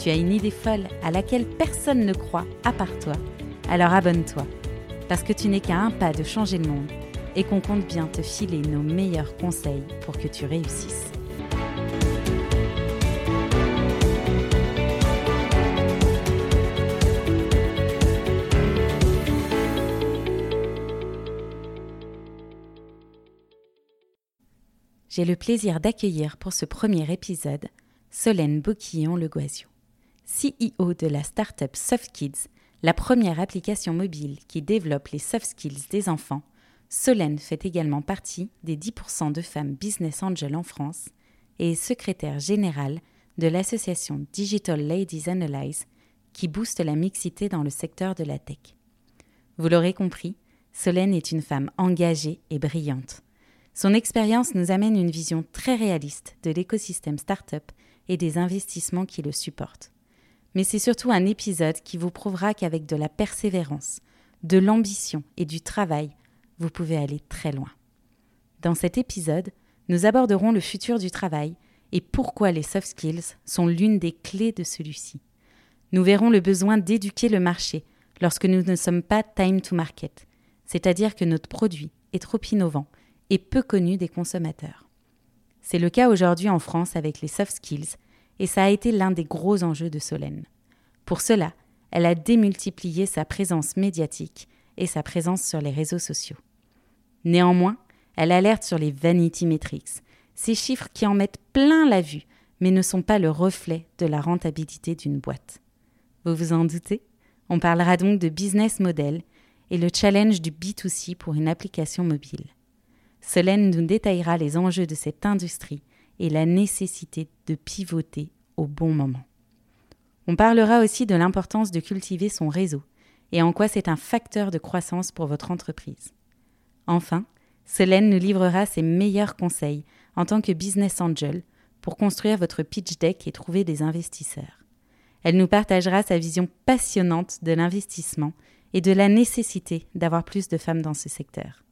tu as une idée folle à laquelle personne ne croit à part toi, alors abonne-toi, parce que tu n'es qu'à un pas de changer le monde et qu'on compte bien te filer nos meilleurs conseils pour que tu réussisses. J'ai le plaisir d'accueillir pour ce premier épisode Solène Boquillon-Le Guazio. CEO de la startup SoftKids, la première application mobile qui développe les soft skills des enfants, Solène fait également partie des 10% de femmes business angel en France et est secrétaire générale de l'association Digital Ladies Analyze qui booste la mixité dans le secteur de la tech. Vous l'aurez compris, Solène est une femme engagée et brillante. Son expérience nous amène une vision très réaliste de l'écosystème startup et des investissements qui le supportent mais c'est surtout un épisode qui vous prouvera qu'avec de la persévérance, de l'ambition et du travail, vous pouvez aller très loin. Dans cet épisode, nous aborderons le futur du travail et pourquoi les soft skills sont l'une des clés de celui-ci. Nous verrons le besoin d'éduquer le marché lorsque nous ne sommes pas time to market, c'est-à-dire que notre produit est trop innovant et peu connu des consommateurs. C'est le cas aujourd'hui en France avec les soft skills et ça a été l'un des gros enjeux de Solène. Pour cela, elle a démultiplié sa présence médiatique et sa présence sur les réseaux sociaux. Néanmoins, elle alerte sur les vanity metrics, ces chiffres qui en mettent plein la vue, mais ne sont pas le reflet de la rentabilité d'une boîte. Vous vous en doutez On parlera donc de business model et le challenge du B2C pour une application mobile. Solène nous détaillera les enjeux de cette industrie et la nécessité de pivoter au bon moment. On parlera aussi de l'importance de cultiver son réseau et en quoi c'est un facteur de croissance pour votre entreprise. Enfin, Solène nous livrera ses meilleurs conseils en tant que business angel pour construire votre pitch deck et trouver des investisseurs. Elle nous partagera sa vision passionnante de l'investissement et de la nécessité d'avoir plus de femmes dans ce secteur.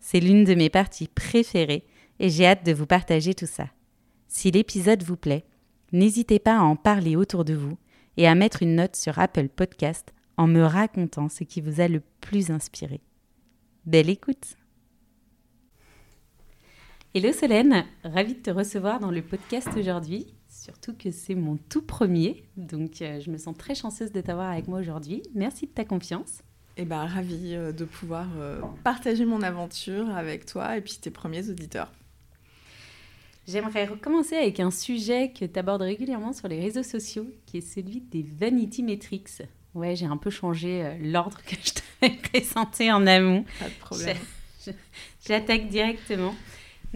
C'est l'une de mes parties préférées et j'ai hâte de vous partager tout ça. Si l'épisode vous plaît, n'hésitez pas à en parler autour de vous et à mettre une note sur Apple Podcast en me racontant ce qui vous a le plus inspiré. Belle écoute Hello Solène, ravie de te recevoir dans le podcast aujourd'hui, surtout que c'est mon tout premier, donc euh, je me sens très chanceuse de t'avoir avec moi aujourd'hui. Merci de ta confiance. Eh ben, ravie euh, de pouvoir euh, partager mon aventure avec toi et puis tes premiers auditeurs. J'aimerais recommencer avec un sujet que tu abordes régulièrement sur les réseaux sociaux, qui est celui des vanity metrics. Ouais, j'ai un peu changé euh, l'ordre que je t'avais présenté en amont. Pas de problème. J'attaque directement.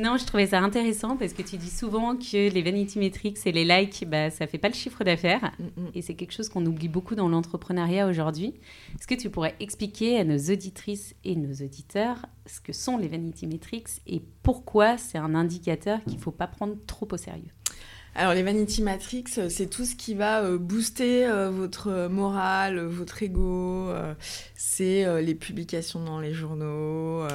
Non, je trouvais ça intéressant parce que tu dis souvent que les vanity metrics et les likes, bah, ça fait pas le chiffre d'affaires. Mm, mm. Et c'est quelque chose qu'on oublie beaucoup dans l'entrepreneuriat aujourd'hui. Est-ce que tu pourrais expliquer à nos auditrices et nos auditeurs ce que sont les vanity metrics et pourquoi c'est un indicateur qu'il ne faut pas prendre trop au sérieux? Alors les Vanity Matrix, euh, c'est tout ce qui va euh, booster euh, votre morale, votre ego. c'est les publications dans les journaux,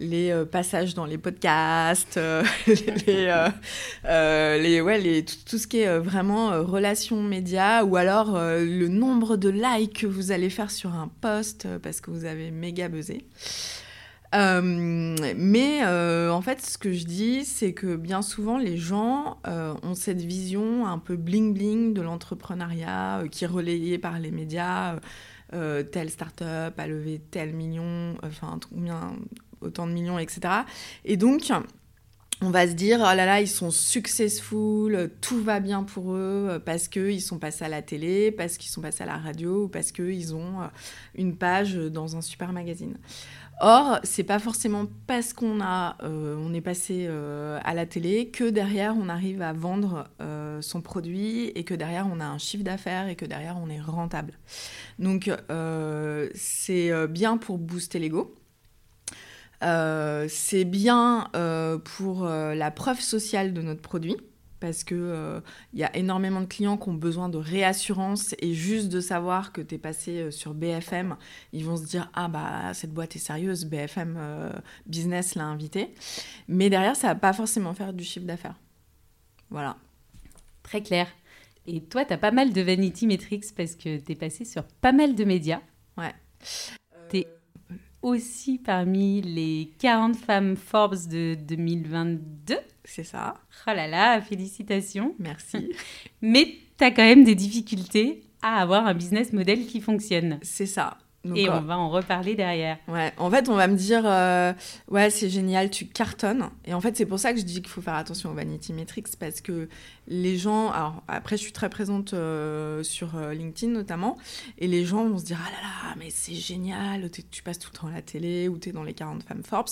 les passages dans les podcasts, les, ouais, les, tout, ce qui est vraiment relations médias ou alors le nombre de likes que vous allez faire sur un post parce que vous avez méga buzzé. Euh, mais euh, en fait, ce que je dis, c'est que bien souvent, les gens euh, ont cette vision un peu bling-bling de l'entrepreneuriat qui est relayée par les médias. telle start-up a levé tel million, enfin, combien, autant de millions, etc. Et donc, on va se dire, oh là là, ils sont successful, tout va bien pour eux parce qu'ils sont passés à la télé, parce qu'ils sont passés à la radio, ou parce qu'ils ont une page dans un super magazine. Or, c'est pas forcément parce qu'on a, euh, on est passé euh, à la télé que derrière on arrive à vendre euh, son produit et que derrière on a un chiffre d'affaires et que derrière on est rentable. Donc c'est bien pour booster l'ego. c'est bien pour la preuve sociale de notre produit parce que il euh, y a énormément de clients qui ont besoin de réassurance et juste de savoir que tu es passé euh, sur BFM, ils vont se dire ah bah cette boîte est sérieuse, BFM euh, Business l'a invité. Mais derrière ça va pas forcément faire du chiffre d'affaires. Voilà. Très clair. Et toi, tu as pas mal de vanity metrics parce que tu es passé sur pas mal de médias. Ouais. Tu es aussi parmi les 40 femmes Forbes de 2022. C'est ça. Oh là là, félicitations. Merci. Mais tu as quand même des difficultés à avoir un business model qui fonctionne. C'est ça. et on va en reparler derrière. Ouais, en fait, on va me dire, euh, ouais, c'est génial, tu cartonnes. Et en fait, c'est pour ça que je dis qu'il faut faire attention aux vanity metrics, parce que les gens, alors après, je suis très présente euh, sur euh, LinkedIn notamment, et les gens vont se dire, ah là là, mais c'est génial, tu passes tout le temps à la télé, ou tu es dans les 40 femmes Forbes.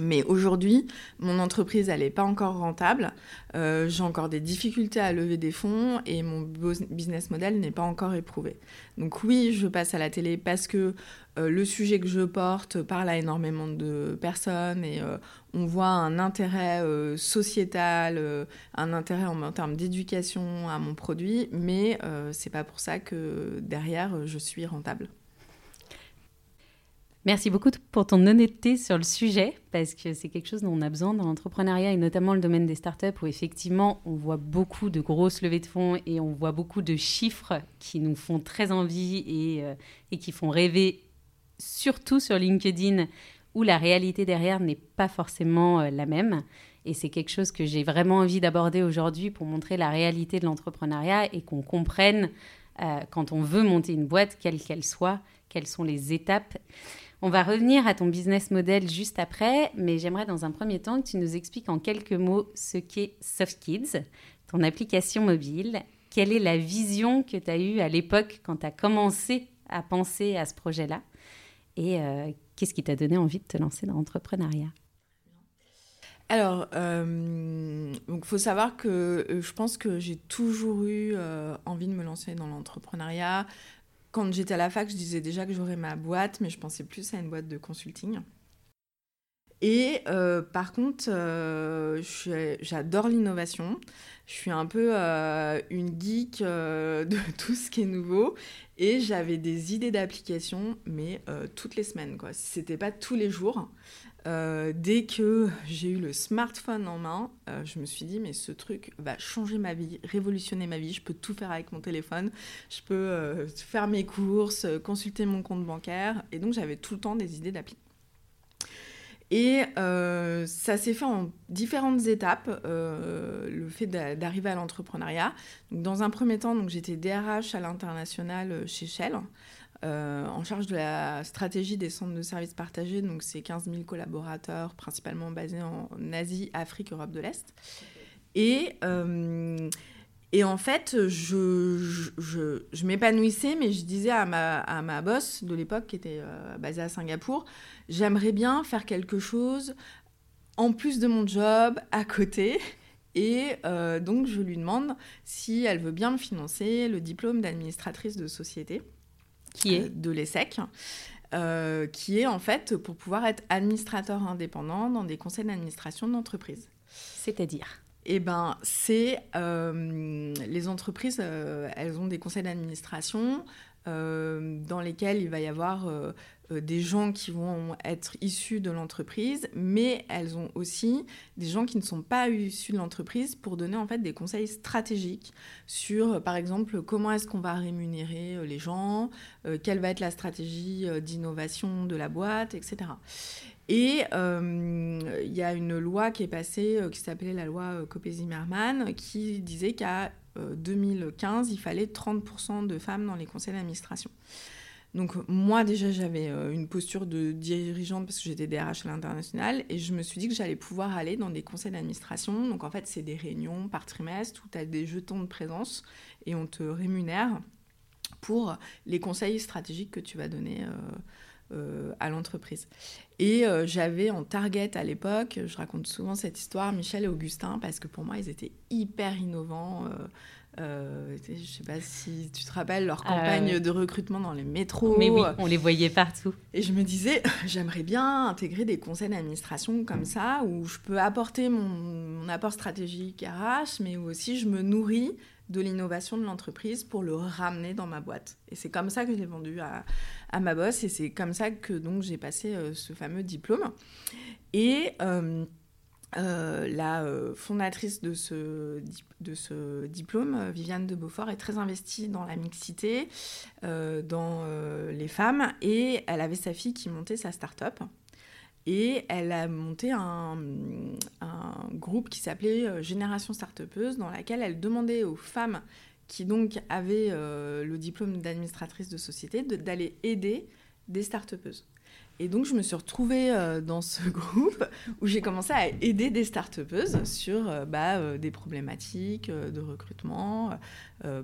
Mais aujourd'hui, mon entreprise, elle n'est pas encore rentable. Euh, j'ai encore des difficultés à lever des fonds et mon business model n'est pas encore éprouvé. Donc oui, je passe à la télé parce que euh, le sujet que je porte parle à énormément de personnes et euh, on voit un intérêt sociétal, un intérêt en, en termes d'éducation à mon produit, mais c'est pas pour ça que derrière, je suis rentable. Merci beaucoup pour ton honnêteté sur le sujet, parce que c'est quelque chose dont on a besoin dans l'entrepreneuriat et notamment le domaine des startups où effectivement on voit beaucoup de grosses levées de fonds et on voit beaucoup de chiffres qui nous font très envie et, euh, qui font rêver, surtout sur LinkedIn où la réalité derrière n'est pas forcément euh, la même. Et c'est quelque chose que j'ai vraiment envie d'aborder aujourd'hui pour montrer la réalité de l'entrepreneuriat et qu'on comprenne euh, quand on veut monter une boîte, quelle qu'elle soit, quelles sont les étapes. On va revenir à ton business model juste après, mais j'aimerais dans un premier temps que tu nous expliques en quelques mots ce qu'est SoftKids, ton application mobile. Quelle est la vision que tu as eue à l'époque quand tu as commencé à penser à ce projet-là? Et euh, qu'est-ce qui t'a donné envie de te lancer dans l'entrepreneuriat? Alors, il euh, faut savoir que euh, je pense que j'ai toujours eu envie de me lancer dans l'entrepreneuriat quand j'étais à la fac, je disais déjà que j'aurais ma boîte, mais je pensais plus à une boîte de consulting. Et euh, par contre, euh, j'adore l'innovation. Je suis un peu euh, une geek de tout ce qui est nouveau. Et j'avais des idées d'application, mais toutes les semaines. Quoi. Si c'était pas tous les jours, euh, dès que j'ai eu le smartphone en main, euh, je me suis dit, mais ce truc va changer ma vie, révolutionner ma vie. Je peux tout faire avec mon téléphone. Je peux euh, faire mes courses, consulter mon compte bancaire. Et donc, j'avais tout le temps des idées d'appli. Et ça s'est fait en différentes étapes, le fait d'arriver à l'entrepreneuriat. Dans un premier temps, j'étais DRH à l'international chez Shell. Euh, en charge de la stratégie des centres de services partagés. Donc, c'est 15 000 collaborateurs, principalement basés en Asie, Afrique, Europe de l'Est. Et, euh, et en fait, je, je, je, m'épanouissais, mais je disais à ma, à ma boss de l'époque, qui était euh, basée à Singapour, j'aimerais bien faire quelque chose en plus de mon job, à côté. Et donc, je lui demande si elle veut bien me financer le diplôme d'administratrice de société qui est euh, de l'ESSEC. Euh, qui est en fait pour pouvoir être administrateur indépendant dans des conseils d'administration d'entreprise. C'est-à-dire eh ben, c'est euh, les entreprises, elles ont des conseils d'administration dans lesquels il va y avoir euh, des gens qui vont être issus de l'entreprise, mais elles ont aussi des gens qui ne sont pas issus de l'entreprise pour donner en fait des conseils stratégiques sur, euh, par exemple, comment est-ce qu'on va rémunérer euh, les gens, quelle va être la stratégie d'innovation de la boîte, etc. Et il y a une loi qui est passée, qui s'appelait la loi Copé-Zimmermann, qui disait qu'à 2015, il fallait 30% de femmes dans les conseils d'administration. Donc moi déjà j'avais euh, une posture de dirigeante parce que j'étais DRH à l'international et je me suis dit que j'allais pouvoir aller dans des conseils d'administration. Donc en fait c'est des réunions par trimestre où tu as des jetons de présence et on te rémunère pour les conseils stratégiques que tu vas donner euh, euh, à l'entreprise. Et j'avais en target à l'époque, je raconte souvent cette histoire, Michel et Augustin, parce que pour moi ils étaient hyper innovants euh, je ne sais pas si tu te rappelles leur ah campagne de recrutement dans les métros. Mais oui, on les voyait partout. Et je me disais, j'aimerais bien intégrer des conseils d'administration comme ça, où je peux apporter mon, apport stratégique RH, mais où aussi je me nourris de l'innovation de l'entreprise pour le ramener dans ma boîte. Et c'est comme ça que je l'ai vendu à, à, ma boss, et c'est comme ça que donc j'ai passé euh, ce fameux diplôme. Et euh, la euh, fondatrice de ce, diplôme, euh, Viviane de Beaufort, est très investie dans la mixité, dans les femmes, et elle avait sa fille qui montait sa start-up. Et elle a monté un, un groupe qui s'appelait Génération Startupeuse, dans laquelle elle demandait aux femmes qui donc avaient le diplôme d'administratrice de société d'aller aider des startupeuses. Et donc, je me suis retrouvée euh, dans ce groupe où j'ai commencé à aider des start sur euh, bah, euh, des problématiques de recrutement,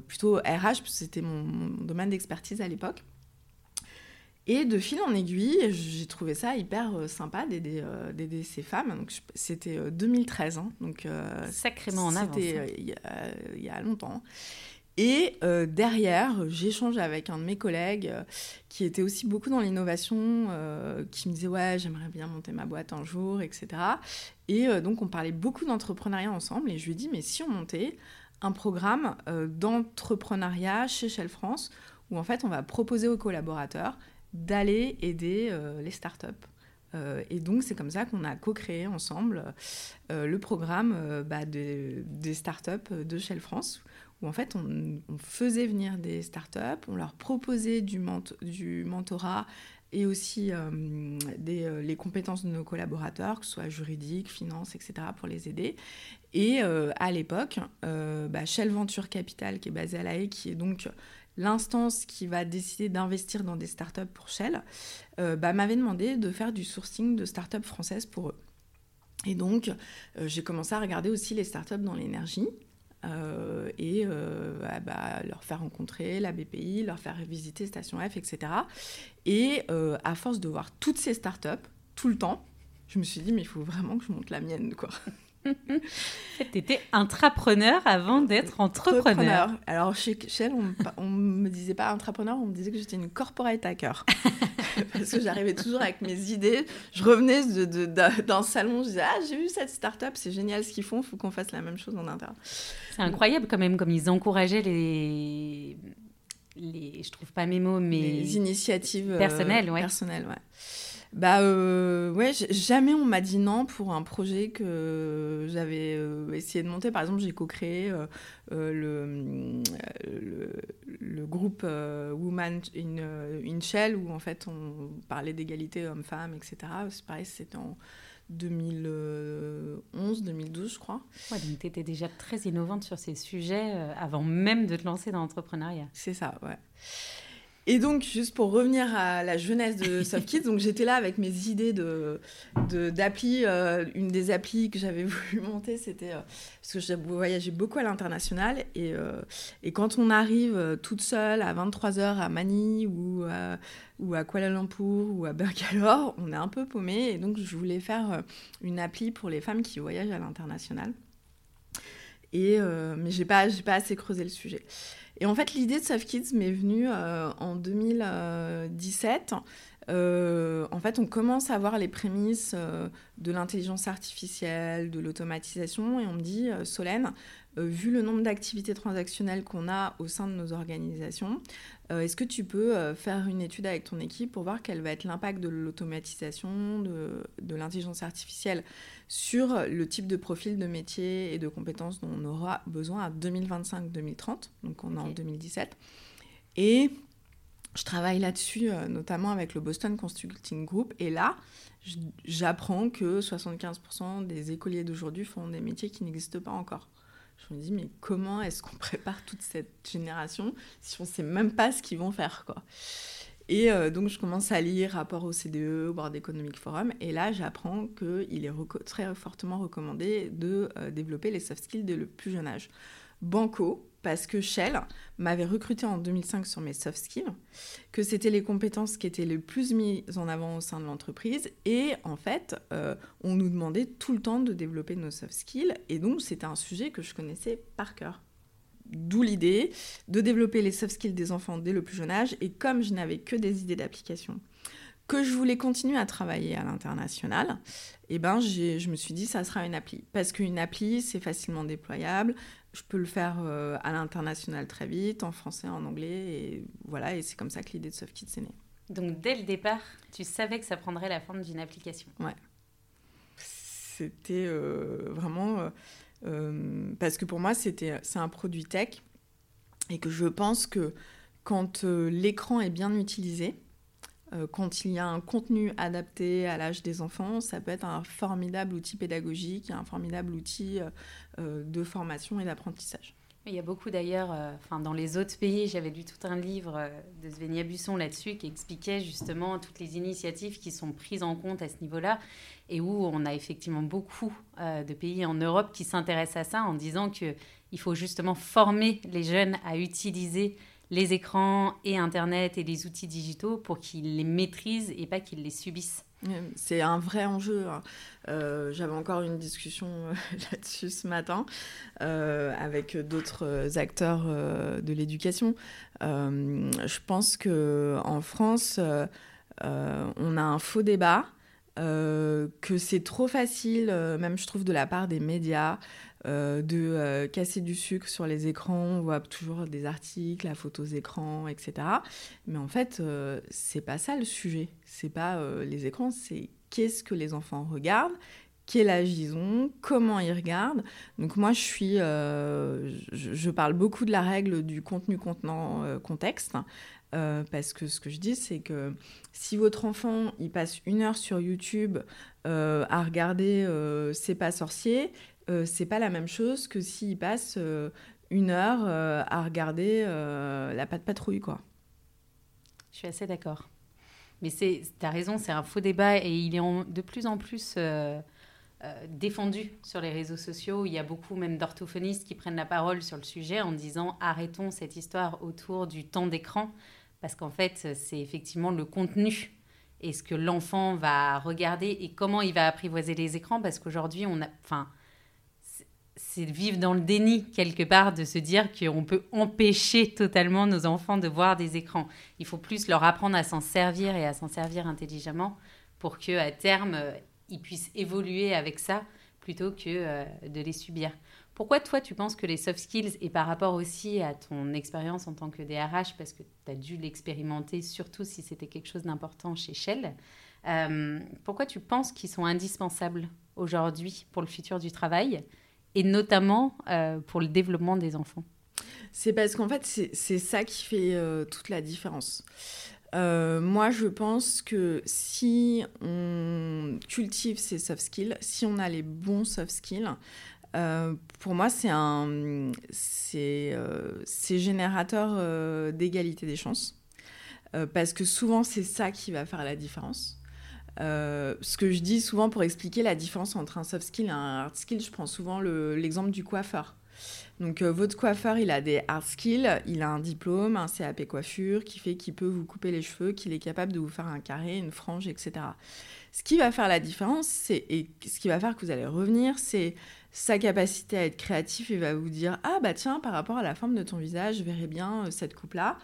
plutôt RH, parce que c'était mon, domaine d'expertise à l'époque. Et de fil en aiguille, j'ai trouvé ça hyper sympa d'aider ces femmes. C'était 2013, hein, donc sacrément en avance. C'était hein. il y, a longtemps. Et euh, derrière, j'échange avec un de mes collègues euh, qui était aussi beaucoup dans l'innovation, euh, qui me disait ouais j'aimerais bien monter ma boîte un jour, etc. Et donc on parlait beaucoup d'entrepreneuriat ensemble et je lui ai dit mais si on montait un programme d'entrepreneuriat chez Shell France où en fait on va proposer aux collaborateurs d'aller aider les startups. et donc, c'est comme ça qu'on a co-créé ensemble le programme bah, des startups de Shell France, où en fait on, faisait venir des startups, on leur proposait du, mentorat et aussi euh, euh, les compétences de nos collaborateurs, que ce soit juridiques, finances, etc., pour les aider. Et euh, à l'époque, bah, Shell Venture Capital, qui est basée à La Haye, qui est donc l'instance qui va décider d'investir dans des startups pour Shell, bah, m'avait demandé de faire du sourcing de startups françaises pour eux. Et donc, j'ai commencé à regarder aussi les startups dans l'énergie. Euh, et euh, ah bah, leur faire rencontrer la BPI, leur faire visiter Station F, etc. Et euh, à force de voir toutes ces startups tout le temps, je me suis dit, mais il faut vraiment que je monte la mienne, quoi. tu étais intrapreneur avant d'être entrepreneur. Alors chez Shell, on ne me disait pas intrapreneur, on me disait que j'étais une corporate hacker. Parce que j'arrivais toujours avec mes idées. Je revenais d'un salon, je disais Ah, j'ai vu cette start-up, c'est génial ce qu'ils font, il faut qu'on fasse la même chose en interne. C'est incroyable quand même, comme ils encourageaient les. les je trouve pas mes mots, mais. Les initiatives euh, personnelles, ouais. Personnelles, ouais. Bah euh, ouais, jamais on m'a dit non pour un projet que j'avais euh, essayé de monter. Par exemple, j'ai co-créé euh, le, le, groupe Woman in, in, Shell où en fait on parlait d'égalité homme-femme, etc. C'est pareil, c'était en 2011, 2012, je crois. Ouais, donc tu étais déjà très innovante sur ces sujets avant même de te lancer dans l'entrepreneuriat. C'est ça, ouais. Et donc, juste pour revenir à la jeunesse de SoftKids, donc j'étais là avec mes idées de, d'appli. Euh, une des applis que j'avais voulu monter, c'était euh, parce que je voyageais beaucoup à l'international. Et, euh, quand on arrive toute seule à 23h à Manille ou, à Kuala Lumpur ou à Bangalore, on est un peu paumé. Et donc, je voulais faire une appli pour les femmes qui voyagent à l'international. Mais je n'ai pas, pas assez creusé le sujet. Et en fait, l'idée de Soft Kids m'est venue euh, en 2017. Euh, en fait, on commence à voir les prémices euh, de l'intelligence artificielle, de l'automatisation, et on me dit, Solène, vu le nombre d'activités transactionnelles qu'on a au sein de nos organisations, est-ce que tu peux faire une étude avec ton équipe pour voir quel va être l'impact de l'automatisation, de, de l'intelligence artificielle sur le type de profil de métier et de compétences dont on aura besoin à 2025-2030, donc on est en 2017. Et je travaille là-dessus, euh, notamment avec le Boston Consulting Group. Et là, j'apprends que 75% des écoliers d'aujourd'hui font des métiers qui n'existent pas encore. Je me dis, mais comment est-ce qu'on prépare toute cette génération si on ne sait même pas ce qu'ils vont faire quoi Et donc, je commence à lire rapport au CDE, World Economic Forum. Et là, j'apprends qu'il est très fortement recommandé de développer les soft skills dès le plus jeune âge. Banco, parce que Shell m'avait recruté en 2005 sur mes soft skills, que c'était les compétences qui étaient les plus mises en avant au sein de l'entreprise. Et en fait, euh, on nous demandait tout le temps de développer nos soft skills. Et donc, c'était un sujet que je connaissais par cœur. D'où l'idée de développer les soft skills des enfants dès le plus jeune âge. Et comme je n'avais que des idées d'application, que je voulais continuer à travailler à l'international, eh ben, je me suis dit ça sera une appli. Parce qu'une appli, c'est facilement déployable, je peux le faire euh, à l'international très vite, en français, en anglais, et voilà, et c'est comme ça que l'idée de SoftKids est née. Donc dès le départ, tu savais que ça prendrait la forme d'une application. Ouais. C'était euh, vraiment euh, parce que pour moi c'était c'est un produit tech et que je pense que quand l'écran est bien utilisé, quand il y a un contenu adapté à l'âge des enfants, ça peut être un formidable outil pédagogique, un formidable outil euh, euh, de formation et d'apprentissage. Il y a beaucoup d'ailleurs, dans les autres pays, j'avais lu tout un livre de Svenia Busson là-dessus qui expliquait justement toutes les initiatives qui sont prises en compte à ce niveau-là et où on a effectivement beaucoup de pays en Europe qui s'intéressent à ça en disant qu'il faut justement former les jeunes à utiliser les écrans et Internet et les outils digitaux pour qu'ils les maîtrisent et pas qu'ils les subissent. C'est un vrai enjeu. Hein. Euh, j'avais encore une discussion euh, là-dessus ce matin euh, avec d'autres acteurs de l'éducation. je pense que en France, on a un faux débat. que c'est trop facile, même je trouve de la part des médias, euh, de euh, casser du sucre sur les écrans. On voit toujours des articles, la photos écrans, etc. Mais en fait, euh, c'est pas ça le sujet. C'est pas les écrans, c'est qu'est-ce que les enfants regardent, quel âge ils ont, comment ils regardent. Donc moi, je suis, je, parle beaucoup de la règle du contenu contenant contexte. parce que ce que je dis, c'est que si votre enfant il passe une heure sur YouTube à regarder C'est pas sorcier, euh, c'est pas la même chose que s'il passe euh, une heure euh, à regarder la patte patrouille, quoi. Je suis assez d'accord. Mais tu as raison, c'est un faux débat et il est de plus en plus défendu sur les réseaux sociaux. Il y a beaucoup même d'orthophonistes qui prennent la parole sur le sujet en disant arrêtons cette histoire autour du temps d'écran parce qu'en fait, c'est effectivement le contenu et ce que l'enfant va regarder et comment il va apprivoiser les écrans parce qu'aujourd'hui, on a. Enfin, c'est vivre dans le déni quelque part, de se dire qu'on peut empêcher totalement nos enfants de voir des écrans. Il faut plus leur apprendre à s'en servir et à s'en servir intelligemment pour que à terme euh, ils puissent évoluer avec ça plutôt que euh, de les subir. Pourquoi toi tu penses que les soft skills et par rapport aussi à ton expérience en tant que DRH parce que tu as dû l'expérimenter surtout si c'était quelque chose d'important chez Shell, euh, pourquoi tu penses qu'ils sont indispensables aujourd'hui pour le futur du travail? Et notamment euh, pour le développement des enfants C'est parce qu'en fait, c'est ça qui fait euh, toute la différence. Euh, moi, je pense que si on cultive ces soft skills, si on a les bons soft skills, pour moi, c'est un, c'est générateur d'égalité des chances. parce que souvent, c'est ça qui va faire la différence. Euh, ce que je dis souvent pour expliquer la différence entre un soft skill et un hard skill, je prends souvent l'exemple du coiffeur. Donc euh, votre coiffeur, il a des hard skills, il a un diplôme, un CAP coiffure qui fait qu'il peut vous couper les cheveux, qu'il est capable de vous faire un carré, une frange, etc. Ce qui va faire la différence, et ce qui va faire que vous allez revenir, c'est sa capacité à être créatif et va vous dire ah bah tiens par rapport à la forme de ton visage, je verrais bien euh, cette coupe là.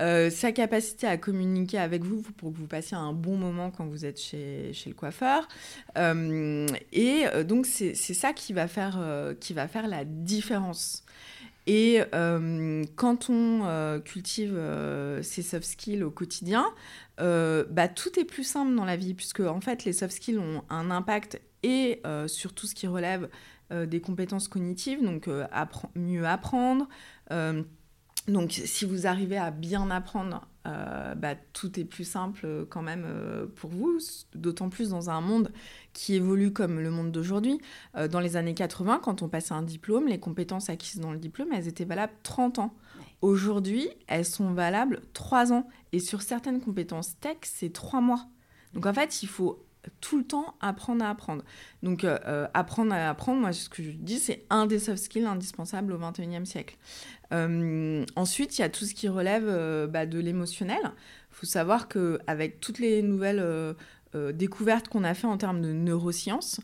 Euh, sa capacité à communiquer avec vous pour que vous passiez un bon moment quand vous êtes chez, le coiffeur. Euh, et donc, c'est ça qui va, faire, qui va faire la différence. Et quand on cultive ces soft skills au quotidien, bah, tout est plus simple dans la vie, puisque en fait, les soft skills ont un impact et sur tout ce qui relève des compétences cognitives, donc mieux apprendre, donc, si vous arrivez à bien apprendre, euh, bah, tout est plus simple euh, quand même euh, pour vous, d'autant plus dans un monde qui évolue comme le monde d'aujourd'hui. dans les années 80, quand on passait un diplôme, les compétences acquises dans le diplôme, elles étaient valables 30 ans. Aujourd'hui, elles sont valables 3 ans. Et sur certaines compétences tech, c'est trois mois. Donc en fait, il faut tout le temps apprendre à apprendre. Donc euh, euh, apprendre à apprendre, moi ce que je dis, c'est un des soft skills indispensables au 21e siècle. Euh, ensuite, il y a tout ce qui relève bah, de l'émotionnel. Il faut savoir qu'avec toutes les nouvelles découvertes qu'on a fait en termes de neurosciences,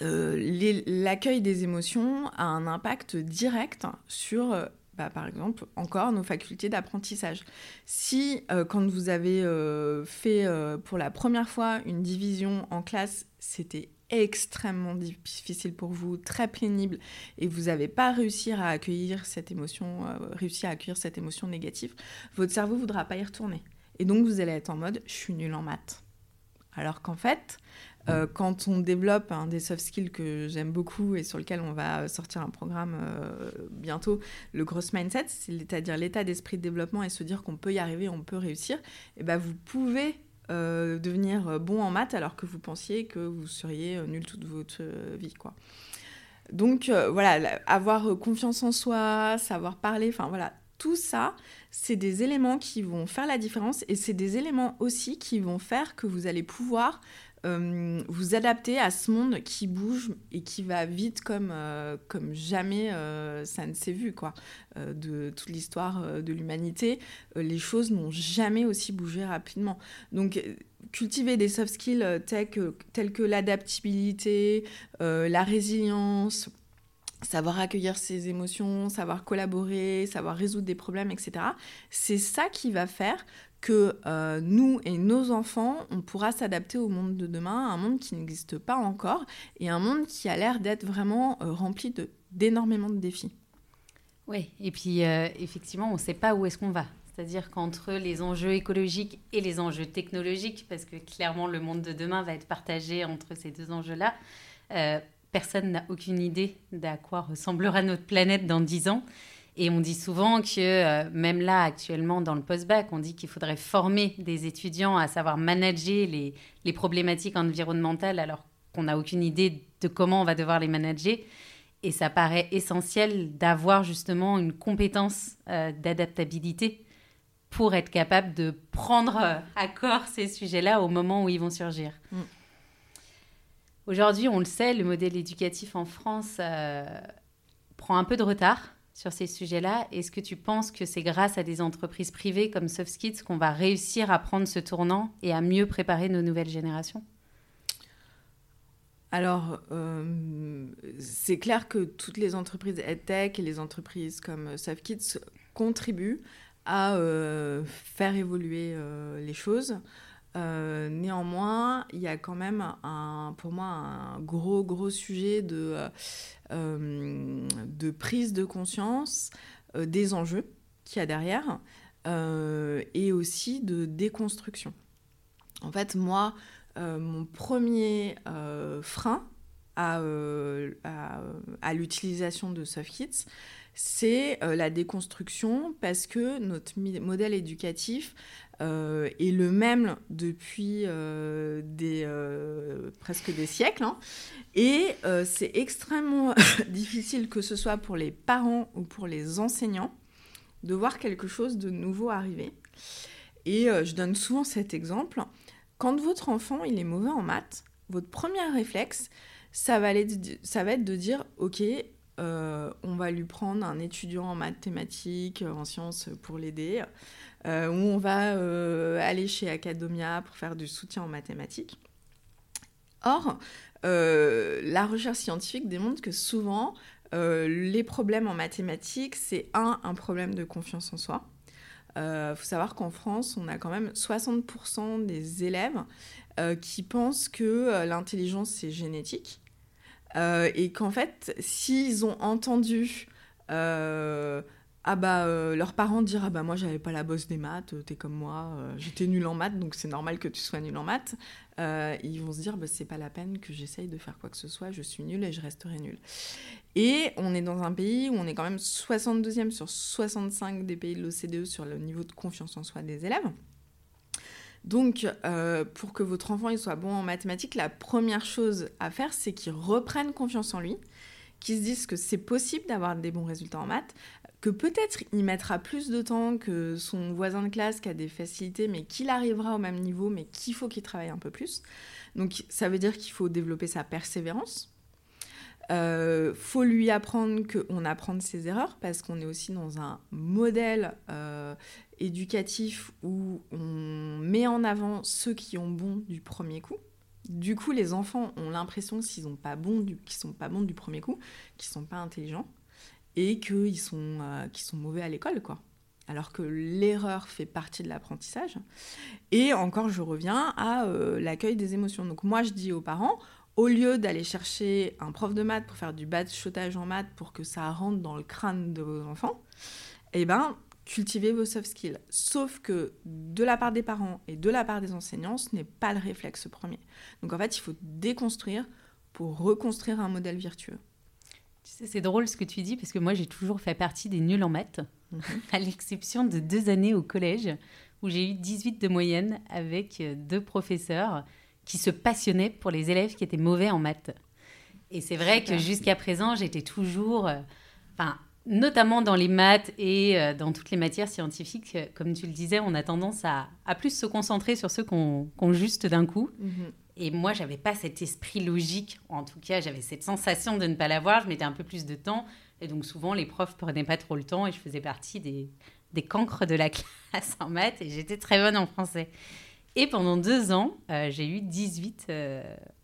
l'accueil des émotions a un impact direct sur bah, par exemple, encore nos facultés d'apprentissage. Si, euh, quand vous avez euh, fait euh, pour la première fois une division en classe, c'était extrêmement difficile pour vous, très pénible, et vous n'avez pas réussi à accueillir cette émotion, réussi à accueillir cette émotion négative, votre cerveau ne voudra pas y retourner. Et donc, vous allez être en mode, je suis nul en maths. Alors qu'en fait, euh, quand on développe un des soft skills que j'aime beaucoup et sur lequel on va sortir un programme euh, bientôt, le gross mindset, c'est-à-dire l'état d'esprit de développement et se dire qu'on peut y arriver, on peut réussir, et eh ben vous pouvez euh, devenir bon en maths alors que vous pensiez que vous seriez nul toute votre vie. Donc voilà, avoir confiance en soi, savoir parler, enfin voilà, tout ça, c'est des éléments qui vont faire la différence et c'est des éléments aussi qui vont faire que vous allez pouvoir euh, vous adapter à ce monde qui bouge et qui va vite comme, euh, comme jamais euh, ça ne s'est vu. Quoi. de toute l'histoire de l'humanité, les choses n'ont jamais aussi bougé rapidement. Donc, cultiver des soft skills tels que, tels que l'adaptabilité, la résilience, savoir accueillir ses émotions, savoir collaborer, savoir résoudre des problèmes, etc. C'est ça qui va faire que euh, nous et nos enfants, on pourra s'adapter au monde de demain, un monde qui n'existe pas encore et un monde qui a l'air d'être vraiment euh, rempli d'énormément de, défis. Oui, et puis euh, effectivement, on ne sait pas où est-ce qu'on va. C'est-à-dire qu'entre les enjeux écologiques et les enjeux technologiques, parce que clairement le monde de demain va être partagé entre ces deux enjeux-là, personne n'a aucune idée d'à quoi ressemblera notre planète dans dix ans. Et on dit souvent que euh, même là, actuellement, dans le post-bac, on dit qu'il faudrait former des étudiants à savoir manager les, les problématiques environnementales alors qu'on n'a aucune idée de comment on va devoir les manager. Et ça paraît essentiel d'avoir justement une compétence euh, d'adaptabilité pour être capable de prendre euh, à corps ces sujets-là au moment où ils vont surgir. Mm. Aujourd'hui, on le sait, le modèle éducatif en France prend un peu de retard sur ces sujets-là. Est-ce que tu penses que c'est grâce à des entreprises privées comme SoftKids qu'on va réussir à prendre ce tournant et à mieux préparer nos nouvelles générations? Alors, euh, c'est clair que toutes les entreprises EdTech et les entreprises comme SoftKids contribuent à euh, faire évoluer euh, les choses. Néanmoins, il y a quand même un, pour moi un gros gros sujet de, de prise de conscience euh, des enjeux qu'il y a derrière et aussi de déconstruction. En fait, moi, mon premier frein à l'utilisation de SoftKits, c'est la déconstruction parce que notre modèle éducatif euh, est le même depuis euh, euh, presque des siècles. Hein. Et c'est extrêmement difficile, que ce soit pour les parents ou pour les enseignants, de voir quelque chose de nouveau arriver. Et je donne souvent cet exemple. Quand votre enfant il est mauvais en maths, votre premier réflexe, ça va être de dire, OK, on va lui prendre un étudiant en mathématiques, en sciences pour l'aider. Euh, où on va euh, aller chez Academia pour faire du soutien en mathématiques. Or, euh, la recherche scientifique démontre que souvent, les problèmes en mathématiques, c'est un, un problème de confiance en soi. Il faut savoir qu'en France, on a quand même 60% des élèves qui pensent que l'intelligence, c'est génétique. et qu'en fait, s'ils ont entendu ah bah euh, leurs parents dire ah bah moi j'avais pas la bosse des maths, t'es comme moi, euh, j'étais nul en maths donc c'est normal que tu sois nul en maths. Euh, ils vont se dire bah c'est pas la peine que j'essaye de faire quoi que ce soit, je suis nul et je resterai nul. Et on est dans un pays où on est quand même 62e sur 65 des pays de l'OCDE sur le niveau de confiance en soi des élèves. Donc, pour que votre enfant il soit bon en mathématiques, la première chose à faire, c'est qu'il reprenne confiance en lui, qu'il se dise que c'est possible d'avoir des bons résultats en maths, que peut-être il mettra plus de temps que son voisin de classe qui a des facilités, mais qu'il arrivera au même niveau, mais qu'il faut qu'il travaille un peu plus. Donc ça veut dire qu'il faut développer sa persévérance. Euh, faut lui apprendre qu'on apprend de ses erreurs parce qu'on est aussi dans un modèle euh, éducatif où on met en avant ceux qui ont bon du premier coup. Du coup, les enfants ont l'impression qu'ils sont pas bons du, sont pas bons du premier coup, qu'ils sont pas intelligents et qu'ils sont, euh, sont mauvais à l'école, quoi. Alors que l'erreur fait partie de l'apprentissage. Et encore, je reviens à euh, l'accueil des émotions. Donc moi, je dis aux parents, au lieu d'aller chercher un prof de maths pour faire du bachotage en maths pour que ça rentre dans le crâne de vos enfants, eh ben, cultivez vos soft skills. Sauf que de la part des parents et de la part des enseignants, ce n'est pas le réflexe premier. Donc en fait, il faut déconstruire pour reconstruire un modèle vertueux c'est drôle ce que tu dis, parce que moi, j'ai toujours fait partie des nuls en maths, mhm. à l'exception de deux années au collège, où j'ai eu 18 de moyenne avec euh, deux professeurs qui se passionnaient pour les élèves qui étaient mauvais en maths. Et c'est vrai que jusqu'à présent, j'étais toujours, euh, enfin, notamment dans les maths et euh, dans toutes les matières scientifiques, comme tu le disais, on a tendance à, plus se concentrer sur ceux qu'on juste d'un coup. Mhm. Et moi, j'avais pas cet esprit logique. En tout cas, j'avais cette sensation de ne pas l'avoir. Je mettais un peu plus de temps. Et donc, souvent, les profs prenaient pas trop le temps. Et je faisais partie des, des cancres de la classe en maths. Et j'étais très bonne en français. Et pendant deux ans, euh, j'ai eu 18 euh,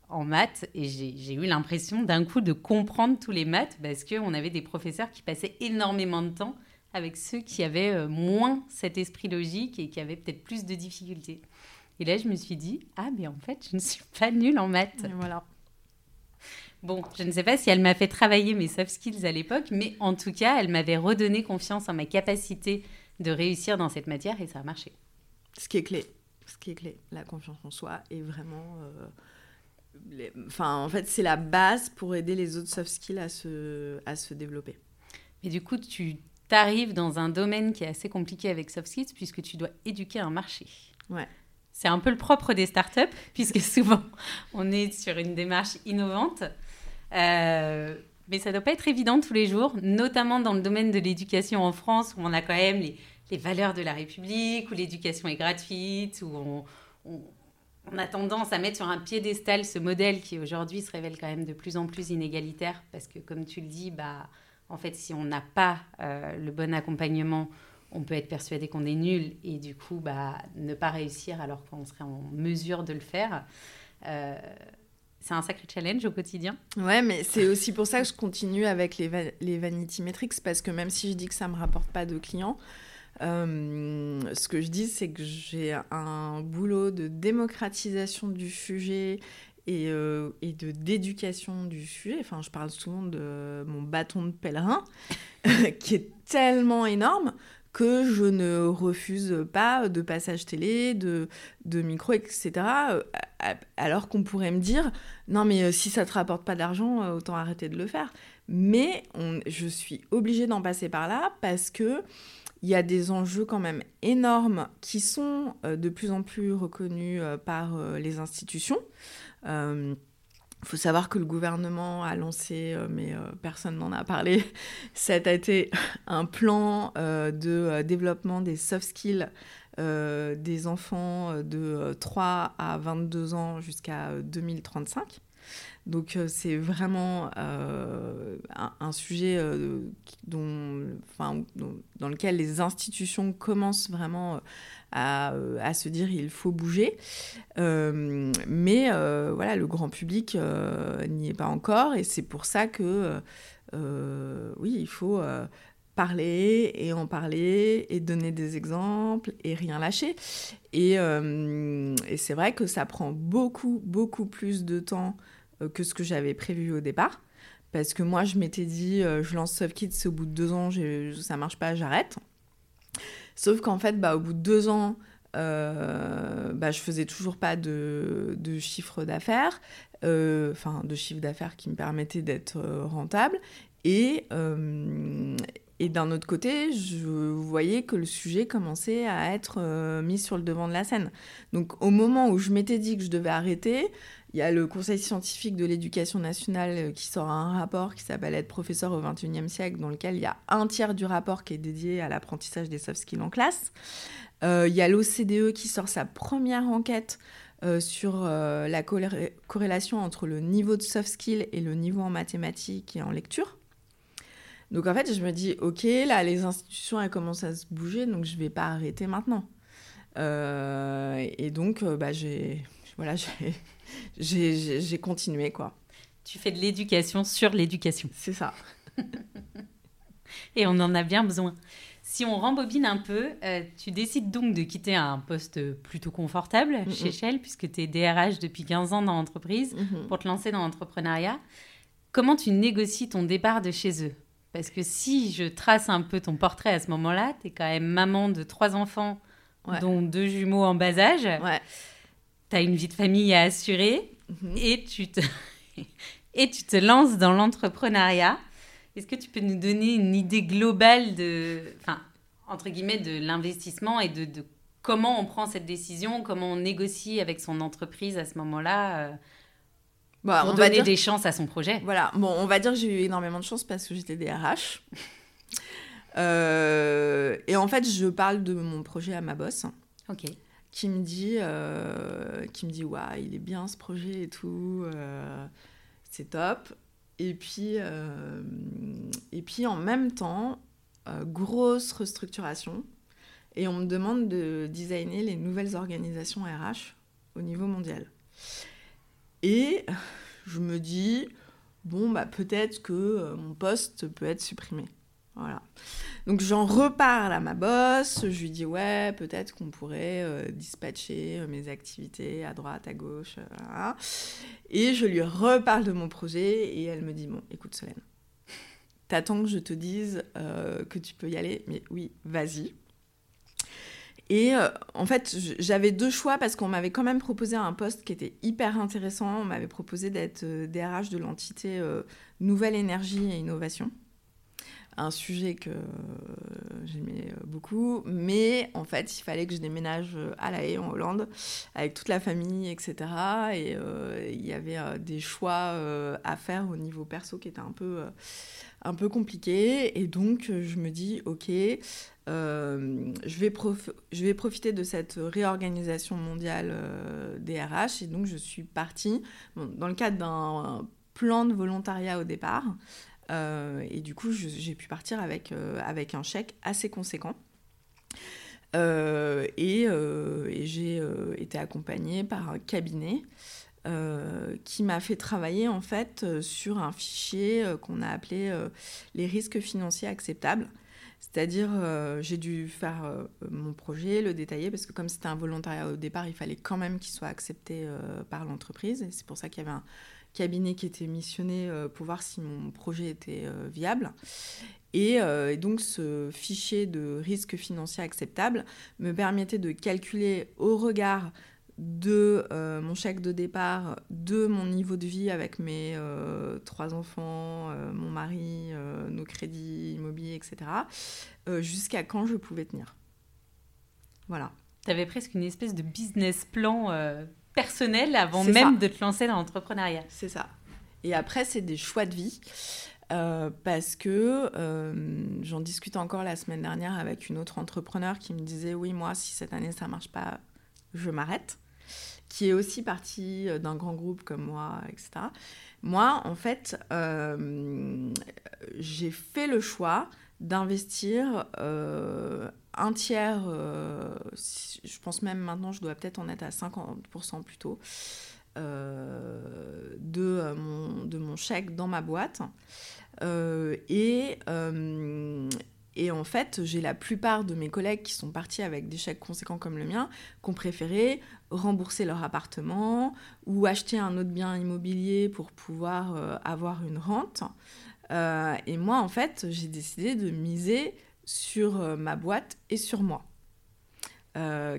en maths. Et j'ai eu l'impression d'un coup de comprendre tous les maths. Parce qu'on avait des professeurs qui passaient énormément de temps avec ceux qui avaient euh, moins cet esprit logique et qui avaient peut-être plus de difficultés. Et là, je me suis dit, ah, mais en fait, je ne suis pas nulle en maths. voilà. Bon, je ne sais pas si elle m'a fait travailler mes soft skills à l'époque, mais en tout cas, elle m'avait redonné confiance en ma capacité de réussir dans cette matière et ça a marché. Ce qui est clé, ce qui est clé, la confiance en soi est vraiment. Euh, enfin, en fait, c'est la base pour aider les autres soft skills à se, à se développer. Et du coup, tu t'arrives dans un domaine qui est assez compliqué avec soft skills puisque tu dois éduquer un marché. Ouais. C'est un peu le propre des startups, puisque souvent on est sur une démarche innovante. Euh, mais ça ne doit pas être évident tous les jours, notamment dans le domaine de l'éducation en France, où on a quand même les, valeurs de la République, où l'éducation est gratuite, où on, a tendance à mettre sur un piédestal ce modèle qui aujourd'hui se révèle quand même de plus en plus inégalitaire, parce que comme tu le dis, bah, en fait, si on n'a pas euh, le bon accompagnement, on peut être persuadé qu'on est nul et du coup bah, ne pas réussir alors qu'on serait en mesure de le faire. Euh, c'est un sacré challenge au quotidien. Ouais, mais c'est aussi pour ça que je continue avec les, les Vanity Metrics parce que même si je dis que ça ne me rapporte pas de clients, euh, ce que je dis, c'est que j'ai un boulot de démocratisation du sujet et, euh, et de d'éducation du sujet. Enfin, je parle souvent de mon bâton de pèlerin, qui est tellement énorme que je ne refuse pas de passage télé, de, micro, etc. Euh, alors qu'on pourrait me dire, non mais euh, si ça te rapporte pas d'argent, euh, autant arrêter de le faire. Mais je suis obligée d'en passer par là parce que il y a des enjeux quand même énormes qui sont de plus en plus reconnus par les institutions. Il faut savoir que le gouvernement a lancé, euh, mais euh, personne n'en a parlé, cet été, un plan euh, de développement des soft skills des enfants de 3 à 22 ans jusqu'à 2035. Donc c'est vraiment un, sujet dont, dans lequel les institutions commencent vraiment euh, à, se dire il faut bouger. Euh, mais euh, voilà, le grand public n'y est pas encore et c'est pour ça que oui, il faut parler et en parler et donner des exemples et rien lâcher. Et c'est vrai que ça prend beaucoup, beaucoup plus de temps que ce que j'avais prévu au départ. Parce que moi, je m'étais dit, je lance SoftKids, au bout de deux ans, ça marche pas, j'arrête. Sauf qu'en fait, bah, au bout de deux ans, euh, bah, je faisais toujours pas de, chiffre d'affaires, euh, enfin de chiffre d'affaires qui me permettait d'être euh, rentable. Euh, et d'un autre côté, je voyais que le sujet commençait à être mis sur le devant de la scène. Donc au moment où je m'étais dit que je devais arrêter, il y a le Conseil scientifique de l'éducation nationale qui sort un rapport qui s'appelle Être professeur au XXIe siècle, dans lequel il y a un tiers du rapport qui est dédié à l'apprentissage des soft skills en classe. il y a l'OCDE qui sort sa première enquête sur la corrélation entre le niveau de soft skills et le niveau en mathématiques et en lecture. Donc en fait, je me dis, ok, là, les institutions, elles commencent à se bouger, donc je vais pas arrêter maintenant. Euh, et donc, euh, bah, j'ai voilà, j'ai continué, quoi. Tu fais de l'éducation sur l'éducation. C'est ça. et on en a bien besoin. Si on rembobine un peu, euh, tu décides donc de quitter un poste plutôt confortable chez Shell, puisque tu es DRH depuis 15 ans dans l'entreprise, mm-hmm. pour te lancer dans l'entrepreneuriat. Comment tu négocies ton départ de chez eux? Parce que si je trace un peu ton portrait à ce moment-là, tu es quand même maman de trois enfants, dont deux jumeaux en bas âge. Ouais. Tu as une vie de famille à assurer mhm. et, tu te et tu te lances dans l'entrepreneuriat. Est-ce que tu peux nous donner une idée globale de, enfin, entre guillemets, de l'investissement et de, de, comment on prend cette décision, comment on négocie avec son entreprise à ce moment-là euh, bah, pour on donner des chances à son projet? Voilà, bon, on va dire que j'ai eu énormément de chance parce que j'étais DRH. euh, et en fait, je parle de mon projet à ma boss. Ok. Qui me dit, euh, qui il est bien ce projet et tout, euh, c'est top. Et puis, euh, et puis en même temps, grosse restructuration. Et on me demande de designer les nouvelles organisations RH au niveau mondial. Et je me dis, bon, bah, peut-être que mon poste peut être supprimé. Voilà. Donc j'en reparle à ma boss, je lui dis ouais, peut-être qu'on pourrait euh, dispatcher euh, mes activités à droite, à gauche, et je lui reparle de mon projet et elle me dit bon, écoute Solène, t'attends que je te dise que tu peux y aller, mais oui, vas-y. Et euh, en fait, j'avais deux choix parce qu'on m'avait quand même proposé un poste qui était hyper intéressant. On m'avait proposé d'être DRH euh, de l'entité euh, Nouvelle Énergie et Innovation. Un sujet que j'aimais beaucoup. Mais en fait, il fallait que je déménage à La Haye, en Hollande, avec toute la famille, etc. Et il y avait des choix à faire au niveau perso qui étaient un peu, un peu compliqués. Et donc, je me dis, OK. Euh, je, vais je vais profiter de cette réorganisation mondiale euh, des RH et donc je suis partie dans le cadre d'un plan de volontariat au départ euh, et du coup j'ai pu partir avec, avec un chèque assez conséquent. et, et j'ai été accompagnée par un cabinet qui m'a fait travailler en fait sur un fichier qu'on a appelé les risques financiers acceptables c'est-à-dire, euh, j'ai dû faire euh, mon projet, le détailler, parce que comme c'était un volontariat au départ, il fallait quand même qu'il soit accepté euh, par l'entreprise. C'est pour ça qu'il y avait un cabinet qui était missionné pour voir si mon projet était viable. Et, et, donc, ce fichier de risque financier acceptable me permettait de calculer au regard de euh, mon chèque de départ, de mon niveau de vie avec mes euh, trois enfants, euh, mon mari, nos crédits immobiliers, etc., jusqu'à quand je pouvais tenir. Voilà. Tu avais presque une espèce de business plan personnel avant même de te lancer dans l'entrepreneuriat. C'est ça. Et après, c'est des choix de vie. parce que j'en discutais encore la semaine dernière avec une autre entrepreneur qui me disait oui moi si cette année ça marche pas je m'arrête qui est aussi partie euh, d'un grand groupe comme moi, etc. Moi, en fait, euh, j'ai fait le choix d'investir euh, un tiers, je pense même maintenant, je dois peut-être en être à 50% plutôt, de, mon, de mon chèque dans ma boîte. et, et en fait, j'ai la plupart de mes collègues qui sont partis avec des chèques conséquents comme le mien, qui ont préféré rembourser leur appartement ou acheter un autre bien immobilier pour pouvoir euh, avoir une rente. Euh, et moi, en fait, j'ai décidé de miser sur euh, ma boîte et sur moi,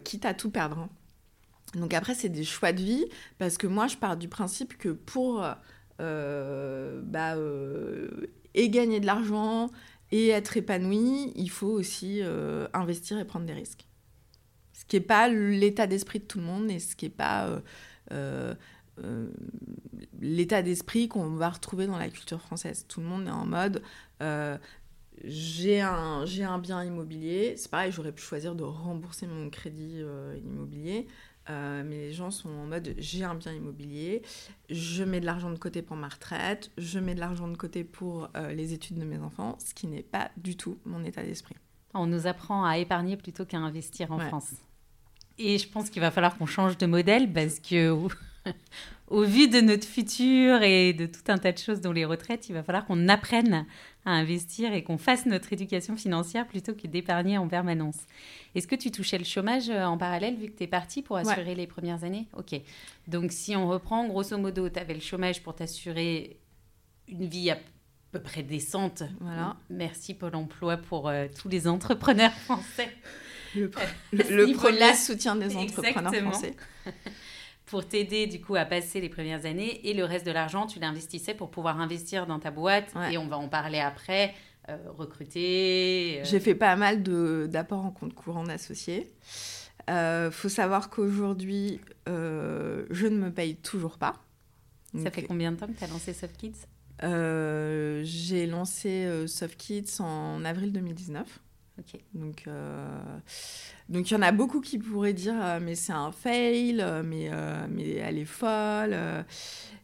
quitte à tout perdre. Hein. Donc après, c'est des choix de vie, parce que moi, je pars du principe que pour bah, et gagner de l'argent, et être épanoui, il faut aussi euh, investir et prendre des risques. Ce qui n'est pas l'état d'esprit de tout le monde et ce qui n'est pas euh, euh, l'état d'esprit qu'on va retrouver dans la culture française. Tout le monde est en mode j'ai un, j'ai un bien immobilier. C'est pareil, j'aurais pu choisir de rembourser mon crédit euh, immobilier. Euh, mais les gens sont en mode j'ai un bien immobilier, je mets de l'argent de côté pour ma retraite, je mets de l'argent de côté pour euh, les études de mes enfants, ce qui n'est pas du tout mon état d'esprit. On nous apprend à épargner plutôt qu'à investir en France. Et je pense qu'il va falloir qu'on change de modèle parce que au vu de notre futur et de tout un tas de choses dans les retraites, il va falloir qu'on apprenne à investir et qu'on fasse notre éducation financière plutôt que d'épargner en permanence. Est-ce que tu touchais le chômage euh, en parallèle vu que tu es parti pour assurer les premières années? Ok. Donc si on reprend, grosso modo, tu avais le chômage pour t'assurer une vie à peu près décente. Voilà. Merci Pôle emploi pour euh, tous les entrepreneurs français. Le, le premier soutien des entrepreneurs français. pour t'aider du coup à passer les premières années et le reste de l'argent tu l'investissais pour pouvoir investir dans ta boîte et on va en parler après euh, recruter euh. j'ai fait pas mal d'apports en compte courant d'associés. Euh, faut savoir qu'aujourd'hui euh, je ne me paye toujours pas. Ça fait combien de temps que tu as lancé Soft Kids? J'ai lancé Soft Kids en avril 2019 donc, euh, donc il y en a beaucoup qui pourraient dire euh, mais c'est un fail, euh, mais, mais elle est folle.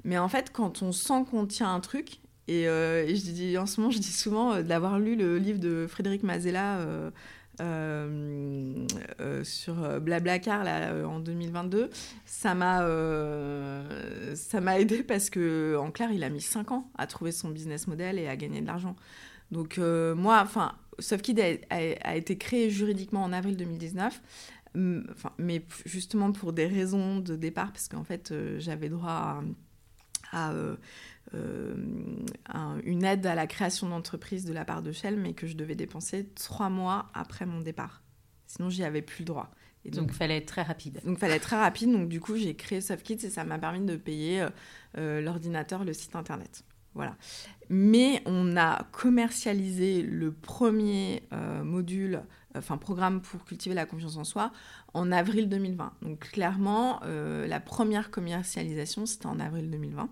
Mais en fait, quand on sent qu'on tient un truc, et, je dis, en ce moment, je dis souvent d'avoir lu le livre de Frédéric Mazella sur Blablacar là, en 2022, ça m'a ça m'a aidé parce que en clair, il a mis 5 ans à trouver son business model et à gagner de l'argent. Donc moi, enfin, SoftKid a, a, été créé juridiquement en avril 2019, mais justement pour des raisons de départ, parce qu'en fait, euh, j'avais droit à, euh, euh, une aide à la création d'entreprise de la part de Shell, mais que je devais dépenser trois mois après mon départ. Sinon, j'y avais plus le droit. Et donc, il fallait être très rapide. Donc, il fallait être très rapide. Donc, du coup, j'ai créé SoftKids et ça m'a permis de payer l'ordinateur, le site internet. Voilà. Mais on a commercialisé le premier euh, module, enfin programme pour cultiver la confiance en soi, en avril 2020. Donc clairement, euh, la première commercialisation, c'était en avril 2020.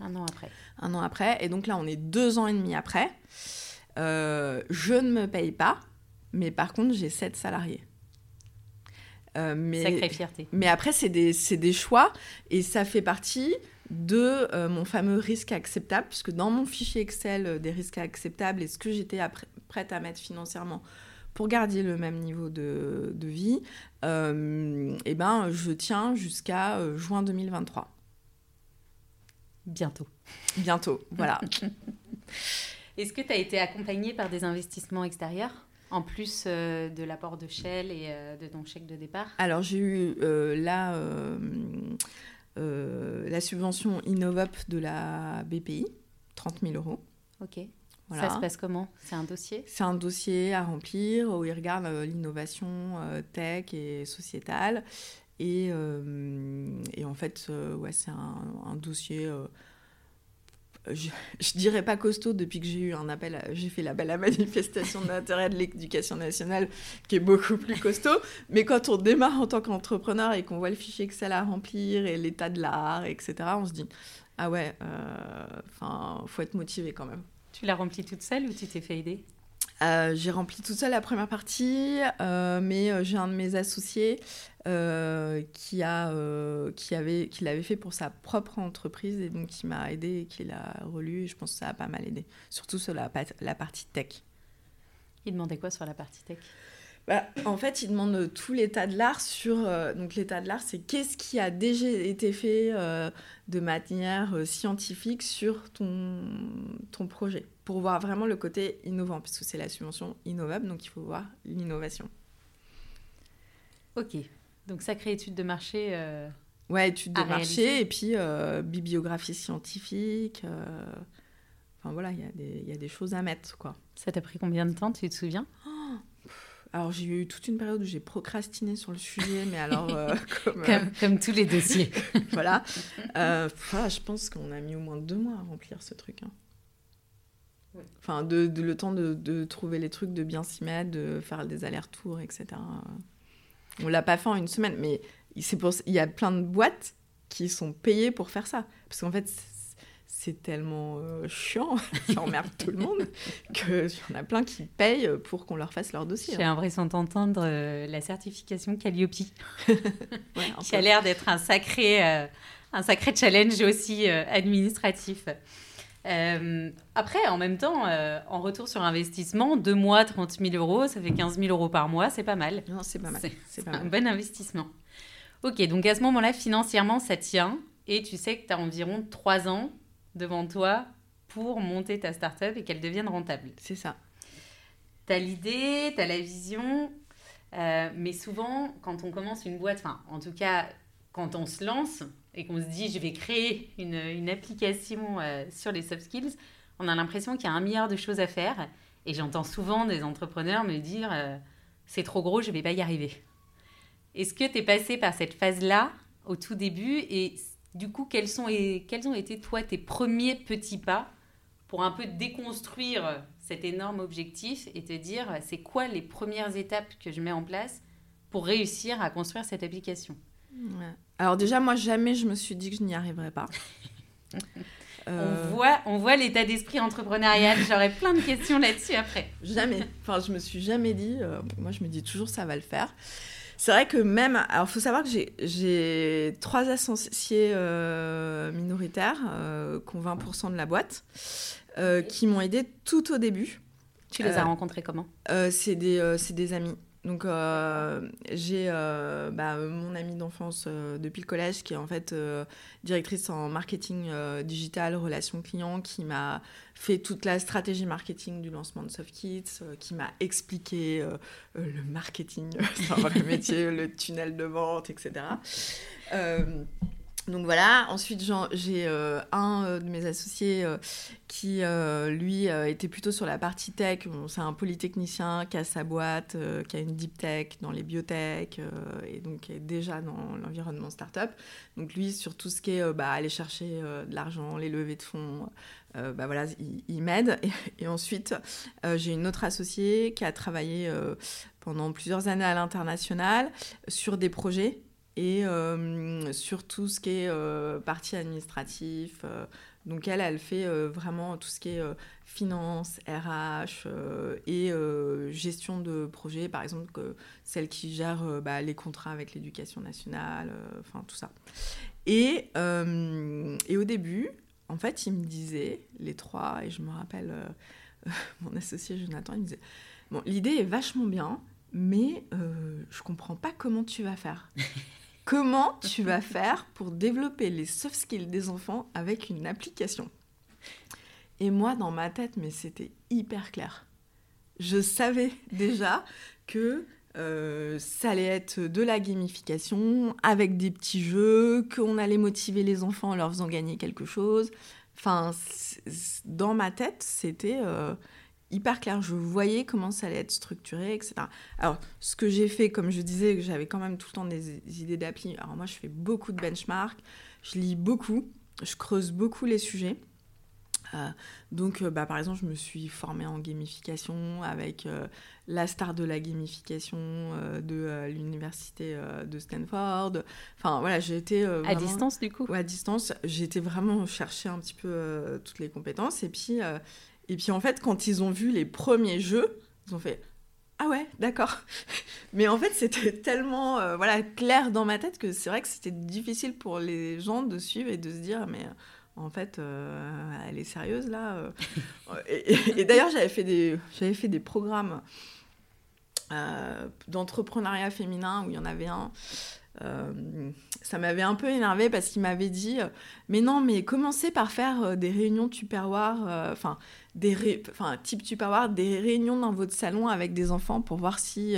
Un an après. Un an après. Et donc là, on est deux ans et demi après. Euh, je ne me paye pas, mais par contre, j'ai sept salariés. mais, Sacrée fierté. Mais après, c'est des, des, choix et ça fait partie de euh, mon fameux risque acceptable, puisque dans mon fichier Excel euh, des risques acceptables et ce que j'étais prête à mettre financièrement pour garder le même niveau de, vie, euh, eh ben, je tiens jusqu'à juin 2023. Bientôt. Bientôt, voilà. Est-ce que tu as été accompagnée par des investissements extérieurs en plus de l'apport de Shell et de ton chèque de départ? Alors j'ai eu là euh, la subvention Innovop de la BPI, 30 000 euros. Ok. Ça se passe comment? C'est un dossier? C'est un dossier à remplir où ils regardent euh, l'innovation euh, tech et sociétale. Et, et en fait, ouais, c'est un, dossier je, dirais pas costaud depuis que j'ai eu un appel, j'ai fait l'appel à manifestation d'intérêt de l'éducation nationale, qui est beaucoup plus costaud. Mais quand on démarre en tant qu'entrepreneur et qu'on voit le fichier Excel à remplir et l'état de l'art, etc., on se dit ah ouais, euh, enfin, faut être motivé quand même. Tu l'as rempli toute seule ou tu t'es fait aider? Euh, j'ai rempli toute seule la première partie, euh, mais j'ai un de mes associés euh, qui, a, euh, qui, avait, qui l'avait fait pour sa propre entreprise et donc qui m'a aidé et qui l'a relu et je pense que ça a pas mal aidé, surtout sur la, la partie tech. Il demandait quoi sur la partie tech? Bah, en fait, il demande tout l'état de l'art sur. Euh, donc, l'état de l'art, c'est qu'est-ce qui a déjà été fait de manière scientifique sur ton, ton projet, pour voir vraiment le côté innovant, puisque c'est la subvention innovable, donc il faut voir l'innovation. Ok, donc, sacrée étude de marché. Euh, ouais, étude de marché et puis euh, bibliographie scientifique. Euh, enfin, voilà, il y, y, a des choses à mettre, quoi. Ça t'a pris combien de temps, tu te souviens? Alors, j'ai eu toute une période où j'ai procrastiné sur le sujet, mais alors. comme, comme, tous les dossiers. voilà. voilà. Je pense qu'on a mis au moins deux mois à remplir ce truc. Hein. Enfin, de, de, le temps de, de, trouver les trucs, de bien s'y mettre, de faire des allers-retours, etc. On l'a pas fait en une semaine, mais c'est pour il y a plein de boîtes qui sont payés pour faire ça. Parce qu'en fait, c'est tellement euh, chiant, ça emmerde tout le monde, qu'il y en a plein qui payent pour qu'on leur fasse leur dossier. J'ai l'impression d'entendre euh, la certification Calliope, qui a l'air d'être un sacré, euh, un sacré challenge aussi administratif. Après, en même temps, en retour sur investissement, deux mois, 30 000 euros, ça fait 15 000 euros par mois, c'est pas mal. Non, c'est pas mal. C'est un bon investissement. Ok, donc à ce moment-là, financièrement, ça tient. Et tu sais que tu as environ trois ans devant toi pour monter ta startup et qu'elle devienne rentable. C'est ça. Tu as l'idée, tu as la vision, euh, mais souvent, quand on commence une boîte, enfin, en tout cas, quand on se lance et qu'on se dit je vais créer une, application euh, sur les soft skills, on a l'impression qu'il y a un milliard de choses à faire. Et j'entends souvent des entrepreneurs me dire euh, c'est trop gros, je ne vais pas y arriver. Est-ce que tu es passé par cette phase-là au tout début et du coup, quels, sont, quels ont été, toi, tes premiers petits pas pour un peu déconstruire cet énorme objectif et te dire, c'est quoi les premières étapes que je mets en place pour réussir à construire cette application? Alors déjà, moi, jamais je me suis dit que je n'y arriverais pas. On voit, on voit l'état d'esprit entrepreneurial. J'aurais plein de questions là-dessus après. Jamais. Enfin, je me suis jamais dit. Euh, moi, je me dis toujours ça va le faire. C'est vrai que même. Alors, il faut savoir que j'ai trois associés euh, minoritaires, euh, qui ont 20% de la boîte, euh, qui m'ont aidé tout au début. Tu les as rencontrés comment? C'est des, des amis. Donc j'ai bah, mon amie d'enfance depuis le collège qui est en fait directrice en marketing digital, relations clients, qui m'a fait toute la stratégie marketing du lancement de SoftKids, qui m'a expliqué le marketing, vrai métier, le tunnel de vente, etc. Donc voilà, ensuite j'ai euh, un euh, de mes associés euh, qui, lui, était plutôt sur la partie tech. c'est un polytechnicien qui a sa boîte, qui a une deep tech dans les biotech et donc est déjà dans l'environnement startup. Donc lui, sur tout ce qui est bah, aller chercher de l'argent, les levées de fonds, bah voilà, il, m'aide. Et, ensuite, j'ai une autre associée qui a travaillé pendant plusieurs années à l'international sur des projets et euh, sur tout ce qui est euh, partie administrative. Euh, donc elle, elle fait vraiment tout ce qui est finance, RH et gestion de projet, par exemple celle qui gère bah, les contrats avec l'éducation nationale, enfin tout ça. Et, et au début, en fait, ils me disaient, les trois, et je me rappelle mon associé Jonathan, il me disait, bon, l'idée est vachement bien, mais je comprends pas comment tu vas faire. Comment tu vas faire pour développer les soft skills des enfants avec une application Et moi, dans ma tête, mais c'était hyper clair. Je savais déjà que euh, ça allait être de la gamification avec des petits jeux, qu'on allait motiver les enfants en leur faisant gagner quelque chose. Enfin, dans ma tête, c'était euh, hyper clair. Je voyais comment ça allait être structuré, etc. Alors, ce que j'ai fait, comme je disais, j'avais quand même tout le temps des idées d'appli. Alors, moi, je fais beaucoup de benchmark, je lis beaucoup, je creuse beaucoup les sujets. Euh, donc, euh, bah, par exemple, je me suis formée en gamification avec euh, la star de la gamification de l'université de Stanford. Enfin, voilà, j'ai été. À distance, du coup? À distance. J'ai été vraiment chercher un petit peu toutes les compétences. Et puis, et puis en fait, quand ils ont vu les premiers jeux, ils ont fait ah ouais, d'accord. Mais en fait, c'était tellement euh, voilà clair dans ma tête que c'est vrai que c'était difficile pour les gens de suivre et de se dire mais en fait, euh, elle est sérieuse là. Euh. et, d'ailleurs, j'avais fait des j'avais fait des programmes d'entrepreneuriat féminin où il y en avait un ça m'avait un peu énervé parce qu'il m'avait dit mais non mais commencez par faire des réunions tupperware enfin des enfin type des réunions dans votre salon avec des enfants pour voir si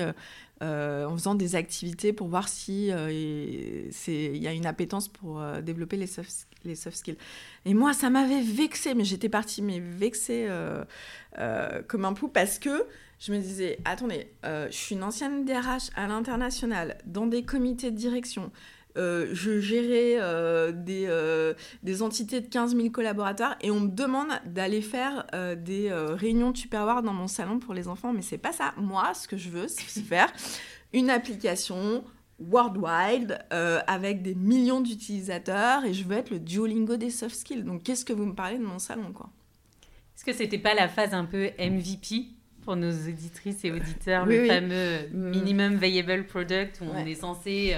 en faisant des activités pour voir si il y a une appétence pour développer les soft, les soft skills. Et moi, ça m'avait vexé, mais j'étais partie mais vexée comme un pou parce que je me disais, attendez, euh, je suis une ancienne DRH à l'international, dans des comités de direction. Euh, je gérais euh, des, des, entités de 15 000 collaborateurs et on me demande d'aller faire des réunions Tupperware dans mon salon pour les enfants. Mais c'est pas ça. Moi, ce que je veux, c'est faire une application worldwide avec des millions d'utilisateurs et je veux être le Duolingo des soft skills. Donc qu'est-ce que vous me parlez de mon salon quoi? Est-ce que c'était pas la phase un peu MVP pour nos auditrices et auditeurs, le fameux mm. minimum viable product où on est censé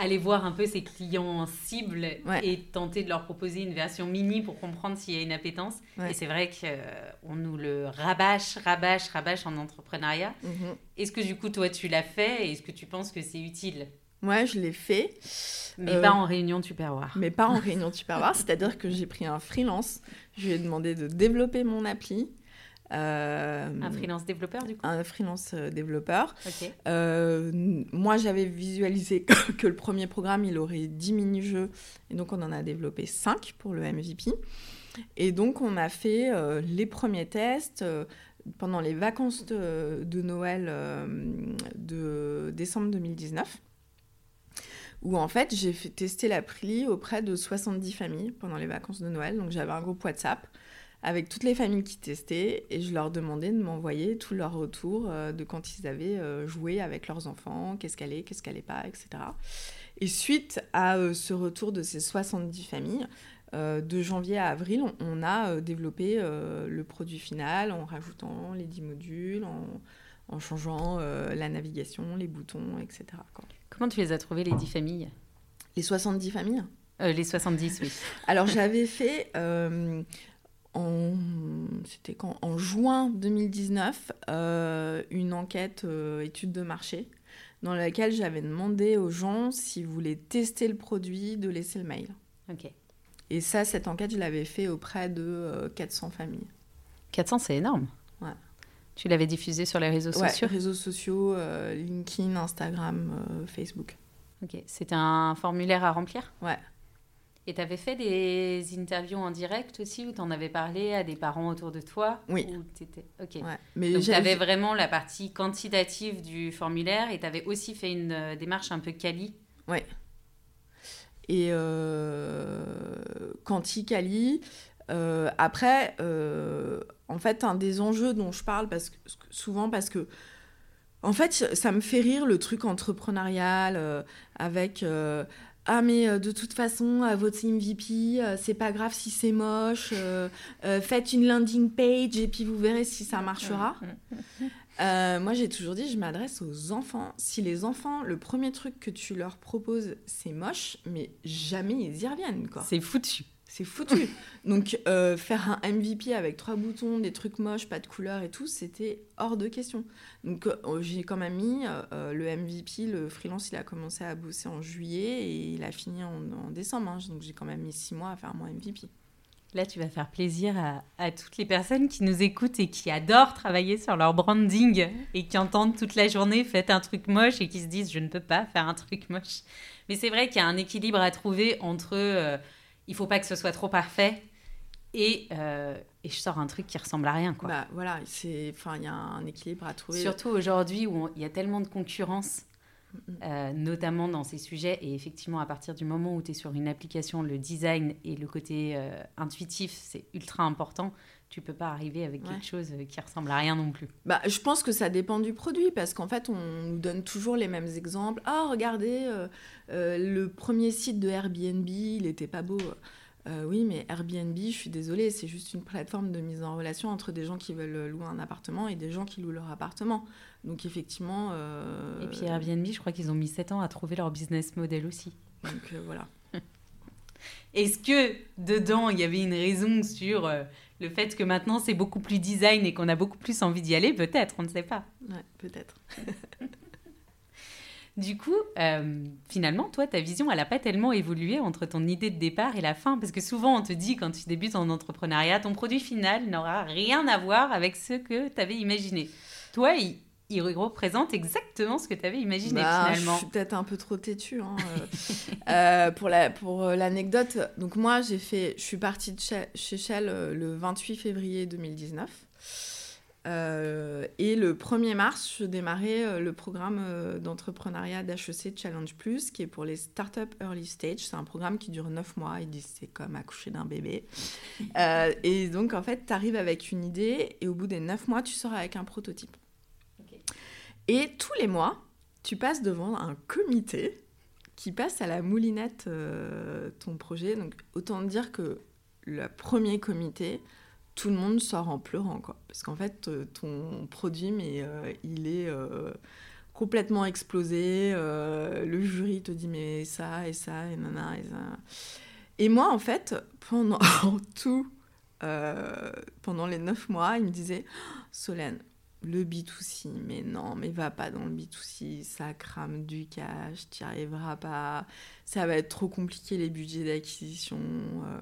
aller voir un peu ses clients cibles et tenter de leur proposer une version mini pour comprendre s'il y a une appétence. Et c'est vrai qu'on nous le rabâche, rabâche, rabâche en entrepreneuriat. Mhm. Est-ce que du coup, toi, tu l'as fait et est-ce que tu penses que c'est utile? Ouais, je l'ai fait. Mais pas euh, en réunion Tupperware. Mais pas en réunion Tupperware, c'est-à-dire que j'ai pris un freelance, je lui ai demandé de développer mon appli, euh, un freelance développeur, du coup Un freelance euh, développeur. Euh, moi, j'avais visualisé que le premier programme, il aurait 10 mini-jeux. Et donc, on en a développé 5 pour le MVP. Et donc, on a fait les premiers tests pendant les vacances de, de Noël de décembre 2019 où en fait j'ai tester l'appli auprès de 70 familles pendant les vacances de Noël. Donc j'avais un groupe WhatsApp avec toutes les familles qui testaient et je leur demandais de m'envoyer tous leurs retours euh, de quand ils avaient euh, joué avec leurs enfants, qu'est-ce qu'elle est, qu'est-ce qu'elle n'est pas, etc. Et suite à euh, ce retour de ces 70 familles, de janvier à avril, on, a développé le produit final en rajoutant les 10 modules, en, changeant la navigation, les boutons, etc. Comment tu les as trouvés, les 10 familles? Les 70 familles? Les 70, oui. Alors j'avais fait en, c'était quand, en juin 2019 euh, une enquête euh, étude de marché dans laquelle j'avais demandé aux gens s'ils voulaient tester le produit, de laisser le mail. Ok. Et ça, cette enquête, je l'avais fait auprès de 400 euh, familles. 400, c'est énorme. Ouais. Tu l'avais diffusé sur les réseaux sociaux? Ouais, réseaux sociaux, LinkedIn, Instagram, Facebook. Ok. C'était un formulaire à remplir? Ouais. Et tu avais fait des interviews en direct aussi où tu en avais parlé à des parents autour de toi? Oui. Ok. mais Donc tu avais vraiment la partie quantitative du formulaire et tu avais aussi fait une euh, démarche un peu quali. Oui. Et euh, quanti-quali. Euh, après, euh, en fait, un des enjeux dont je parle parce que, souvent parce que en fait, ça me fait rire le truc entrepreneurial avec ah mais euh, de toute façon euh, votre MVP euh, c'est pas grave si c'est moche faites une landing page et puis vous verrez si ça marchera. Moi j'ai toujours dit je m'adresse aux enfants. Si les enfants le premier truc que tu leur proposes c'est moche mais jamais ils y reviennent quoi. C'est foutu c'est foutu. Donc euh, faire un MVP avec trois boutons, des trucs moches, pas de couleur et tout, c'était hors de question. Donc euh, j'ai quand même mis euh, le MVP, le freelance, il a commencé à bosser en juillet et il a fini en, décembre. Hein. donc j'ai quand même mis six mois à faire mon MVP. Là, tu vas faire plaisir à, à, toutes les personnes qui nous écoutent et qui adorent travailler sur leur branding et qui entendent toute la journée faites un truc moche et qui se disent je ne peux pas faire un truc moche. Mais c'est vrai qu'il y a un équilibre à trouver entre il faut pas que ce soit trop parfait. Et, euh, et je sors un truc qui ressemble à rien. Quoi. Bah, voilà, il y a un équilibre à trouver. Surtout aujourd'hui où il y a tellement de concurrence, euh, notamment dans ces sujets. Et effectivement, à partir du moment où tu es sur une application, le design et le côté euh, intuitif, c'est ultra important. Tu peux pas arriver avec quelque chose qui ressemble à rien non plus. Bah, je pense que ça dépend du produit parce qu'en fait, on nous donne toujours les mêmes exemples. Ah, regardez, euh, le premier site de Airbnb, il était pas beau. Euh, oui, mais Airbnb, je suis désolée, c'est juste une plateforme de mise en relation entre des gens qui veulent louer un appartement et des gens qui louent leur appartement. Donc effectivement... Euh, et puis Airbnb, je crois qu'ils ont mis 7 ans à trouver leur business model aussi. Donc voilà. Est-ce que dedans, il y avait une raison sur le fait que maintenant c'est beaucoup plus design et qu'on a beaucoup plus envie d'y aller Peut-être, on ne sait pas. Ouais, peut-être. Du coup, euh, finalement, toi, ta vision, elle n'a pas tellement évolué entre ton idée de départ et la fin? Parce que souvent, on te dit, quand tu débutes en entrepreneuriat, ton produit final n'aura rien à voir avec ce que tu avais imaginé. Toi, il, représente exactement ce que tu avais imaginé bah, finalement. Je suis peut-être un peu trop têtue. Hein, euh. Euh, pour la, pour l'anecdote, donc moi, j'ai fait, je suis partie de chez, chez Shell le 28 février 2019. Euh, et le 1er mars, je démarrais euh, le programme euh, d'entrepreneuriat d'HEC Challenge Plus, qui est pour les startups early stage. C'est un programme qui dure 9 mois. Ils disent c'est comme accoucher d'un bébé. et donc, en fait, tu arrives avec une idée et au bout des 9 mois, tu sors avec un prototype. Et tous les mois, tu passes devant un comité qui passe à la moulinette euh, ton projet. Donc autant dire que le premier comité, tout le monde sort en pleurant, quoi. Parce qu'en fait, euh, ton produit, mais euh, il est complètement explosé. le jury te dit mais ça et ça et nana et ça. Et moi, en fait, pendant tout, pendant les neuf mois, il me disait Solène, le B2C, mais non, mais va pas dans le B2C, ça crame du cash, tu n'y arriveras pas, ça va être trop compliqué les budgets d'acquisition. Euh.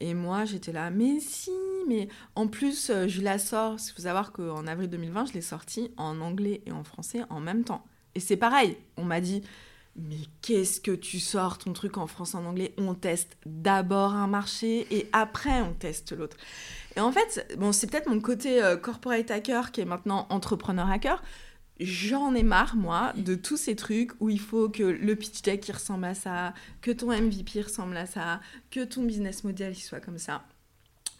Et moi, j'étais là, mais si, mais en plus, euh, je la sors. Il faut savoir qu'en avril 2020, je l'ai sortie en anglais et en français en même temps. Et c'est pareil, on m'a dit, mais qu'est-ce que tu sors ton truc en français en anglais? On teste d'abord un marché et après on teste l'autre. Et en fait, bon, c'est peut-être mon côté euh, corporate hacker qui est maintenant entrepreneur hacker. J'en ai marre, moi, de tous ces trucs où il faut que le pitch deck ressemble à ça, que ton MVP ressemble à ça, que ton business model il soit comme ça.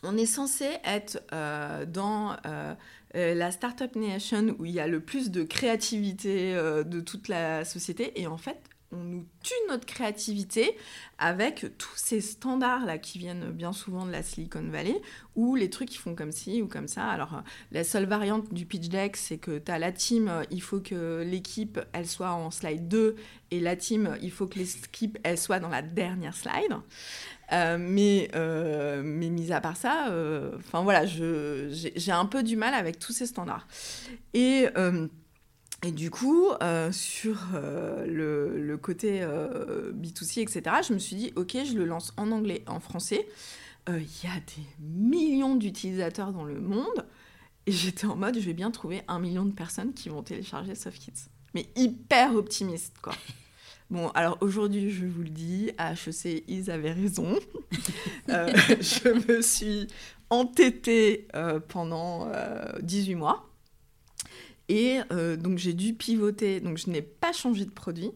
On est censé être euh, dans euh, la Startup Nation où il y a le plus de créativité de toute la société. Et en fait, on nous tue notre créativité avec tous ces standards là qui viennent bien souvent de la Silicon Valley ou les trucs qui font comme ci ou comme ça. Alors euh, la seule variante du pitch deck c'est que tu as la team, euh, il faut que l'équipe elle soit en slide 2 et la team, il faut que l'équipe elle soit dans la dernière slide. Euh, mais, mais mis à part ça, enfin voilà, j'ai un peu du mal avec tous ces standards. Et et du coup, euh, sur euh, le, côté euh, B2C, etc., je me suis dit, ok, je le lance en anglais, en français. Il y a des millions d'utilisateurs dans le monde. Et j'étais en mode, je vais bien trouver un million de personnes qui vont télécharger SoftKids. Mais hyper optimiste, quoi. Bon, alors aujourd'hui, je vous le dis, à HEC, ils avaient raison. je me suis entêtée pendant 18 mois. Et euh, donc j'ai dû pivoter. Donc je n'ai pas changé de produit,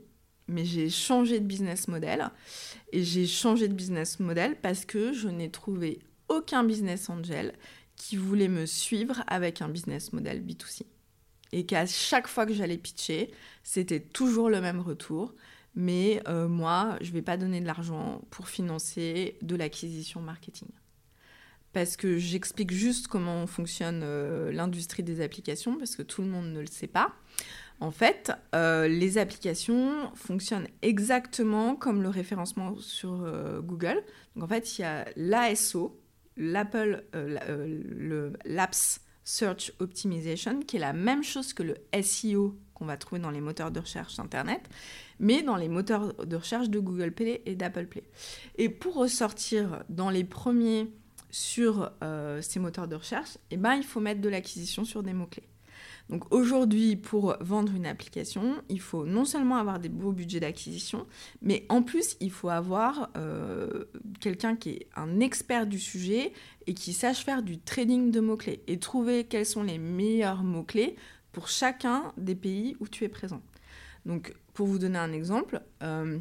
mais j'ai changé de business model. Et j'ai changé de business model parce que je n'ai trouvé aucun business angel qui voulait me suivre avec un business model B2C. Et qu'à chaque fois que j'allais pitcher, c'était toujours le même retour. Mais euh, moi, je ne vais pas donner de l'argent pour financer de l'acquisition marketing parce que j'explique juste comment fonctionne euh, l'industrie des applications, parce que tout le monde ne le sait pas. En fait, euh, les applications fonctionnent exactement comme le référencement sur Google. Donc en fait, il y a l'ASO, l'Apple, le l'Apps Search Optimization, qui est la même chose que le SEO qu'on va trouver dans les moteurs de recherche Internet, mais dans les moteurs de recherche de Google Play et d'Apple Play. Et pour ressortir dans les premiers sur euh, ces moteurs de recherche, eh ben, il faut mettre de l'acquisition sur des mots-clés. Donc aujourd'hui, pour vendre une application, il faut non seulement avoir des beaux budgets d'acquisition, mais en plus, il faut avoir euh, quelqu'un qui est un expert du sujet et qui sache faire du trading de mots-clés et trouver quels sont les meilleurs mots-clés pour chacun des pays où tu es présent. Donc, pour vous donner un exemple, euh,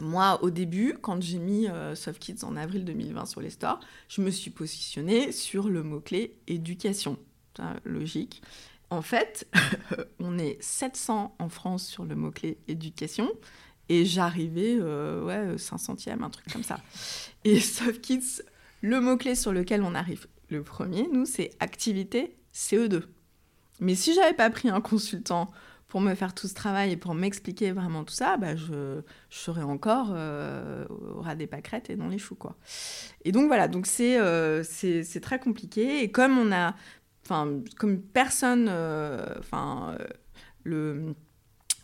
moi, au début, quand j'ai mis euh, SoftKids en avril 2020 sur les stores, je me suis positionnée sur le mot-clé éducation. logique. En fait, on est 700 en France sur le mot-clé éducation et j'arrivais, euh, ouais, 500e, un truc comme ça. Et SoftKids, le mot-clé sur lequel on arrive le premier, nous, c'est activité CE2. Mais si j'avais pas pris un consultant pour me faire tout ce travail et pour m'expliquer vraiment tout ça, bah, je, serais encore euh, au ras des pâquerettes et dans les choux. Quoi. Et donc voilà, donc c'est, euh, c'est, très compliqué. Et comme on a, enfin, comme personne, euh, enfin, le,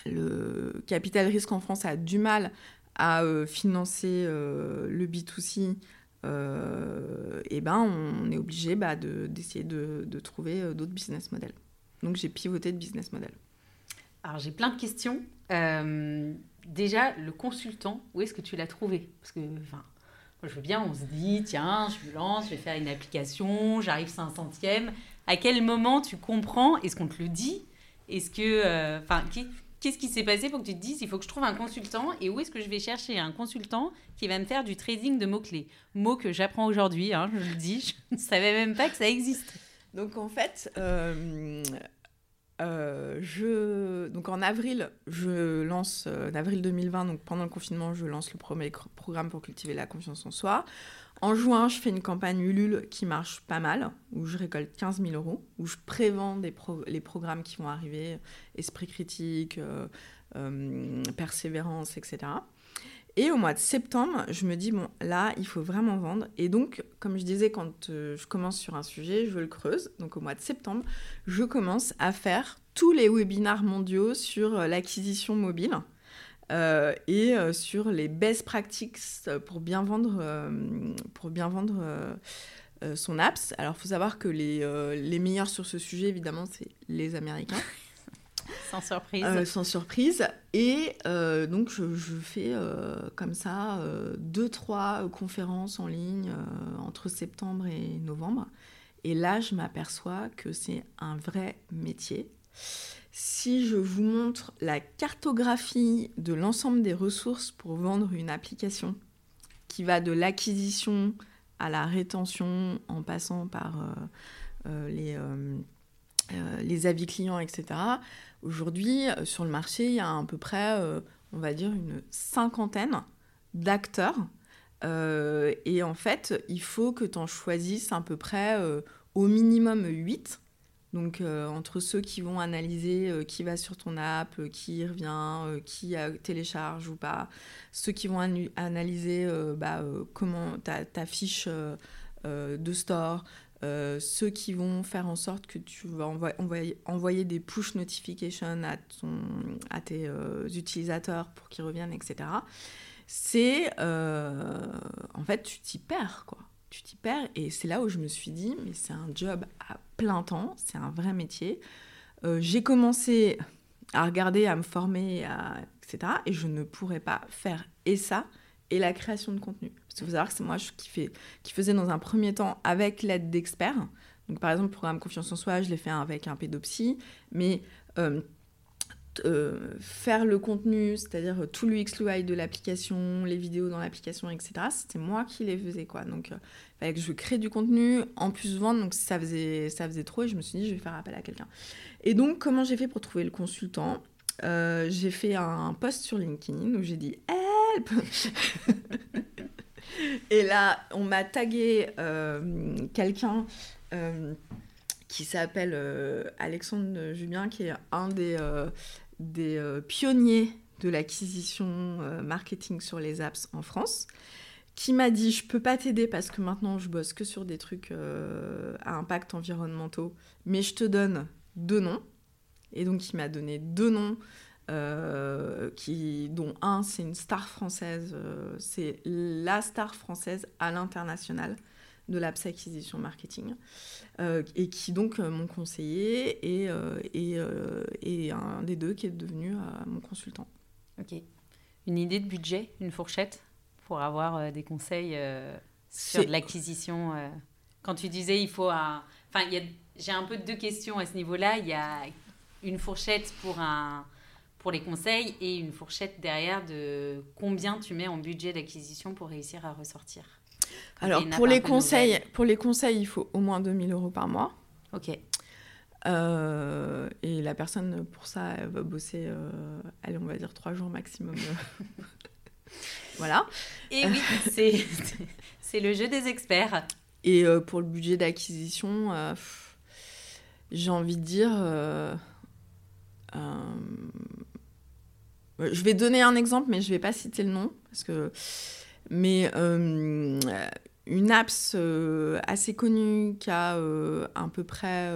le capital risque en France a du mal à financer le B2C, et ben on est obligé bah, de, d'essayer de, de trouver d'autres business models. Donc j'ai pivoté de business model. Alors j'ai plein de questions. Euh, déjà, le consultant, où est-ce que tu l'as trouvé? Parce que, enfin, je veux bien, on se dit, tiens, je me lance, je vais faire une application, j'arrive 500e. À quel moment tu comprends? Est-ce qu'on te le dit? Est-ce que, euh, enfin, qu'est-ce qui s'est passé pour que tu te dises, il faut que je trouve un consultant et où est-ce que je vais chercher un consultant qui va me faire du trading de mots-clés? Mots que j'apprends aujourd'hui, hein, je le dis, je ne savais même pas que ça existe. Donc en fait, euh, je... Donc en avril, je lance, en avril 2020, donc pendant le confinement, je lance le premier programme pour cultiver la confiance en soi. En juin, je fais une campagne Ulule qui marche pas mal, où je récolte 15 000 euros, où je prévends les programmes qui vont arriver, esprit critique, euh, euh, persévérance, etc. Et au mois de septembre, je me dis, bon, là, il faut vraiment vendre. Et donc, comme je disais, quand euh, je commence sur un sujet, je le creuse. Donc, au mois de septembre, je commence à faire tous les webinars mondiaux sur l'acquisition mobile. Euh, et euh, sur les best practices pour bien vendre, euh, pour bien vendre son apps. Alors, il faut savoir que les, les meilleurs sur ce sujet, évidemment, c'est les Américains. sans surprise. sans surprise. Et donc, je, fais comme ça deux, trois conférences en ligne entre septembre et novembre. Et là, je m'aperçois que c'est un vrai métier. Si je vous montre la cartographie de l'ensemble des ressources pour vendre une application, qui va de l'acquisition à la rétention en passant par euh, euh, les, euh, les, avis clients, etc. Aujourd'hui, sur le marché, il y a à peu près, on va dire, une cinquantaine d'acteurs. et en fait, il faut que tu en choisisses à peu près au minimum 8 donc euh, entre ceux qui vont analyser euh, qui va sur ton app, euh, qui revient, qui télécharge ou pas, ceux qui vont analyser bah, comment ta, ta fiche de store, ceux qui vont faire en sorte que tu vas envoyer, des push notifications à, tes utilisateurs pour qu'ils reviennent, etc. C'est en fait tu t'y perds quoi tu t'y perds. Et c'est là où je me suis dit, mais c'est un job à plein temps, c'est un vrai métier. Euh, j'ai commencé à regarder, à me former, etc. Et je ne pourrais pas faire et ça et la création de contenu. Parce qu'il faut savoir que c'est moi qui, fais, qui faisais dans un premier temps avec l'aide d'experts. Donc par exemple, le programme Confiance en soi, je l'ai fait avec un pédopsie. Mais euh, euh, faire le contenu, c'est-à-dire tout l'UX, l'UI de l'application, les vidéos dans l'application, etc. C'était moi qui les faisais, quoi. Donc, euh, il fallait que je crée du contenu, en plus vendre, donc ça faisait, ça faisait trop, et je me suis dit, je vais faire appel à quelqu'un. Et donc, comment j'ai fait pour trouver le consultant? Euh, J'ai fait un post sur LinkedIn où j'ai dit « Help !» Et là, on m'a tagué quelqu'un qui s'appelle Alexandre Julien, qui est un des, des euh, pionniers de l'acquisition euh, marketing sur les apps en France, qui m'a dit je peux pas t'aider parce que maintenant je bosse que sur des trucs euh, à impact environnementaux, mais je te donne deux noms. Et donc il m'a donné deux noms, qui, dont un c'est une star française, c'est la star française à l'international de Acquisition Marketing, euh, et qui donc euh, m'ont conseillé, et, euh, et, et, un des deux qui est devenu mon consultant. Ok. Une idée de budget, une fourchette, pour avoir des conseils sur l'acquisition Quand tu disais il faut un... Enfin, j'ai un peu deux questions à ce niveau-là. Il y a une fourchette pour un pour les conseils et une fourchette derrière de combien tu mets en budget d'acquisition pour réussir à ressortir. Alors, pour les, conseils, pour les conseils, il faut au moins 2000 euros par mois. Ok. Euh, et la personne, pour ça, elle va bosser, euh, allez, on va dire trois jours maximum. voilà. Et oui, c'est le jeu des experts. Et euh, pour le budget d'acquisition, j'ai envie de dire... je vais donner un exemple, mais je ne vais pas citer le nom, parce que mais euh, une apps euh, assez connue qui a euh, à peu près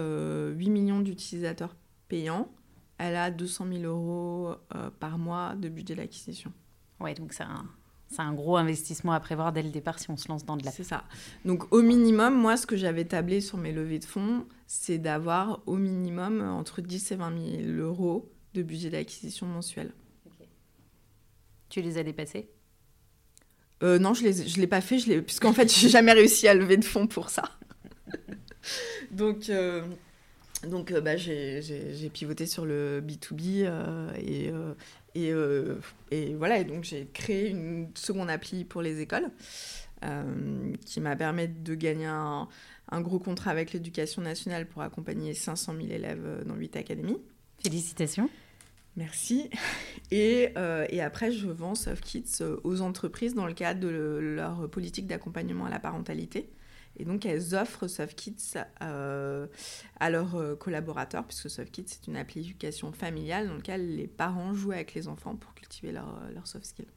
8 millions d'utilisateurs payants, elle a 200 000 euros par mois de budget d'acquisition. Ouais, donc c'est un, c'est un gros investissement à prévoir dès le départ si on se lance dans de la. C'est ça. Donc au minimum, moi, ce que j'avais tablé sur mes levées de fonds, c'est d'avoir au minimum entre 10 et 20 000 euros de budget d'acquisition mensuel. Tu les as dépassés? Euh, non, je ne je l'ai pas fait, je puisqu'en fait, j'ai jamais réussi à lever de fonds pour ça. donc, euh, donc euh, bah, j'ai pivoté sur le B2B et, et, et, voilà. Et donc, j'ai créé une seconde appli pour les écoles qui m'a permis de gagner un, un gros contrat avec l'éducation nationale pour accompagner 500 000 élèves dans 8 académies. Félicitations. Merci. Et, et, après, je vends Soft Kits aux entreprises dans le cadre de leur politique d'accompagnement à la parentalité. Et donc, elles offrent SoftKids euh, à leurs euh, collaborateurs, puisque SoftKids, c'est une application familiale dans laquelle les parents jouent avec les enfants pour cultiver leurs leur soft skills.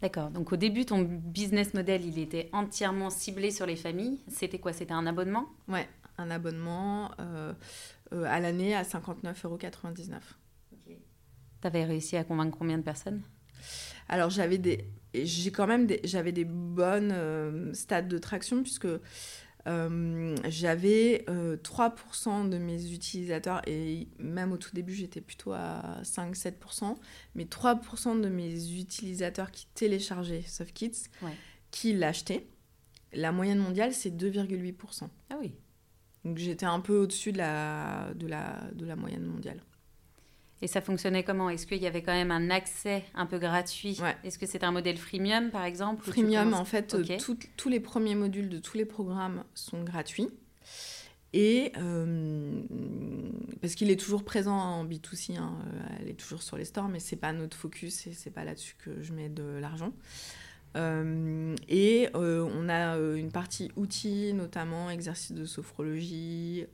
D'accord. Donc, au début, ton business model, il était entièrement ciblé sur les familles. C'était quoi? C'était un abonnement? Ouais, un abonnement euh, à l'année à 59,99 euros. Tu avais réussi à convaincre combien de personnes? Alors j'avais des, j'ai quand même des, j'avais des bonnes euh, stades de traction puisque euh, j'avais 3% euh, de mes utilisateurs et même au tout début j'étais plutôt à 5-7%, mais 3% de mes utilisateurs qui téléchargeaient SoftKits, qui l'achetaient. La moyenne mondiale c'est 2,8%. Ah oui. Donc j'étais un peu au-dessus de la, de, la, de la moyenne mondiale. Et ça fonctionnait comment? Est-ce qu'il y avait quand même un accès un peu gratuit? Est-ce que c'était un modèle freemium, par exemple Freemium, en fait, tous les premiers modules de tous les programmes sont gratuits. Et euh, parce qu'il est toujours présent en B2C, hein, euh, elle est toujours sur les stores, mais c'est pas notre focus et c'est pas là-dessus que je mets de l'argent. Euh, et on a une partie outils, notamment exercices de sophrologie,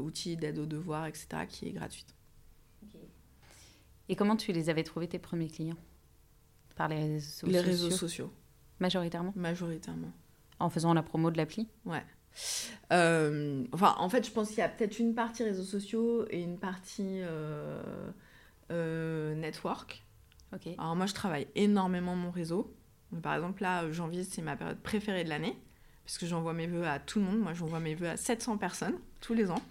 outils d'aide aux devoirs, etc., qui est gratuite. Et comment tu les avais trouvés tes premiers clients? Par les réseaux sociaux Les réseaux sociaux. Majoritairement? Majoritairement. En faisant la promo de l'appli? Ouais. Euh, enfin, en fait, je pense qu'il y a peut-être une partie réseaux sociaux et une partie euh, euh, network. Ok. Alors moi, je travaille énormément mon réseau. Par exemple, là, janvier, c'est ma période préférée de l'année, parce que j'envoie mes vœux à tout le monde. Moi, j'envoie mes vœux à 700 personnes tous les ans.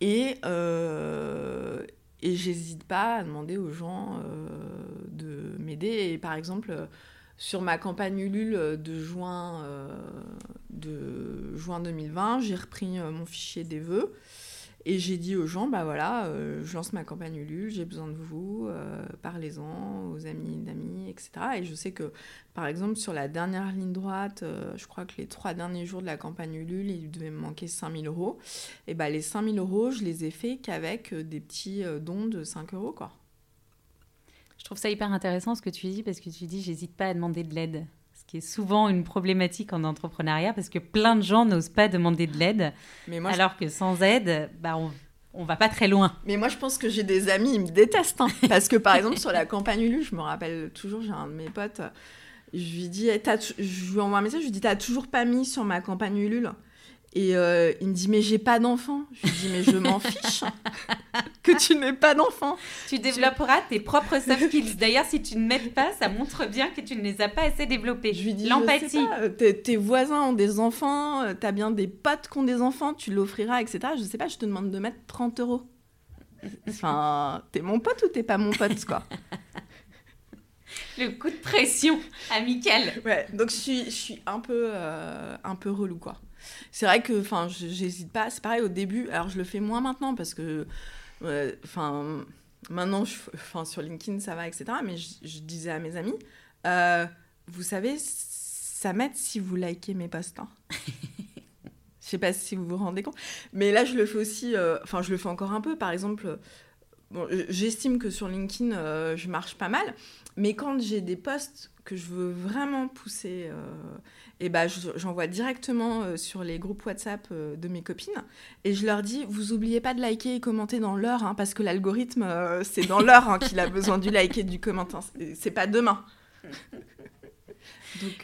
Et, et j'hésite pas à demander aux gens euh, de m'aider. Et par exemple, sur ma campagne Ulule de juin, euh, de juin 2020, j'ai repris euh, mon fichier des vœux et j'ai dit aux gens, bah voilà, euh, je lance ma campagne Ulule, j'ai besoin de vous, euh, parlez-en aux amis d'amis, etc. Et je sais que, par exemple, sur la dernière ligne droite, euh, je crois que les trois derniers jours de la campagne Ulule, il devait me manquer 5000 euros. Et bah les 5000 euros, je les ai faits qu'avec des petits dons de 5 euros, quoi. Je trouve ça hyper intéressant ce que tu dis, parce que tu dis, j'hésite pas à demander de l'aide qui est souvent une problématique en entrepreneuriat parce que plein de gens n'osent pas demander de l'aide, alors que sans aide, bah on, on va pas très loin. Mais moi, je pense que j'ai des amis, ils me détestent. Hein. parce que, par exemple, sur la campagne Ulu, je me rappelle toujours, j'ai un de mes potes, je lui dis, je lui envoie un message, je lui dis, t'as toujours pas mis sur ma campagne Ulule? Et euh, il me dit mais j'ai pas d'enfant. Je lui dis mais je m'en fiche que tu n'aies pas d'enfant. Tu développeras tes propres soft skills. D'ailleurs si tu ne m'aides pas, ça montre bien que tu ne les as pas assez développés. Je lui dis l'empathie. Euh, tes, voisins ont des enfants, euh, t'as bien des potes qui ont des enfants, tu l'offriras, etc. Je sais pas, je te demande de mettre 30 euros. Enfin, t'es mon pote ou t'es pas mon pote quoi? Le coup de pression amical. Ouais, donc je suis, je suis un peu, un peu relou quoi c'est vrai que enfin j'hésite pas c'est pareil au début alors je le fais moins maintenant parce que enfin maintenant je, enfin sur LinkedIn ça va etc mais je, disais à mes amis euh, vous savez ça m'aide si vous likez mes posts hein. je sais pas si vous vous rendez compte mais là je le fais aussi euh, enfin je le fais encore un peu par exemple bon, j'estime que sur LinkedIn euh, je marche pas mal mais quand j'ai des posts que je veux vraiment pousser et bah, j'envoie directement euh, sur les groupes WhatsApp euh, de mes copines. Et je leur dis vous oubliez pas de liker et commenter dans l'heure hein, parce que l'algorithme euh, c'est dans l'heure hein, qu'il a besoin du like et du commentaire c'est pas demain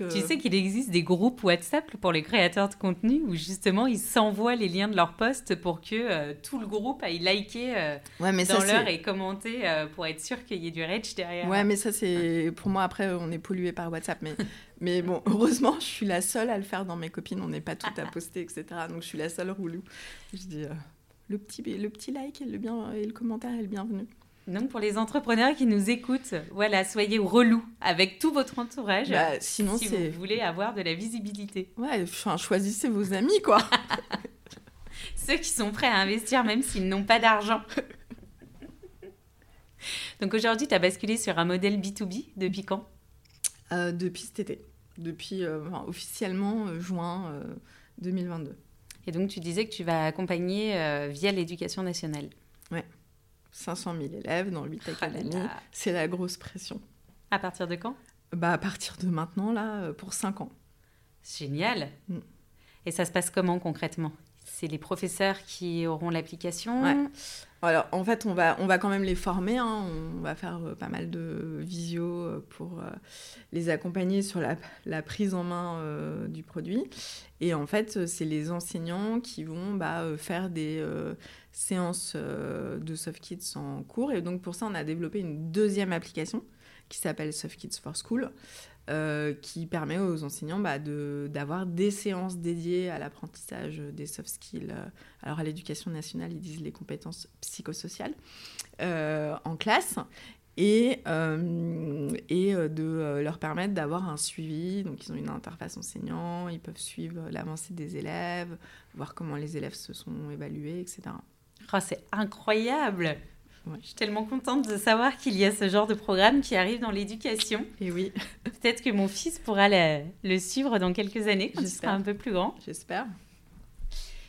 euh, tu sais qu'il existe des groupes WhatsApp pour les créateurs de contenu où justement ils s'envoient les liens de leurs posts pour que euh, tout le groupe aille liker euh, dans l'heure et commenter pour être sûr qu'il y ait du reach derrière. Ouais, mais ça c'est pour moi après on est pollué par WhatsApp, mais mais bon heureusement je suis la seule à le faire dans mes copines, on n'est pas toutes à poster etc. Donc je suis la seule roulou. Je dis le petit le petit like et le bien et le commentaire est le bienvenu. Donc pour les entrepreneurs qui nous écoutent, voilà, soyez relous avec tout votre entourage bah, sinon si vous voulez avoir de la visibilité. Ouais, enfin, choisissez vos amis, quoi. Ceux qui sont prêts à investir même s'ils n'ont pas d'argent. Donc aujourd'hui, tu as basculé sur un modèle B2B depuis quand? Euh, Depuis cet été. Depuis euh, officiellement euh, juin 2022. Et donc tu disais que tu vas accompagner via l'éducation nationale. Ouais. 500 000 élèves dans 8 académies. C'est la grosse pression. À partir de quand? Bah, À partir de maintenant, là, pour 5 ans. Génial. Mm. Et ça se passe comment concrètement? C'est les professeurs qui auront l'application? Alors, en fait, on va, on va quand même les former. Hein. On va faire euh, pas mal de visio euh, pour euh, les accompagner sur la, la prise en main du produit. Et en fait, c'est les enseignants qui vont bah, faire des séances de Soft Kids en cours. Et donc, pour ça, on a développé une deuxième application qui s'appelle Soft Kids for School. Euh, qui permet aux enseignants bah, d'avoir des séances dédiées à l'apprentissage des soft skills. Euh, alors à l'éducation nationale, ils disent les compétences psychosociales euh, en classe et, et de leur permettre d'avoir un suivi. Donc ils ont une interface enseignant, ils peuvent suivre l'avancée des élèves, voir comment les élèves se sont évalués, etc. Oh, c'est incroyable je suis tellement contente de savoir qu'il y a ce genre de programme qui arrive dans l'éducation. Et oui. Peut-être que mon fils pourra le, suivre dans quelques années quand il sera un peu plus grand. J'espère.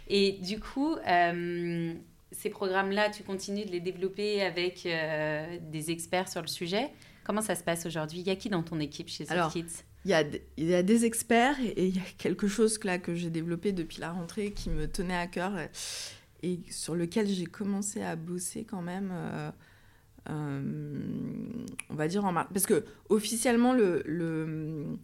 Et du coup, euh, ces programmes-là, tu continues de les développer avec euh, des experts sur le sujet. Comment ça se passe aujourd'hui? Il y a qui dans ton équipe chez Soft Kids il y, a, il y a des experts et, il y a quelque chose là, que j'ai développé depuis la rentrée qui me tenait à cœur et sur lequel j'ai commencé à bosser quand même, euh, euh, on va dire en mars. Parce que officiellement, le, le,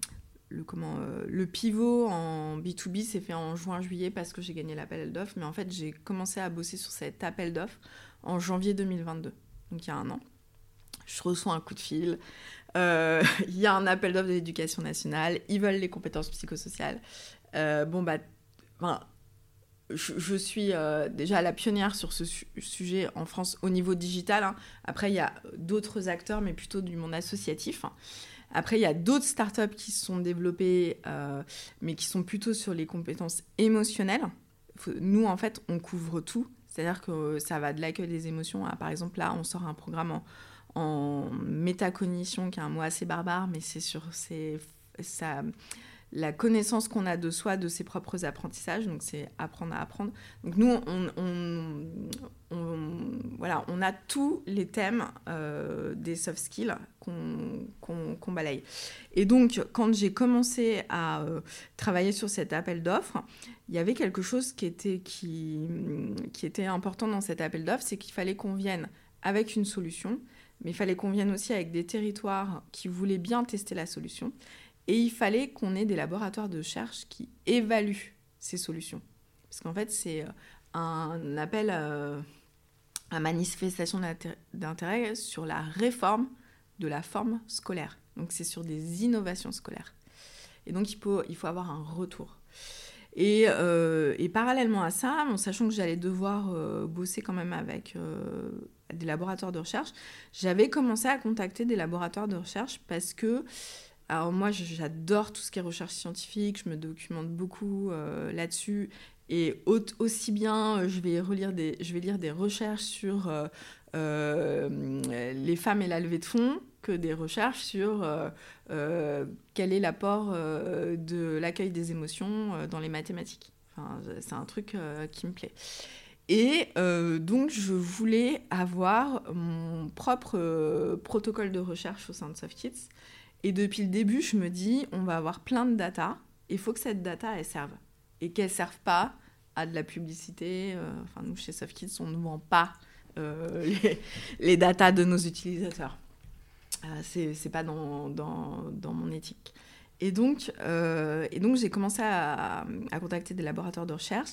le comment, euh, le pivot en B2B s'est fait en juin-juillet parce que j'ai gagné l'appel d'offres. Mais en fait, j'ai commencé à bosser sur cet appel d'offres en janvier 2022, donc il y a un an. Je reçois un coup de fil. Il y a un appel d'offres de l'éducation nationale. Ils veulent les compétences psychosociales. bon, bah, je, suis euh, déjà la pionnière sur ce sujet en France au niveau digital. Hein. Après, il y a d'autres acteurs, mais plutôt du monde associatif. Après, il y a d'autres startups qui se sont développées, euh, mais qui sont plutôt sur les compétences émotionnelles. Nous, en fait, on couvre tout. C'est-à-dire que ça va de l'accueil des émotions à, par exemple, là, on sort un programme en, en métacognition, qui est un mot assez barbare, mais c'est sur... Ça, la connaissance qu'on a de soi, de ses propres apprentissages. Donc, c'est apprendre à apprendre. Donc, nous, on, voilà, on a tous les thèmes euh, des soft skills qu'on balaye. Et donc, quand j'ai commencé à euh, travailler sur cet appel d'offres, il y avait quelque chose qui était, qui, qui était important dans cet appel d'offres, c'est qu'il fallait qu'on vienne avec une solution, mais il fallait qu'on vienne aussi avec des territoires qui voulaient bien tester la solution. Et il fallait qu'on ait des laboratoires de recherche qui évaluent ces solutions. Parce qu'en fait, c'est euh, un appel euh, à manifestation d'intérêt sur la réforme de la forme scolaire. Donc c'est sur des innovations scolaires. Et donc il faut, il faut avoir un retour. Et, euh, et parallèlement à ça, sachant que j'allais devoir bosser quand même avec des laboratoires de recherche, j'avais commencé à contacter des laboratoires de recherche parce que alors moi, j'adore tout ce qui est recherche scientifique, je me documente beaucoup euh, là-dessus. Et aussi bien, euh, je vais, des, lire des recherches sur euh, les femmes et la levée de fonds que des recherches sur quel est l'apport de l'accueil des émotions dans les mathématiques. Enfin, c'est un truc qui me plaît. Et donc, je voulais avoir mon propre protocole de recherche au sein de SoftKids et depuis le début, je me dis, on va avoir plein de data. Il faut que cette data, elle serve. Et qu'elle ne serve pas à de la publicité. Euh, enfin, nous, chez SoftKids, on ne vend pas euh, les, les datas de nos utilisateurs. Euh, c'est, c'est pas dans, dans, dans, mon éthique. Et donc, euh, donc j'ai commencé à, à, contacter des laboratoires de recherche.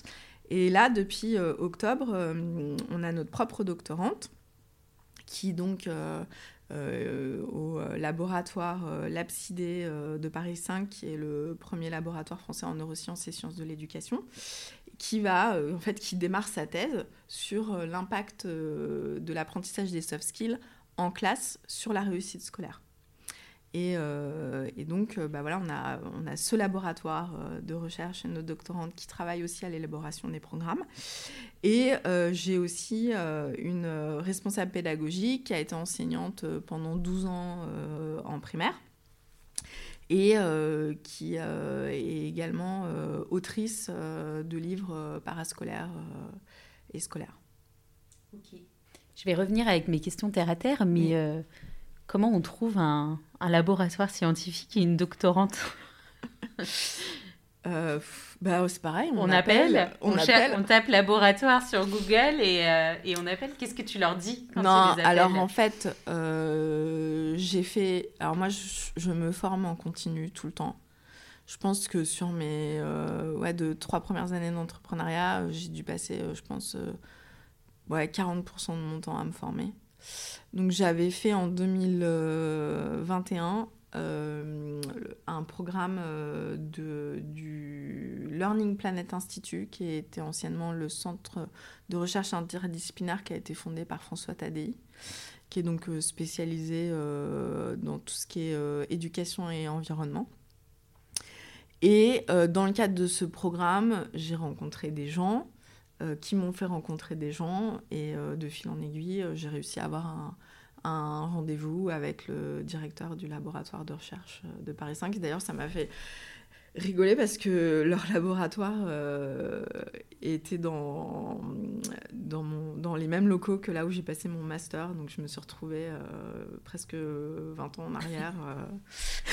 Et là, depuis octobre, on a notre propre doctorante qui donc au euh, laboratoire euh, L'Absidé de Paris 5, qui est le premier laboratoire français en neurosciences et sciences de l'éducation, qui va en fait qui démarre sa thèse sur l'impact de l'apprentissage des soft skills en classe sur la réussite scolaire. Euh, et, donc, euh, bah voilà, on a, on a ce laboratoire euh, de recherche et nos doctorantes qui travaillent aussi à l'élaboration des programmes. Et j'ai aussi une responsable pédagogique qui a été enseignante pendant 12 ans en primaire et qui est également autrice de livres parascolaires et scolaires. Ok. Je vais revenir avec mes questions terre à terre, mais comment on trouve un, laboratoire scientifique et une doctorante euh, bah, c'est pareil, on, appelle, on, tape laboratoire sur Google et, euh, et on appelle. Qu'est-ce que tu leur dis quand Non, alors en fait, j'ai fait. Alors moi, je, me forme en continu tout le temps. Je pense que sur mes ouais, de trois premières années d'entrepreneuriat, j'ai dû passer, je pense, ouais, 40% de mon temps à me former. Donc j'avais fait en 2021 euh, un programme euh, de, du Learning Planet Institute, qui était anciennement le centre de recherche interdisciplinaire qui a été fondé par François Tadei, qui est donc euh, spécialisé dans tout ce qui est éducation et environnement. Et dans le cadre de ce programme, j'ai rencontré des gens qui m'ont fait rencontrer des gens. Et euh, de fil en aiguille, euh, j'ai réussi à avoir un rendez-vous avec le directeur du laboratoire de recherche de Paris 5. D'ailleurs, ça m'a fait rigoler parce que leur laboratoire était dans, les mêmes locaux que là où j'ai passé mon master. Donc je me suis retrouvée presque 20 ans en arrière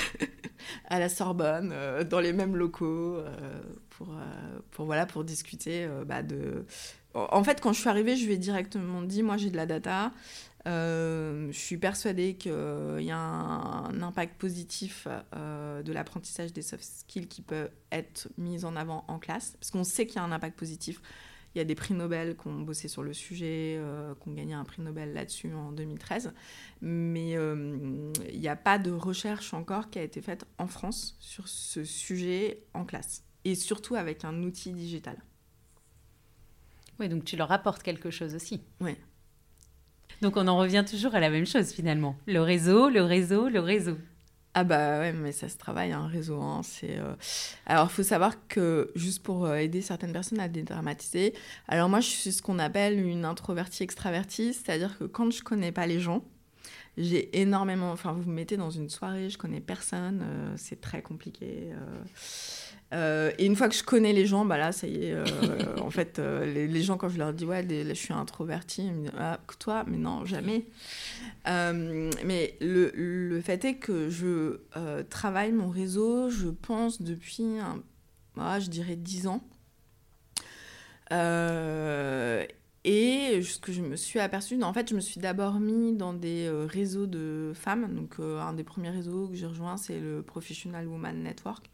à la Sorbonne, dans les mêmes locaux pour, euh, discuter euh, bah, de... En fait, quand je suis arrivée, je lui ai directement dit, moi j'ai de la data, euh, je suis persuadée qu'il y a un, impact positif de l'apprentissage des soft skills qui peut être mis en avant en classe, parce qu'on sait qu'il y a un impact positif. Il y a des prix Nobel qui ont bossé sur le sujet, qui ont gagné un prix Nobel là-dessus en 2013. Mais il n'y a pas de recherche encore qui a été faite en France sur ce sujet en classe et surtout avec un outil digital. Oui, donc tu leur apportes quelque chose aussi. Oui. Donc on en revient toujours à la même chose finalement. Le réseau, le réseau, le réseau. Ah bah ouais, mais ça se travaille, un réseau. Hein, euh, Alors, il faut savoir que, juste pour euh, aider certaines personnes à dédramatiser, alors moi, je suis ce qu'on appelle une introvertie extravertie, c'est-à-dire que quand je connais pas les gens, j'ai énormément... Enfin, vous me mettez dans une soirée, je connais personne, euh, c'est très compliqué. Et une fois que je connais les gens, bah là, ça y est. Euh, en fait, euh, les, gens, quand je leur dis, ouais, je suis introvertie, ils me disent, ah, toi, mais non, jamais. mais le, le, fait est que je travaille mon réseau, je pense, depuis, un, ah, je dirais, 10 ans. et ce que je me suis aperçue, en fait, je me suis d'abord mis dans des réseaux de femmes. Donc, un des premiers réseaux que j'ai rejoint, c'est le Professional Woman Network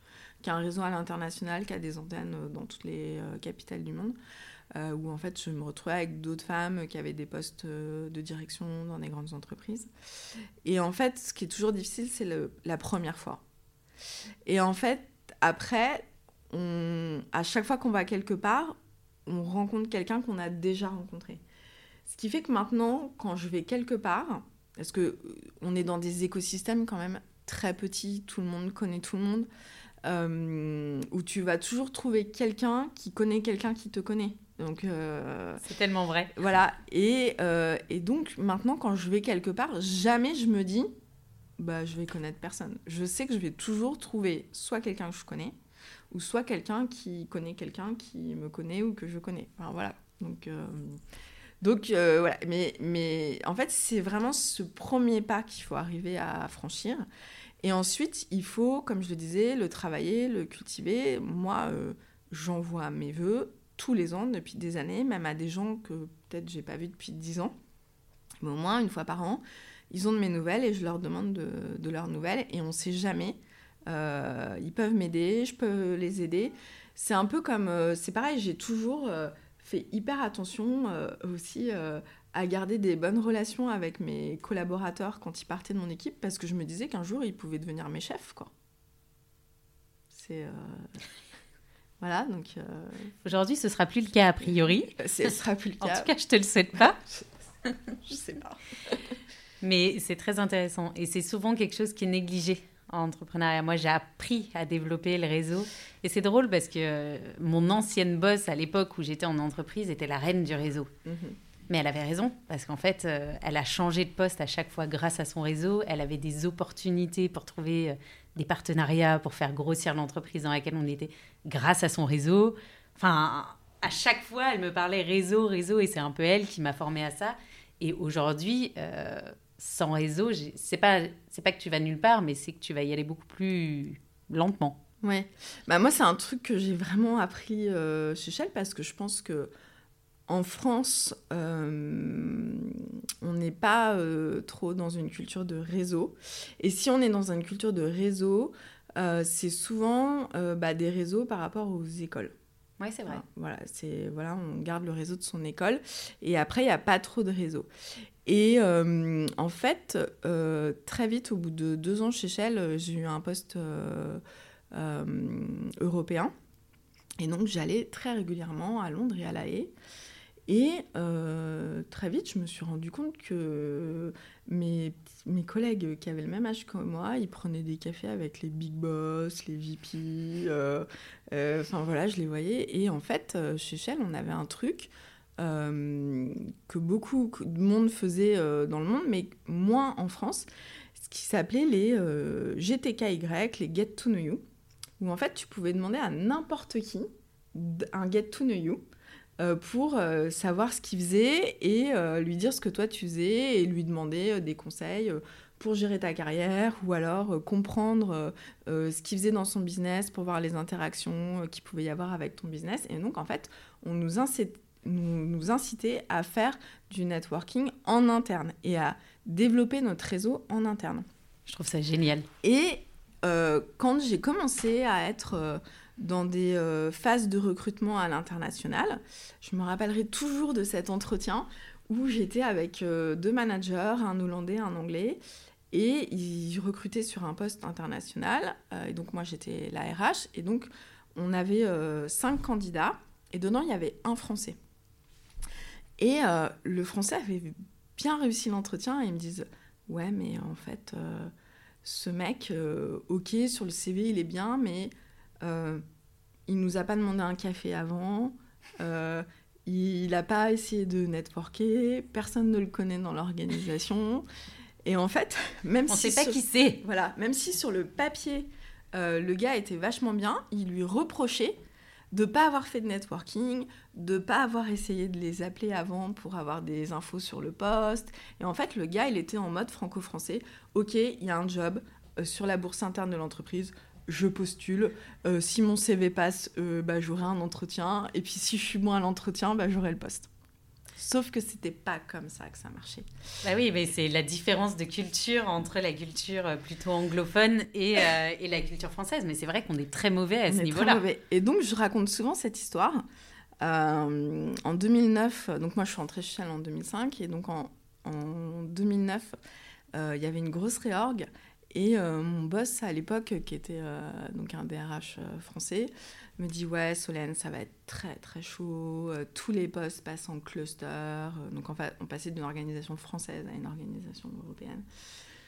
qui a un réseau à l'international, qui a des antennes euh, dans toutes les euh, capitales du monde, euh, où en fait je me retrouvais avec d'autres femmes qui avaient des postes de direction dans des grandes entreprises. Et en fait, ce qui est toujours difficile, c'est la première fois. Et en fait, après, à chaque fois qu'on va quelque part, on rencontre quelqu'un qu'on a déjà rencontré. Ce qui fait que maintenant, quand je vais quelque part, parce que on est dans des écosystèmes quand même très petits, tout le monde connaît tout le monde. Euh, où tu vas toujours trouver quelqu'un qui connaît quelqu'un qui te connaît. Donc euh, c'est tellement vrai. Voilà. Et, euh, et, donc maintenant, quand je vais quelque part, jamais je me dis, bah je vais connaître personne. Je sais que je vais toujours trouver soit quelqu'un que je connais, ou soit quelqu'un qui connaît quelqu'un qui me connaît ou que je connais. Enfin, voilà. Donc donc voilà. Mais mais en fait, c'est vraiment ce premier pas qu'il faut arriver à franchir. Et ensuite, il faut, comme je le disais, le travailler, le cultiver. Moi, euh, j'envoie mes voeux tous les ans depuis des années, même à des gens que peut-être j'ai pas vus depuis dix ans. Mais au moins, une fois par an, ils ont de mes nouvelles et je leur demande de, leurs nouvelles. Et on ne sait jamais. Euh, ils peuvent m'aider, je peux les aider. C'est un peu comme... Euh, c'est pareil, j'ai toujours fait hyper attention aussi à garder des bonnes relations avec mes collaborateurs quand ils partaient de mon équipe parce que je me disais qu'un jour ils pouvaient devenir mes chefs quoi. C'est euh, voilà donc euh, aujourd'hui ce sera plus le cas a priori. ce sera plus le cas. en tout cas je te le souhaite pas. je sais pas. Mais c'est très intéressant et c'est souvent quelque chose qui est négligé en entrepreneuriat. Moi, j'ai appris à développer le réseau. Et c'est drôle parce que euh, mon ancienne boss à l'époque où j'étais en entreprise était la reine du réseau. Mm mais elle avait raison, parce qu'en fait, euh, elle a changé de poste à chaque fois grâce à son réseau. Elle avait des opportunités pour trouver euh, des partenariats, pour faire grossir l'entreprise dans laquelle on était, grâce à son réseau. Enfin, à chaque fois, elle me parlait réseau, réseau, et c'est un peu elle qui m'a formée à ça. Et aujourd'hui, euh, sans réseau, c'est pas, c'est pas que tu vas nulle part, mais c'est que tu vas y aller beaucoup plus lentement. Ouais. Bah moi, c'est un truc que j'ai vraiment appris euh, chez Shell parce que je pense que en France, euh, on n'est pas trop dans une culture de réseau. Et si on est dans une culture de réseau, c'est souvent bah, des réseaux par rapport aux écoles. Oui, c'est vrai. Voilà, c'est voilà, on garde le réseau de son école et après il n'y a pas trop de réseau. Et euh, en fait, euh, très vite, au bout de deux ans chez Shell, euh, j'ai eu un poste européen. Et donc, j'allais très régulièrement à Londres et à La Haye. Et très vite, je me suis rendu compte que mes, mes collègues qui avaient le même âge que moi, ils prenaient des cafés avec les big boss, les VP. Enfin voilà, je les voyais. Et en fait, chez Shell, on avait un truc euh, que beaucoup de monde faisait euh, dans le monde, mais moins en France, ce qui s'appelait les euh, GTKY, les Get to Know You, où en fait tu pouvais demander à n'importe qui un Get to Know You pour savoir ce qu'il faisait et lui dire ce que toi tu faisais et lui demander des conseils pour gérer ta carrière ou alors comprendre ce qu'il faisait dans son business pour voir les interactions qu'il pouvait y avoir avec ton business. Et donc, en fait, on nous, incite, nous, nous inciter à faire du networking en interne et à développer notre réseau en interne. Je trouve ça génial. Et euh, quand j'ai commencé à être euh, dans des euh, phases de recrutement à l'international, je me rappellerai toujours de cet entretien où j'étais avec deux managers, un Hollandais, un Anglais, et ils recrutaient sur un poste international. et donc moi j'étais la RH, et donc on avait cinq candidats, et dedans il y avait un Français. Et euh, le français avait bien réussi l'entretien et ils me disent Ouais, mais en fait, euh, ce mec, euh, ok, sur le CV, il est bien, mais il nous a pas demandé un café avant. il n'a pas essayé de networker, personne ne le connaît dans l'organisation. Et en fait, même On si. On sait pas qui c'est. Voilà, même si sur le papier, le gars était vachement bien, il lui reprochait de pas avoir fait de networking, de pas avoir essayé de les appeler avant pour avoir des infos sur le poste. Et en fait, le gars, il était en mode franco-français. Ok, il y a un job euh, sur la bourse interne de l'entreprise. Je postule. Euh, si mon CV passe, euh, bah, j'aurai un entretien. Et puis si je suis bon à l'entretien, bah, j'aurai le poste. Sauf que c'était pas comme ça que ça marchait. Bah oui, mais c'est la différence de culture entre la culture euh, plutôt anglophone et, euh, et la culture française. Mais c'est vrai qu'on est très mauvais à ce niveau-là. Et donc, je raconte souvent cette histoire. En 2009, donc moi je suis rentrée chez Shell en 2005, et donc en, en 2009, il y avait une grosse réorg. Et mon boss à l'époque, qui était donc un DRH français, me dit ouais Solène ça va être très très chaud euh, tous les postes passent en cluster euh, donc en fait on passait d'une organisation française à une organisation européenne.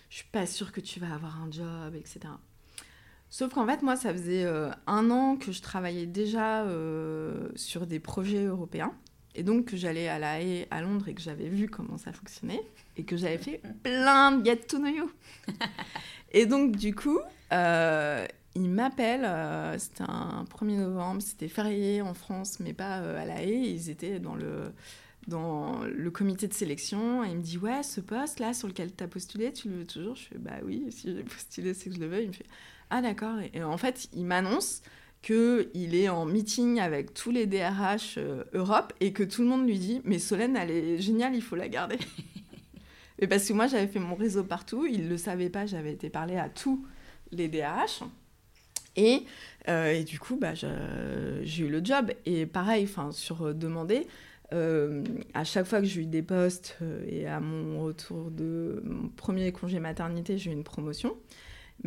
Je suis pas sûre que tu vas avoir un job etc sauf qu'en fait moi ça faisait euh, un an que je travaillais déjà sur des projets européens et donc que j'allais à la à Londres et que j'avais vu comment ça fonctionnait et que j'avais fait plein de get to know you et donc du coup il m'appelle, euh, c'était un 1er novembre, c'était férié en France, mais pas euh, à La Haye. Ils étaient dans le, dans le comité de sélection et il me dit Ouais, ce poste-là sur lequel tu as postulé, tu le veux toujours? Je fais Bah oui, si j'ai postulé, c'est que je le veux. Il me fait Ah d'accord. Et, en fait, il m'annonce qu'il est en meeting avec tous les DRH euh, Europe et que tout le monde lui dit Mais Solène, elle est géniale, il faut la garder. et parce que moi, j'avais fait mon réseau partout, il ne le savait pas, j'avais été parler à tous les DRH. Et, euh, et du coup, bah, j'ai eu le job. Et pareil, sur euh, demander, euh, à chaque fois que j'ai eu des postes et à mon retour de mon premier congé maternité, j'ai eu une promotion.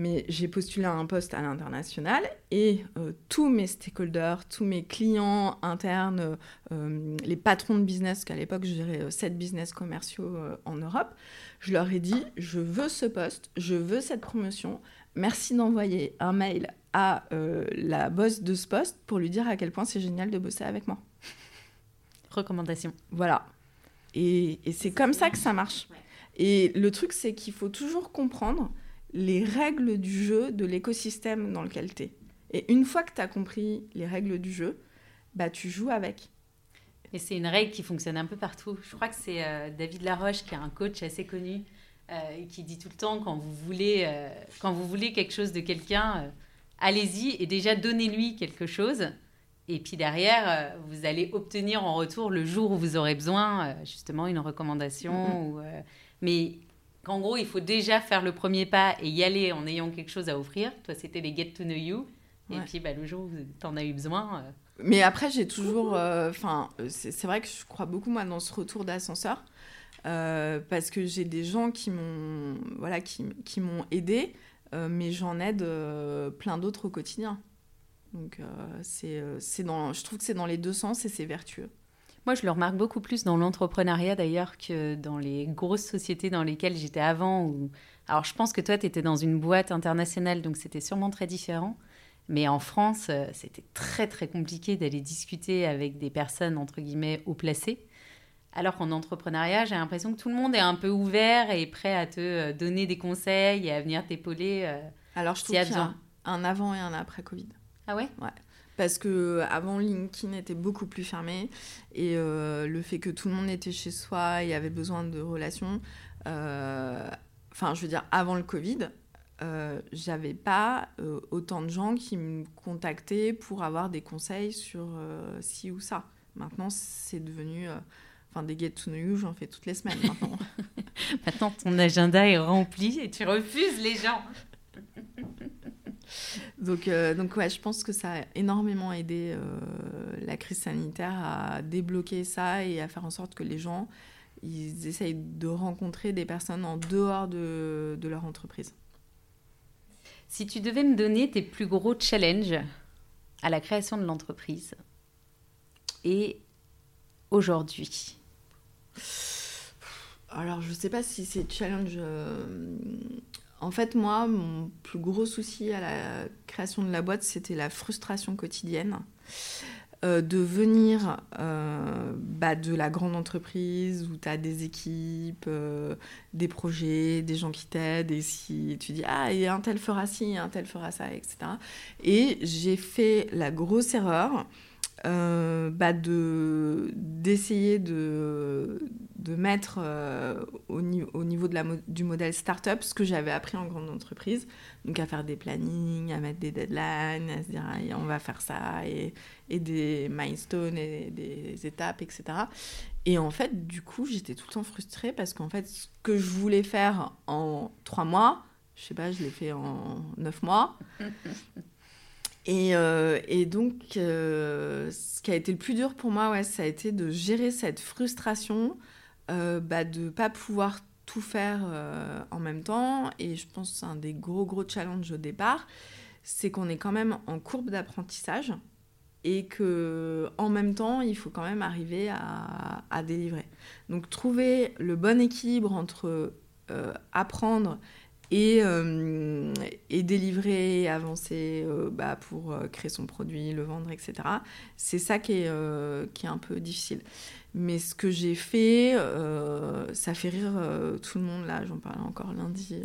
Mais j'ai postulé à un poste à l'international et tous mes stakeholders, tous mes clients internes, les patrons de business, qu'à l'époque je gérais 7 business commerciaux en Europe, je leur ai dit je veux ce poste, je veux cette promotion, merci d'envoyer un mail à euh, la boss de ce poste pour lui dire à quel point c'est génial de bosser avec moi. Recommandation. Voilà. Et, c'est comme ça que ça marche. Et le truc, c'est qu'il faut toujours comprendre les règles du jeu de l'écosystème dans lequel tu es. Et une fois que tu as compris les règles du jeu, bah, tu joues avec. Et c'est une règle qui fonctionne un peu partout. Je crois que c'est David Laroche, qui est un coach assez connu, qui dit tout le temps quand vous voulez, quand vous voulez quelque chose de quelqu'un, allez-y et déjà donnez-lui quelque chose. Et puis derrière, vous allez obtenir en retour le jour où vous aurez besoin, justement, une recommandation. Ou, mais qu'en gros, il faut déjà faire le premier pas et y aller en ayant quelque chose à offrir. Toi, c'était les Get to Know You. Et puis, bah, le jour où tu en as eu besoin. Euh, Mais après, j'ai toujours. Euh, enfin, c'est vrai que je crois beaucoup, moi, dans ce retour d'ascenseur. Euh, parce que j'ai des gens qui m'ont voilà, qui, qui m'ont aidé, mais j'en aide plein d'autres au quotidien. Donc, c'est dans, je trouve que c'est dans les deux sens et c'est vertueux. Moi, je le remarque beaucoup plus dans l'entrepreneuriat d'ailleurs que dans les grosses sociétés dans lesquelles j'étais avant. Alors, je pense que toi, tu étais dans une boîte internationale, donc c'était sûrement très différent. Mais en France, euh, c'était très, très compliqué d'aller discuter avec des personnes, entre guillemets, haut placées. Alors qu'en entrepreneuriat, j'ai l'impression que tout le monde est un peu ouvert et prêt à te euh, donner des conseils et à venir t'épauler. Euh, Alors, je trouve qu'il y a un avant et un après Covid. Ah ouais? Ouais parce que avant LinkedIn était beaucoup plus fermé et euh, le fait que tout le monde était chez soi et avait besoin de relations, euh, enfin je veux dire avant le Covid, euh, j'avais pas euh, autant de gens qui me contactaient pour avoir des conseils sur ci ou ça. Maintenant c'est devenu Enfin, des get to know you, j'en fais toutes les semaines maintenant. maintenant, ton agenda est rempli et tu refuses les gens. donc, euh, donc ouais, je pense que ça a énormément aidé euh, la crise sanitaire à débloquer ça et à faire en sorte que les gens ils essayent de rencontrer des personnes en dehors de, de leur entreprise. Si tu devais me donner tes plus gros challenges à la création de l'entreprise et aujourd'hui? Alors, je ne sais pas si c'est challenge euh, en fait, moi, mon plus gros souci à la création de la boîte, c'était la frustration quotidienne. Euh, de venir euh, bah, de la grande entreprise où tu as des équipes, euh, des projets, des gens qui t'aident, et si tu dis Ah, et un tel fera ci, un tel fera ça, etc. Et j'ai fait la grosse erreur euh, bah de d'essayer de, de mettre euh, au, au, niveau de la, du modèle startup ce que j'avais appris en grande entreprise, donc à faire des plannings, à mettre des deadlines, à se dire on va faire ça, et, et des milestones, et des étapes, etc. Et en fait, du coup, j'étais tout le temps frustrée parce qu'en fait, ce que je voulais faire en trois mois, je sais pas, je l'ai fait en neuf mois. Et, euh, et donc, euh, ce qui a été le plus dur pour moi, ouais, ça a été de gérer cette frustration euh, bah, de ne pas pouvoir tout faire en même temps. Et je pense que c'est un des gros, gros challenges au départ, c'est qu'on est quand même en courbe d'apprentissage et que en même temps, il faut quand même arriver à délivrer. Donc, trouver le bon équilibre entre apprendre et, euh, et délivrer, avancer euh, bah, pour euh, créer son produit, le vendre, etc. C'est ça qui est, qui est un peu difficile. Mais ce que j'ai fait, ça fait rire tout le monde. Là, j'en parlais encore lundi.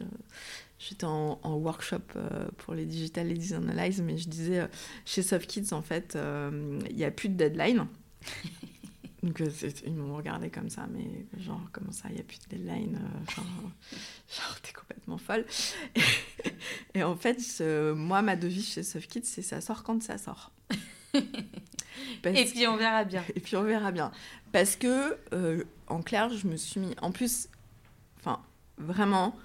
J'étais en, en, workshop pour les Digital Ladies Analyze, mais je disais, chez SoftKids, en fait, il n'y a plus de deadline. Donc ils m'ont regardé comme ça, mais genre, comment ça, il n'y a plus de deadline euh, Genre, genre t'es complètement folle. Et, en fait, moi, ma devise chez SoftKids, c'est ça sort quand ça sort. et puis on verra bien. Et puis on verra bien. Parce que, euh, en clair, je me suis mis. En plus, enfin, vraiment,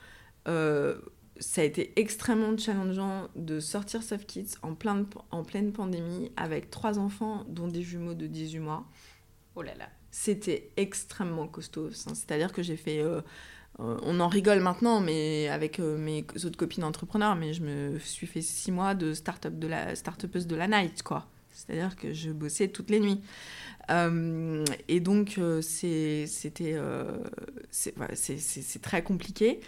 euh, ça a été extrêmement challengeant de sortir SoftKids en, plein en pleine pandémie avec trois enfants, dont des jumeaux de 18 mois. Oh là là. C'était extrêmement costaud. C'est-à-dire que j'ai fait. Euh, euh, on en rigole maintenant, mais avec euh, mes autres copines entrepreneurs, mais je me suis fait six mois de start-up de la start de la night, quoi. C'est-à-dire que je bossais toutes les nuits. et donc, c'était c'est très compliqué.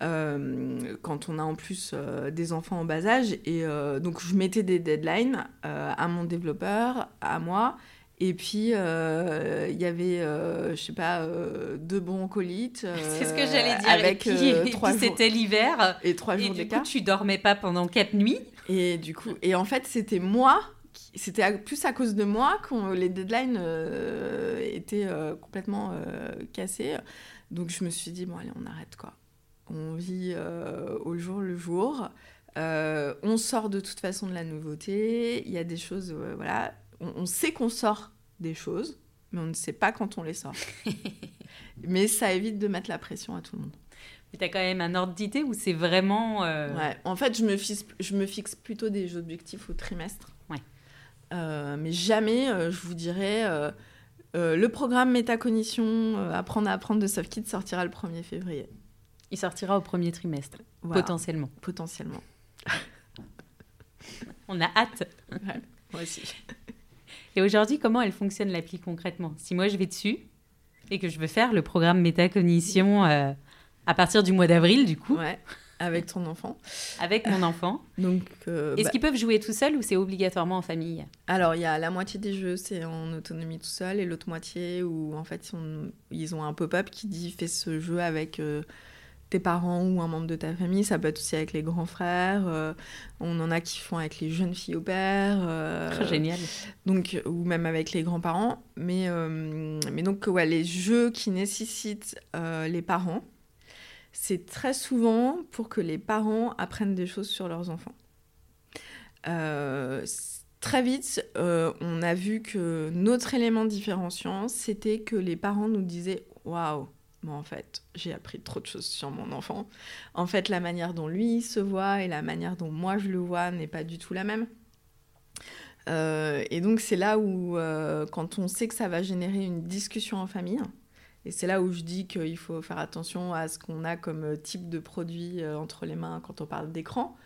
quand on a en plus des enfants en bas âge. Et donc, je mettais des deadlines à mon développeur, à moi, et puis, euh, il y avait, euh, je sais pas, euh, deux bons colites. c'est ce que j'allais dire. Avec et trois c'était l'hiver. Et trois jours. Et du coup, tu dormais pas pendant quatre nuits. Et du coup, et en fait, c'était moi c'était plus à cause de moi que les deadlines étaient complètement cassés. Donc je me suis dit, bon allez, on arrête quoi. On vit au jour le jour. on sort de toute façon de la nouveauté. Il y a des choses, voilà. On sait qu'on sort des choses, mais on ne sait pas quand on les sort. mais ça évite de mettre la pression à tout le monde. Mais tu as quand même un ordre d'idée où c'est vraiment... Euh, ouais, en fait, je me, fixe, je me fixe plutôt des objectifs au trimestre. Ouais. Euh, mais jamais, euh, je vous dirais, le programme métacognition, apprendre à apprendre de SoftKit sortira le 1er février. Il sortira au premier trimestre, potentiellement. Potentiellement. On a hâte. Ouais, moi aussi. Et aujourd'hui, comment elle fonctionne l'appli concrètement? Si moi je vais dessus et que je veux faire le programme métacognition euh, à partir du mois d'avril, du coup. Ouais. Avec ton enfant. Avec mon enfant. Donc, euh, Est-ce bah qu'ils peuvent jouer tout seuls ou c'est obligatoirement en famille? Alors, il y a la moitié des jeux, c'est en autonomie tout seul, et l'autre moitié où, en fait, ils ont, un pop-up qui dit fais ce jeu avec euh, tes parents ou un membre de ta famille. Ça peut être aussi avec les grands frères. Euh, on en a qui font avec les jeunes filles au père. Euh, génial. Donc, ou même avec les grands-parents. Mais, euh, mais donc, ouais, les jeux qui nécessitent les parents, c'est très souvent pour que les parents apprennent des choses sur leurs enfants. très vite, on a vu que notre élément différenciant, c'était que les parents nous disaient Waouh, en fait, j'ai appris trop de choses sur mon enfant. En fait, la manière dont lui se voit et la manière dont moi je le vois n'est pas du tout la même. Euh, et donc, c'est là où, euh, quand on sait que ça va générer une discussion en famille, et c'est là où je dis qu'il faut faire attention à ce qu'on a comme type de produit euh, entre les mains quand on parle d'écran.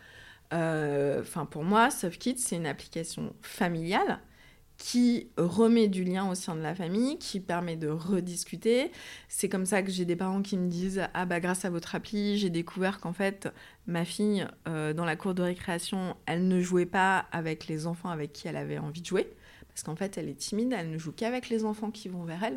Enfin, pour moi, SoftKit, c'est une application familiale qui remet du lien au sein de la famille, qui permet de rediscuter. C'est comme ça que j'ai des parents qui me disent Ah, bah, grâce à votre appli, j'ai découvert qu'en fait, ma fille, euh, dans la cour de récréation, elle ne jouait pas avec les enfants avec qui elle avait envie de jouer. Parce qu'en fait, elle est timide, elle ne joue qu'avec les enfants qui vont vers elle.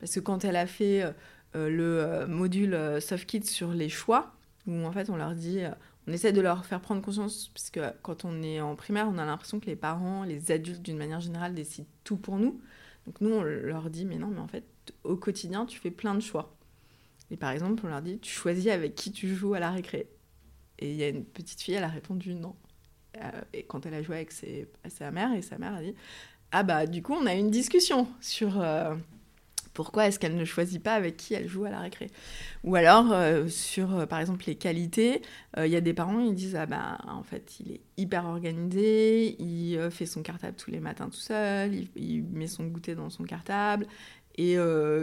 Parce que quand elle a fait euh, le euh, module Soft Kids sur les choix, où en fait, on leur dit on essaie de leur faire prendre conscience, parce que quand on est en primaire, on a l'impression que les parents, les adultes d'une manière générale, décident tout pour nous. Donc nous, on leur dit, mais non, mais en fait, au quotidien, tu fais plein de choix. Et par exemple, on leur dit, tu choisis avec qui tu joues à la récré. Et il y a une petite fille, elle a répondu non. Euh, et quand elle a joué avec sa mère, et sa mère a dit, ah bah du coup, on a eu une discussion sur... Euh, pourquoi est-ce qu'elle ne choisit pas avec qui elle joue à la récré Ou alors, euh, sur euh, par exemple les qualités, euh, il y a des parents, ils disent Ah bah en fait, il est hyper organisé, il fait son cartable tous les matins tout seul, il, met son goûter dans son cartable. Et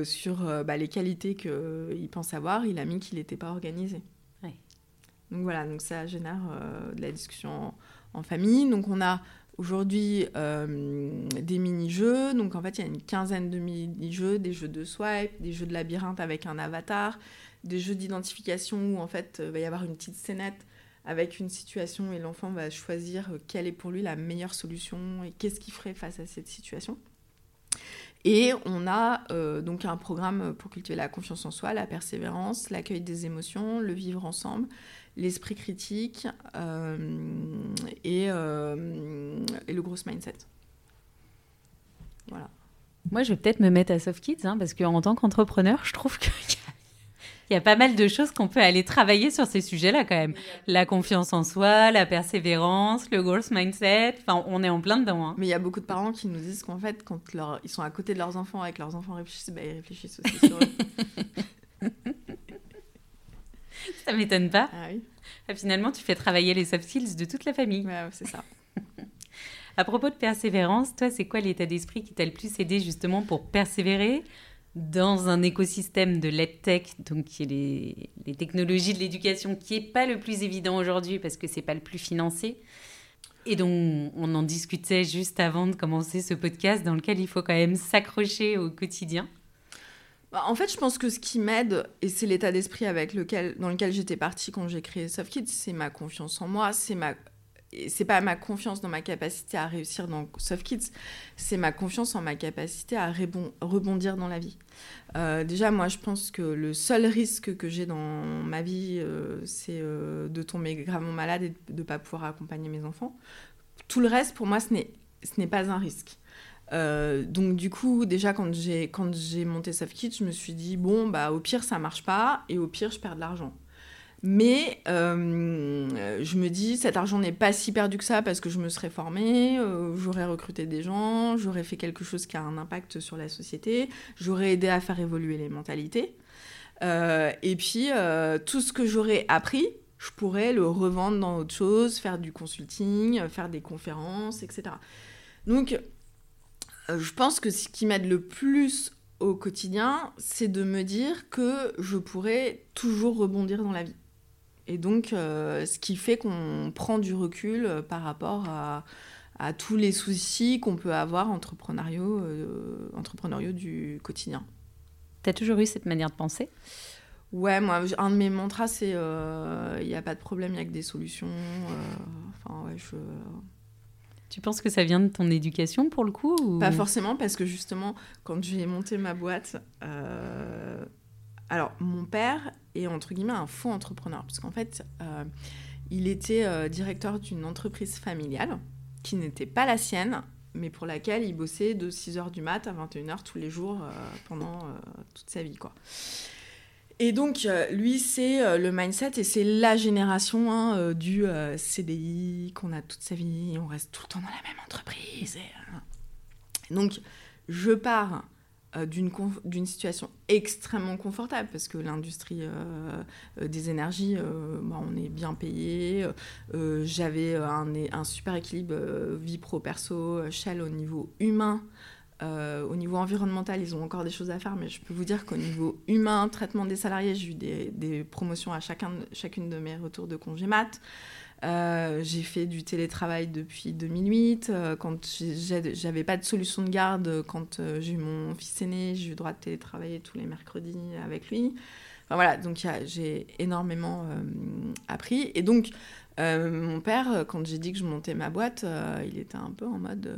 sur bah, les qualités qu'il pense avoir, il a mis qu'il n'était pas organisé. Donc voilà, donc ça génère de la discussion en famille. Donc on a aujourd'hui euh, des mini-jeux. Donc en fait, il y a une quinzaine de mini-jeux, des jeux de swipe, des jeux de labyrinthe avec un avatar, des jeux d'identification où en fait, il va y avoir une petite scénette avec une situation et l'enfant va choisir quelle est pour lui la meilleure solution et qu'est-ce qu'il ferait face à cette situation. Et on a euh, donc un programme pour cultiver la confiance en soi, la persévérance, l'accueil des émotions, le vivre ensemble, l'esprit critique euh, et, euh, et, le gros mindset. Voilà. Moi, je vais peut-être me mettre à Soft Kids, hein, parce qu'en tant qu'entrepreneur, je trouve qu'il y, y, a pas mal de choses qu'on peut aller travailler sur ces sujets-là quand même. La confiance en soi, la persévérance, le growth mindset, enfin, on est en plein dedans. Hein. Mais il y a beaucoup de parents qui nous disent qu'en fait, quand leur, ils sont à côté de leurs enfants et que leurs enfants réfléchissent, bah, ils réfléchissent aussi sur eux. ça m'étonne pas. Ah oui. Ah, finalement, tu fais travailler les soft skills de toute la famille. Ouais, c'est ça. à propos de persévérance, toi, c'est quoi l'état d'esprit qui t'a le plus aidé justement pour persévérer dans un écosystème de l'EdTech, donc qui est les, les technologies de l'éducation, qui n'est pas le plus évident aujourd'hui parce que c'est pas le plus financé? Et dont on en discutait juste avant de commencer ce podcast, dans lequel il faut quand même s'accrocher au quotidien. Bah, en fait, je pense que ce qui m'aide, et c'est l'état d'esprit avec lequel, dans lequel j'étais partie quand j'ai créé SoftKids, c'est ma confiance en moi, c'est ma c'est pas ma confiance dans ma capacité à réussir dans SoftKids, c'est ma confiance en ma capacité à rebondir dans la vie. Euh, déjà, moi, je pense que le seul risque que j'ai dans ma vie, euh, c'est euh, de tomber gravement malade et de ne pas pouvoir accompagner mes enfants. Tout le reste, pour moi, ce n'est pas un risque. Euh, donc du coup, déjà quand j'ai quand j'ai monté Softkit, je me suis dit bon bah au pire ça marche pas et au pire je perds de l'argent. Mais euh, je me dis cet argent n'est pas si perdu que ça parce que je me serais formée, euh, j'aurais recruté des gens, j'aurais fait quelque chose qui a un impact sur la société, j'aurais aidé à faire évoluer les mentalités. et puis tout ce que j'aurais appris, je pourrais le revendre dans autre chose, faire du consulting, faire des conférences, etc. Donc je pense que ce qui m'aide le plus au quotidien, c'est de me dire que je pourrais toujours rebondir dans la vie. Et donc, euh, ce qui fait qu'on prend du recul euh, par rapport à, tous les soucis qu'on peut avoir entrepreneuriaux, entrepreneuriaux du quotidien. Tu as toujours eu cette manière de penser? Ouais, moi, un de mes mantras, c'est il n'y a pas de problème, il n'y a que des solutions. enfin, ouais, je tu penses que ça vient de ton éducation pour le coup Pas forcément, parce que justement, quand j'ai monté ma boîte, euh, alors mon père est entre guillemets un faux entrepreneur, parce qu'en fait, euh, il était euh, directeur d'une entreprise familiale qui n'était pas la sienne, mais pour laquelle il bossait de 6h du mat à 21h tous les jours pendant toute sa vie. quoi. Et donc, euh, lui, c'est euh, le mindset et c'est la génération hein, euh, du CDI qu'on a toute sa vie, on reste tout le temps dans la même entreprise. Donc, je pars d'une situation extrêmement confortable parce que l'industrie des énergies, on est bien payé. J'avais un, un, super équilibre vie pro-perso, Shell au niveau humain. Euh, au niveau environnemental, ils ont encore des choses à faire, mais je peux vous dire qu'au niveau humain, traitement des salariés, j'ai eu des, promotions à chacun, chacune de mes retours de congé mat. Euh, j'ai fait du télétravail depuis 2008. Euh, quand j'avais pas de solution de garde, quand j'ai eu mon fils aîné, j'ai eu le droit de télétravailler tous les mercredis avec lui. Enfin voilà, donc j'ai énormément appris. Et donc, mon père, quand j'ai dit que je montais ma boîte, il était un peu en mode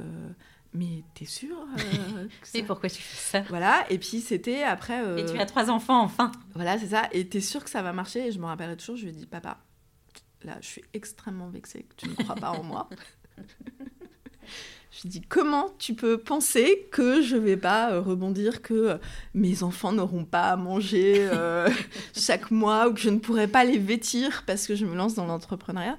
mais t'es sûre euh, Et pourquoi tu fais ça? Voilà, et puis c'était après... Euh, et tu as trois enfants, enfin. Voilà, c'est ça, et t'es sûre que ça va marcher? Et je me rappellerai toujours, je lui ai dit, papa, là, je suis extrêmement vexée que tu ne crois pas en moi. je lui ai dit, comment tu peux penser que je vais pas euh, rebondir, que mes enfants n'auront pas à manger chaque mois, ou que je ne pourrai pas les vêtir parce que je me lance dans l'entrepreneuriat?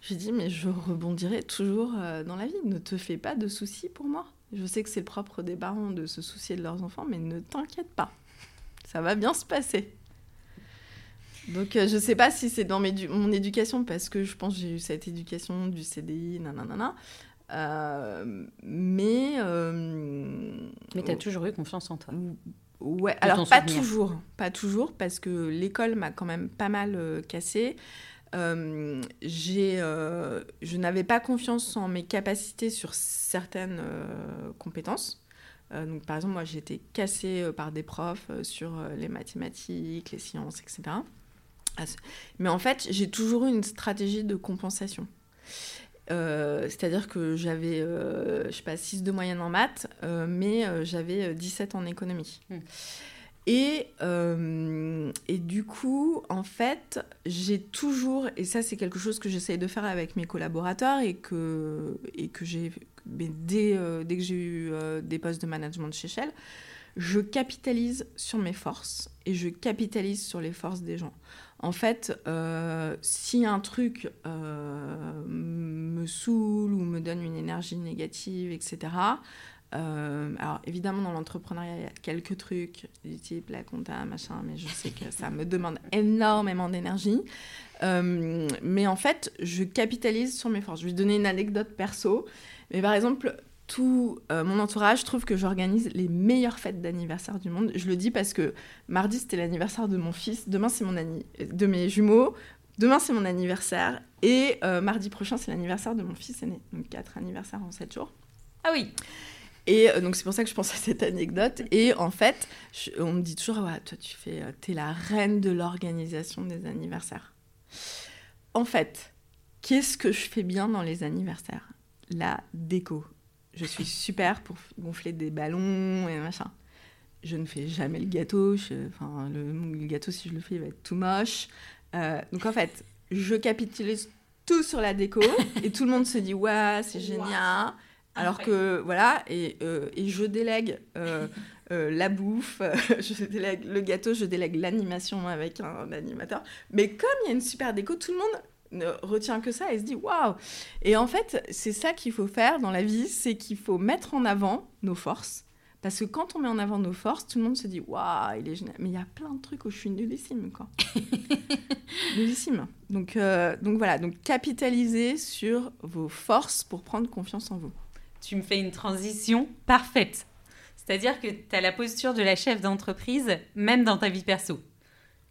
J'ai dit, mais je rebondirai toujours euh, dans la vie. Ne te fais pas de soucis pour moi. Je sais que c'est le propre des parents de se soucier de leurs enfants, mais ne t'inquiète pas. Ça va bien se passer. Donc, euh, je ne sais pas si c'est dans mon éducation, parce que je pense que j'ai eu cette éducation du CDI, nanana. Euh, mais. mais tu as toujours eu confiance en toi. Ouais, alors pas toujours. Pas toujours, parce que l'école m'a quand même pas mal cassé. Euh, euh, je n'avais pas confiance en mes capacités sur certaines euh, compétences. donc, par exemple, moi, été cassée par des profs sur les mathématiques, les sciences, etc. Mais en fait, j'ai toujours eu une stratégie de compensation. C'est-à-dire que j'avais, je sais pas, 6 de moyenne en maths, mais j'avais 17 en économie. Hmm. Et, euh, et du coup, en fait, j'ai toujours, et ça c'est quelque chose que j'essaye de faire avec mes collaborateurs et que, et que j'ai, dès, euh, dès que j'ai eu euh, des postes de management chez Shell, je capitalise sur mes forces et je capitalise sur les forces des gens. En fait, si un truc me saoule ou me donne une énergie négative, etc., euh, alors évidemment dans l'entrepreneuriat il y a quelques trucs du type la compta machin mais je sais que ça me demande énormément d'énergie. Euh, mais en fait je capitalise sur mes forces. Je vais donner une anecdote perso. Mais par exemple tout euh, mon entourage trouve que j'organise les meilleures fêtes d'anniversaire du monde. Je le dis parce que mardi c'était l'anniversaire de mon fils. Demain c'est mon anniversaire de mes jumeaux. Demain, c'est mon anniversaire. Et mardi prochain, c'est l'anniversaire de mon fils aîné. Donc, quatre anniversaires en sept jours. Ah oui et euh, donc c'est pour ça que je pense à cette anecdote. Et en fait, on me dit toujours, ouais, toi tu fais, euh, es la reine de l'organisation des anniversaires. En fait, qu'est-ce que je fais bien dans les anniversaires? La déco. Je suis super pour gonfler des ballons et machin. Je ne fais jamais le gâteau. enfin, le, gâteau, si je le fais, il va être tout moche. Euh, donc en fait, je capitalise tout sur la déco et tout le monde se dit, ouais, c'est génial. Alors que, voilà, et, et je délègue la bouffe, je délègue le gâteau, je délègue l'animation avec un, animateur. Mais comme il y a une super déco, tout le monde ne retient que ça et se dit waouh Et en fait, c'est ça qu'il faut faire dans la vie, c'est qu'il faut mettre en avant nos forces. Parce que quand on met en avant nos forces, tout le monde se dit waouh, il est génial. Mais il y a plein de trucs où je suis nullissime, quoi. nullissime. Donc, euh, donc voilà, donc capitalisez sur vos forces pour prendre confiance en vous. Tu me fais une transition parfaite. C'est-à-dire que tu as la posture de la chef d'entreprise, même dans ta vie perso.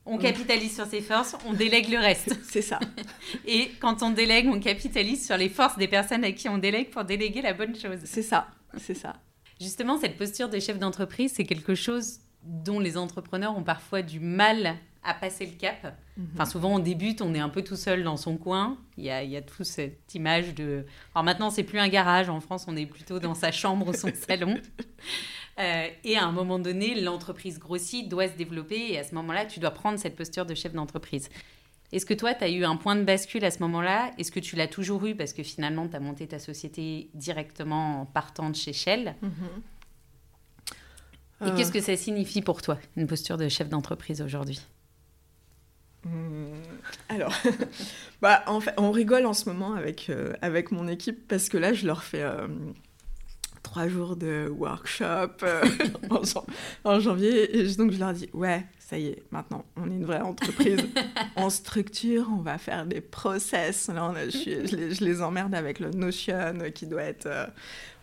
On capitalise sur ses forces, on délègue le reste. C'est ça. Et quand on délègue, on capitalise sur les forces des personnes à qui on délègue pour déléguer la bonne chose. C'est ça, c'est ça. Justement, cette posture de chef d'entreprise, c'est quelque chose dont les entrepreneurs ont parfois du mal à passer le cap. Mhm. Enfin, souvent, on débute, on est un peu tout seul dans son coin. Il y a, il y a toute cette image de... Alors maintenant, c'est plus un garage. En France, on est plutôt dans sa chambre ou son salon. Euh, et à un moment donné, l'entreprise grossit, doit se développer, et à ce moment-là, tu dois prendre cette posture de chef d'entreprise. Est-ce que toi, tu as eu un point de bascule à ce moment-là? Est-ce que tu l'as toujours eu parce que finalement, tu as monté ta société directement en partant de chez Shell? Et qu'est-ce que ça signifie pour toi, une posture de chef d'entreprise aujourd'hui? Alors, bah, en on rigole en ce moment avec, euh, avec mon équipe parce que là, je leur fais euh, trois jours de workshop euh, en, janvier. Et donc, je leur dis, ouais, ça y est, maintenant, on est une vraie entreprise. en structure, on va faire des process. Là, on a, je, les, emmerde avec le Notion qui doit être euh,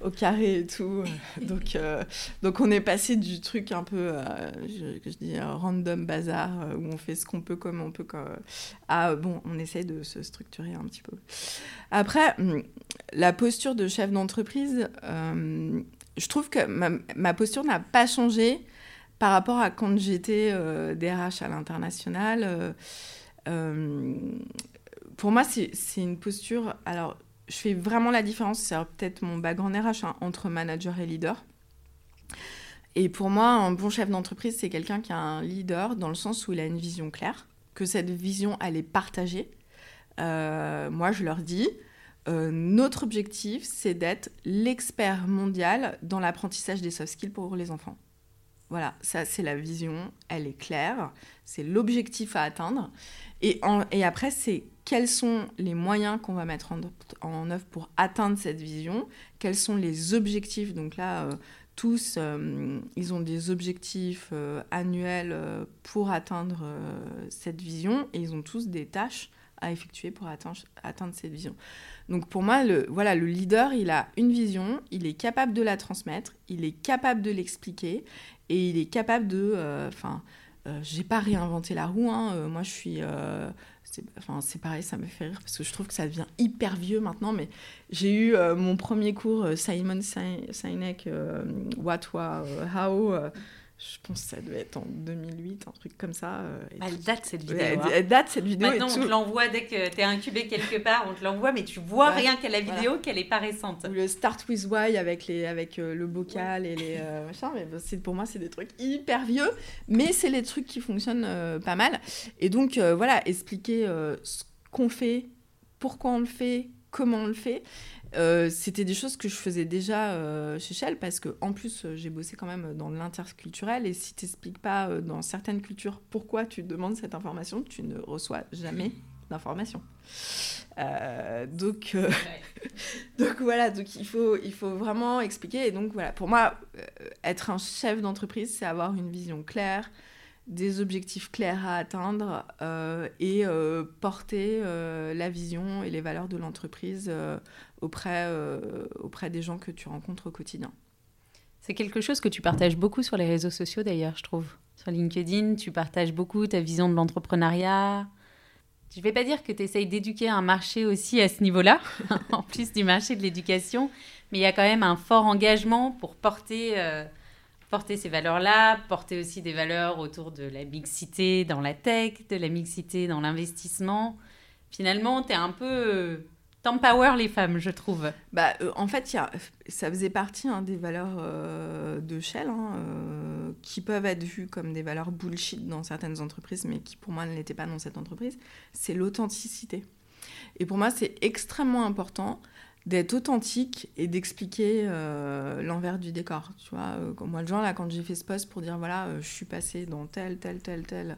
au carré et tout. Donc, euh, donc, on est passé du truc un peu, je, je, dis, random bazar, où on fait ce qu'on peut comme on peut, à, bon, on essaie de se structurer un petit peu. Après, hum, la posture de chef d'entreprise, je trouve que ma, ma posture n'a pas changé par rapport à quand j'étais euh, DRH à l'international, euh, euh, pour moi, c'est une posture. Alors, je fais vraiment la différence, c'est peut-être mon background RH, hein, entre manager et leader. Et pour moi, un bon chef d'entreprise, c'est quelqu'un qui a un leader dans le sens où il a une vision claire, que cette vision, elle est partagée. moi, je leur dis, notre objectif, c'est d'être l'expert mondial dans l'apprentissage des soft skills pour les enfants. Voilà, ça c'est la vision, elle est claire, c'est l'objectif à atteindre. Et, et après, c'est quels sont les moyens qu'on va mettre en, œuvre pour atteindre cette vision, quels sont les objectifs? Donc là, euh, tous, euh, ils ont des objectifs euh, annuels pour atteindre cette vision et ils ont tous des tâches à effectuer pour atteindre, cette vision. Donc pour moi, voilà, le leader, il a une vision, il est capable de la transmettre, il est capable de l'expliquer et il est capable de. Euh, enfin, euh, j'ai pas réinventé la roue. Hein, euh, moi, je suis. Enfin, c'est pareil, ça me fait rire parce que je trouve que ça devient hyper vieux maintenant. Mais j'ai eu mon premier cours Simon Sinek, What, What, How je pense que ça devait être en 2008, un truc comme ça. Euh, elle date cette vidéo. Hein. Elle, date cette vidéo. Maintenant, on te l'envoie dès que tu es incubé quelque part, on te l'envoie, mais tu vois rien qu'à la vidéo qu'elle n'est pas récente. le Start with Why avec, les, avec euh, le bocal et les euh, Mais pour moi, c'est des trucs hyper vieux, mais c'est les trucs qui fonctionnent pas mal. Et donc, voilà, expliquer ce qu'on fait, pourquoi on le fait, comment on le fait. Euh, c'était des choses que je faisais déjà euh, chez Shell parce que en plus euh, j'ai bossé quand même dans l'interculturel et si tu n'expliques pas dans certaines cultures pourquoi tu demandes cette information, tu ne reçois jamais d'information. donc, donc voilà, donc il faut, il faut vraiment expliquer. Et donc voilà, pour moi, être un chef d'entreprise, c'est avoir une vision claire, des objectifs clairs à atteindre euh, et euh, porter euh, la vision et les valeurs de l'entreprise auprès, auprès des gens que tu rencontres au quotidien. C'est quelque chose que tu partages beaucoup sur les réseaux sociaux d'ailleurs, je trouve. Sur LinkedIn, tu partages beaucoup ta vision de l'entrepreneuriat. Je ne vais pas dire que tu essayes d'éduquer un marché aussi à ce niveau-là, en plus du marché de l'éducation, mais il y a quand même un fort engagement pour porter porter ces valeurs-là, porter aussi des valeurs autour de la mixité dans la tech, de la mixité dans l'investissement. Finalement, tu es un peu... T'empower les femmes, je trouve. Bah, euh, en fait, y a, ça faisait partie hein, des valeurs euh, de Shell, hein, euh, qui peuvent être vues comme des valeurs bullshit dans certaines entreprises, mais qui pour moi ne l'étaient pas dans cette entreprise. C'est l'authenticité. Et pour moi, c'est extrêmement important d'être authentique et d'expliquer euh, l'envers du décor. Tu vois, euh, moi, le genre, là, quand j'ai fait ce post pour dire, voilà, euh, je suis passée dans telle, telle, telle, telle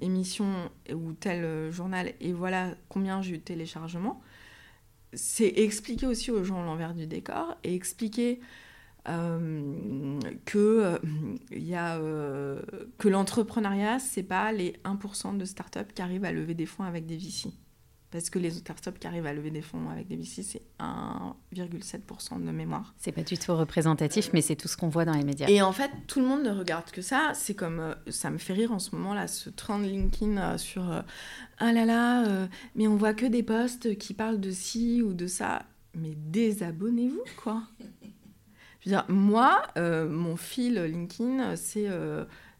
émission ou tel journal, et voilà combien j'ai eu de téléchargements, c'est expliquer aussi aux gens l'envers du décor et expliquer que, y a, que l'entrepreneuriat, c'est pas les 1% de startups qui arrivent à lever des fonds avec des VC. Parce que les startups qui arrivent à lever des fonds avec des VC, c'est 1,7% de mémoire. C'est pas du tout représentatif, mais c'est tout ce qu'on voit dans les médias. Et en fait, tout le monde ne regarde que ça. C'est comme, euh, ça me fait rire en ce moment là, ce trend LinkedIn euh, sur euh, ah là là, mais on voit que des posts qui parlent de ci ou de ça. Mais désabonnez-vous, quoi. Je veux dire, moi, mon fil LinkedIn, c'est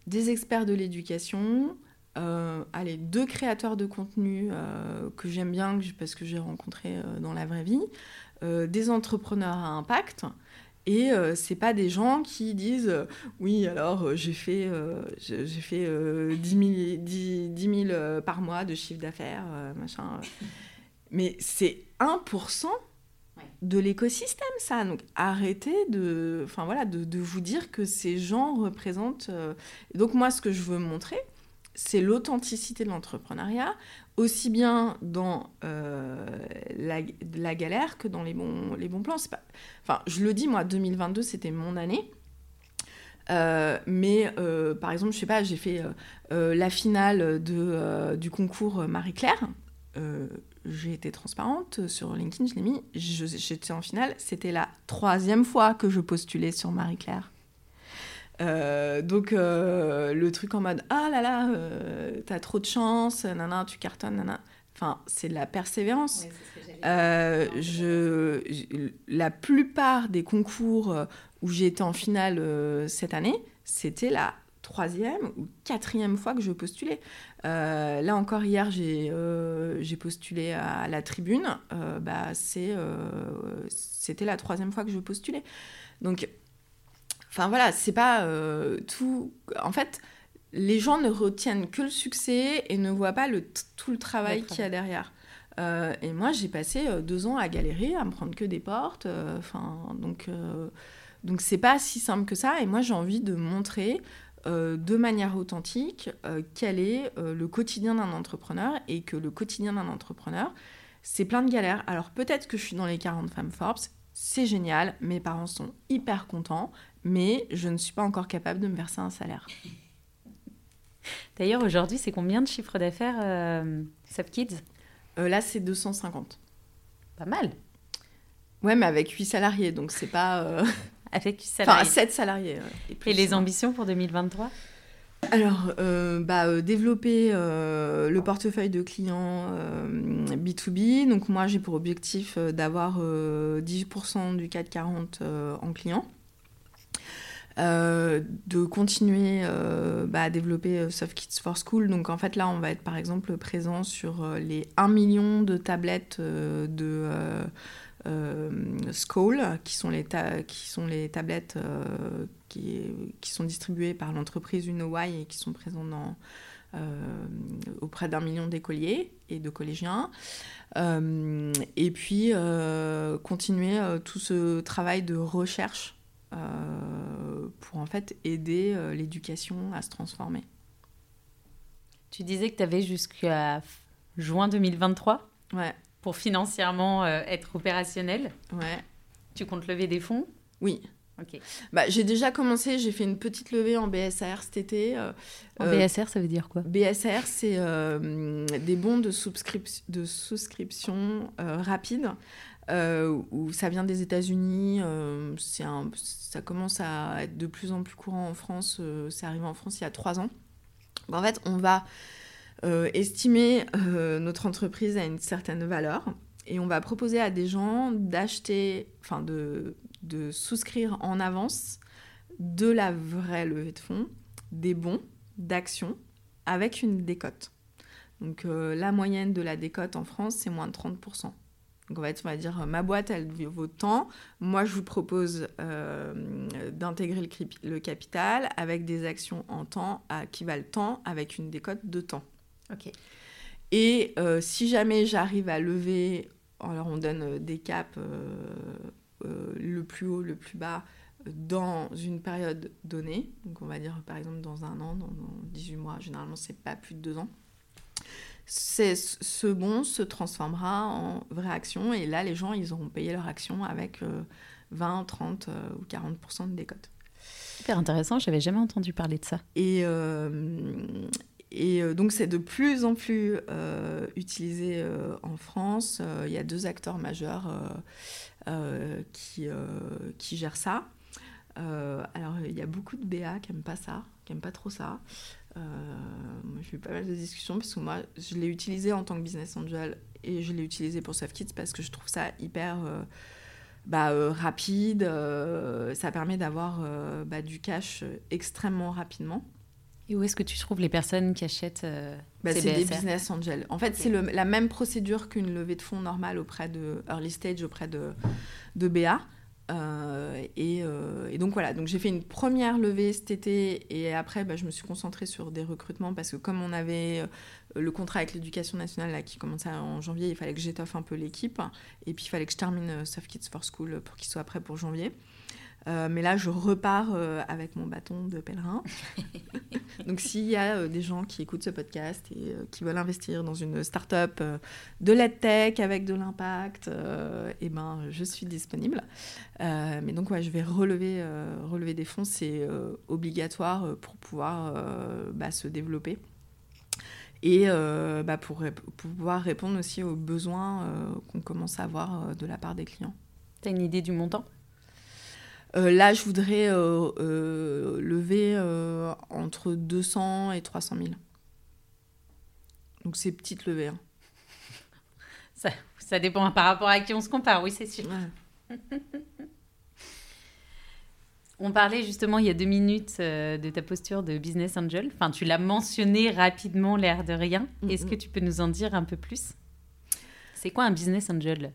des experts de l'éducation, euh, allez, deux créateurs de contenu euh, que j'aime bien parce que j'ai rencontré euh, dans la vraie vie, des entrepreneurs à impact. Et c'est pas des gens qui disent oui alors j'ai fait j'ai fait 10 000, par mois de chiffre d'affaires machin. Mais c'est 1% de l'écosystème ça. Donc arrêtez de voilà de, vous dire que ces gens représentent. Donc moi ce que je veux montrer c'est l'authenticité de l'entrepreneuriat, aussi bien dans euh, la, galère que dans les bons, plans. Enfin, je le dis, moi, 2022, c'était mon année. Euh, mais euh, par exemple, je sais pas, j'ai fait la finale du concours Marie-Claire. j'ai été transparente sur LinkedIn, je l'ai mis. J'étais en finale. C'était la troisième fois que je postulais sur Marie-Claire. Euh, donc euh, le truc en mode ah là là euh, t'as trop de chance nana tu cartonnes nana enfin c'est de la persévérance. Je, la plupart des concours où été en finale cette année c'était la troisième ou quatrième fois que je postulais. Là encore hier j'ai j'ai postulé à la tribune. Bah c'est c'était la troisième fois que je postulais. Donc Enfin voilà, c'est pas euh, tout. En fait, les gens ne retiennent que le succès et ne voient pas le tout le travail qu'il y a derrière. Euh, et moi, j'ai passé euh, deux ans à galérer, à me prendre que des portes. Enfin, donc, donc c'est pas si simple que ça. Et moi, j'ai envie de montrer de manière authentique quel est le quotidien d'un entrepreneur et que le quotidien d'un entrepreneur, c'est plein de galères. Alors peut-être que je suis dans les 40 femmes Forbes, c'est génial, mes parents sont hyper contents, mais je ne suis pas encore capable de me verser un salaire. D'ailleurs, aujourd'hui, c'est combien de chiffre d'affaires euh, Kids? Euh, Là, c'est 250. Pas mal. Ouais, mais avec 8 salariés, donc c'est pas. Euh, avec 8 salariés. Enfin, 7 salariés. et, les ambitions pour 2023 alors, euh, bah, développer le portefeuille de clients B2B. Donc, moi, j'ai pour objectif d'avoir 10% du 440 en clients. Euh, de continuer euh, bah, à développer euh, Soft Kids for School. Donc en fait là, on va être par exemple présent sur les 1 million de tablettes de School, qui sont les, qui sont les tablettes qui, qui, sont distribuées par l'entreprise UnoY et qui sont présentes dans, auprès d'un million d'écoliers et de collégiens. et puis continuer tout ce travail de recherche euh, pour en fait aider euh, l'éducation à se transformer. Tu disais que tu avais jusqu'à juin 2023 ouais. Pour financièrement euh, être opérationnel. Ouais. Tu comptes lever des fonds? Oui. Ok. Bah, j'ai déjà commencé, j'ai fait une petite levée en BSR cet été. en BSR, ça veut dire quoi? BSR, c'est des bons de, de souscription rapide. Euh, où ça vient des États-Unis. Euh, ça commence à être de plus en plus courant en France. Euh, c'est arrivé en France il y a trois ans. En fait, on va estimer notre entreprise à une certaine valeur et on va proposer à des gens d'acheter, enfin de, souscrire en avance de la vraie levée de fonds, des bons, d'actions avec une décote. Donc la moyenne de la décote en France, c'est moins de 30%. Donc on va dire, ma boîte, elle vaut tant. Moi, je vous propose euh, d'intégrer le, capital avec des actions en temps qui valent tant, avec une décote de temps. Ok. Et euh, si jamais j'arrive à lever alors on donne des caps le plus haut, le plus bas dans une période donnée. Donc on va dire par exemple dans un an, dans, 18 mois, généralement c'est pas plus de deux ans. Ce bon se transformera en vraie action et là les gens ils auront payé leur action avec 20, 30 ou 40% de décote. Super intéressant, j'avais jamais entendu parler de ça. Et, euh, et euh, donc c'est de plus en plus euh, utilisé en France. Il y a deux acteurs majeurs qui, qui gèrent ça. alors il y a beaucoup de BA qui n'aiment pas ça, qui n'aiment pas trop ça. j'ai eu pas mal de discussions parce que moi, je l'ai utilisé en tant que business angel et je l'ai utilisé pour SoftKids parce que je trouve ça hyper bah, rapide. ça permet d'avoir bah, du cash extrêmement rapidement. Et où est-ce que tu trouves les personnes qui achètent euh, bah, C'est des business angels. En fait, c'est la même procédure qu'une levée de fonds normale auprès de early stage, auprès de, de BA. Euh, euh, et, donc voilà, donc j'ai fait une première levée cet été et après bah, je me suis concentrée sur des recrutements parce que comme on avait le contrat avec l'éducation nationale là, qui commençait en janvier, il fallait que j'étoffe un peu l'équipe et puis il fallait que je termine Soft Kids for School pour qu'il soit prêt pour janvier. Euh, mais là, je repars euh, avec mon bâton de pèlerin. Donc, s'il y a euh, des gens qui écoutent ce podcast et qui veulent investir dans une start-up de la tech avec de l'impact, eh ben, je suis disponible. mais donc, ouais, je vais relever, relever des fonds. C'est obligatoire pour pouvoir bah, se développer et bah, pour, pour, pouvoir répondre aussi aux besoins qu'on commence à avoir de la part des clients. Tu as une idée du montant? Là, je voudrais euh, euh, lever entre 200 et 300 000. Donc, c'est petite levée. Hein. Ça, ça, dépend par rapport à qui on se compare, oui, c'est sûr. on parlait justement il y a deux minutes de ta posture de business angel. Enfin, tu l'as mentionné rapidement, l'air de rien. Est-ce que tu peux nous en dire un peu plus? C'est quoi un business angel?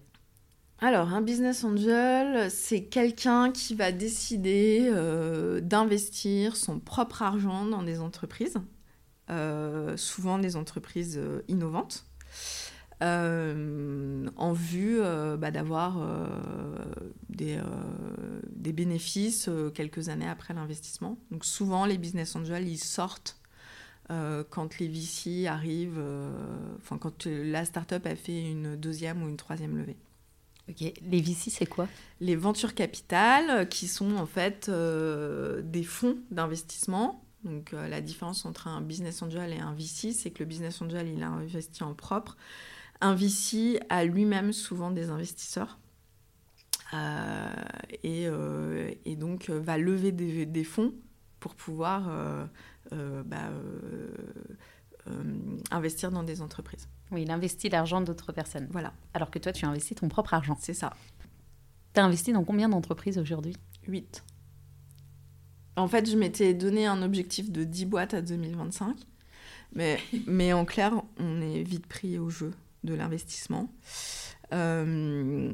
Alors, un business angel, c'est quelqu'un qui va décider euh, d'investir son propre argent dans des entreprises, euh, souvent des entreprises euh, innovantes, en vue bah, d'avoir des, des, bénéfices quelques années après l'investissement. Donc souvent, les business angels, ils sortent quand les VC arrivent, quand la startup a fait une deuxième ou une troisième levée. Les VC, c'est quoi? Les ventures capitales, euh, qui sont en fait euh, des fonds d'investissement. Donc euh, la différence entre un business angel et un VC, c'est que le business angel, il a investi en propre. Un VC a lui-même souvent des investisseurs. Et, donc va lever des, des fonds pour pouvoir bah, investir dans des entreprises. Oui, il investit l'argent d'autres personnes. Voilà. Alors que toi, tu investis ton propre argent. C'est ça. Tu as investi dans combien d'entreprises aujourd'hui? 8. En fait, je m'étais donné un objectif de 10 boîtes à 2025. Mais, mais en clair, on est vite pris au jeu de l'investissement. Euh,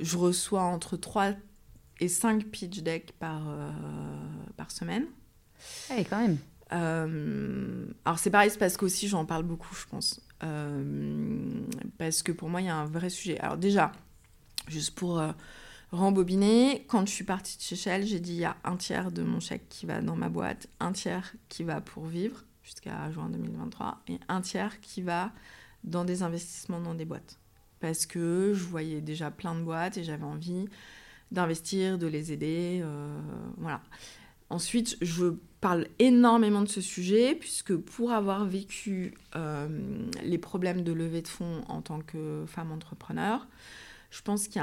je reçois entre 3 et 5 pitch decks par, euh, par semaine. Allez, quand même. Euh, alors c'est pareil, c'est parce qu'aussi j'en parle beaucoup, je pense. Euh, parce que pour moi, il y a un vrai sujet. Alors déjà, juste pour euh, rembobiner, quand je suis partie de chez Shell, j'ai dit il y a un tiers de mon chèque qui va dans ma boîte, un tiers qui va pour vivre jusqu'à juin 2023 et un tiers qui va dans des investissements dans des boîtes. Parce que je voyais déjà plein de boîtes et j'avais envie d'investir, de les aider. voilà. Ensuite, je parle énormément de ce sujet, puisque pour avoir vécu euh, les problèmes de levée de fonds en tant que femme entrepreneur, je pense qu'il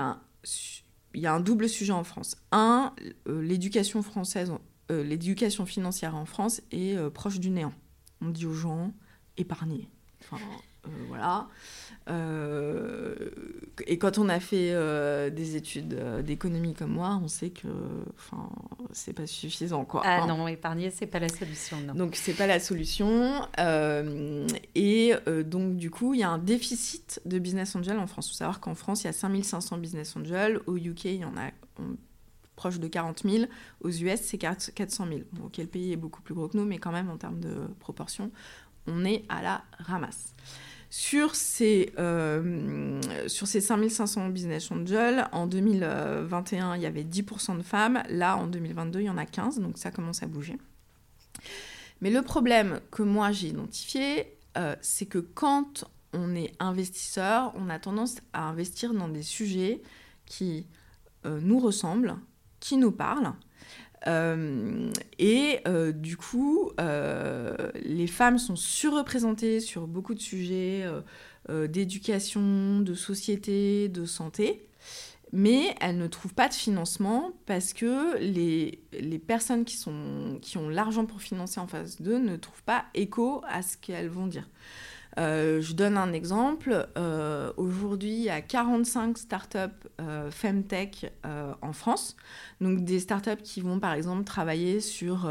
y, a un, double sujet en France. Un, euh, l'éducation française, euh, l'éducation financière en France est proche du néant. On dit aux gens, épargnez. Voilà. Euh, et quand on a fait euh, des études euh, d'économie comme moi, on sait que enfin, c'est pas suffisant. Quoi. Ah non, épargner, c'est pas la solution. Non. Donc, c'est pas la solution. et donc, du coup, il y a un déficit de business angel en France. Il faut savoir qu'en France, il y a 5500 business angels. Au UK, il y en a proche de 40 000. Aux US, c'est 400 000. Bon, ok, le pays est beaucoup plus gros que nous, mais quand même, en termes de proportion, on est à la ramasse. Sur ces, sur ces 5500 business angels, en 2021, il y avait 10% de femmes. Là, en 2022, il y en a 15, donc ça commence à bouger. Mais le problème que moi j'ai identifié, c'est que quand on est investisseur, on a tendance à investir dans des sujets qui nous ressemblent, qui nous parlent, euh, et euh, du coup, euh, les femmes sont surreprésentées sur beaucoup de sujets d'éducation, de société, de santé, mais elles ne trouvent pas de financement parce que les, les personnes qui, sont, qui ont l'argent pour financer en face d'eux ne trouvent pas écho à ce qu'elles vont dire. Euh, je donne un exemple. Euh, aujourd'hui, il y a 45 startups euh, Femtech euh, en France. Donc, des startups qui vont, par exemple, travailler sur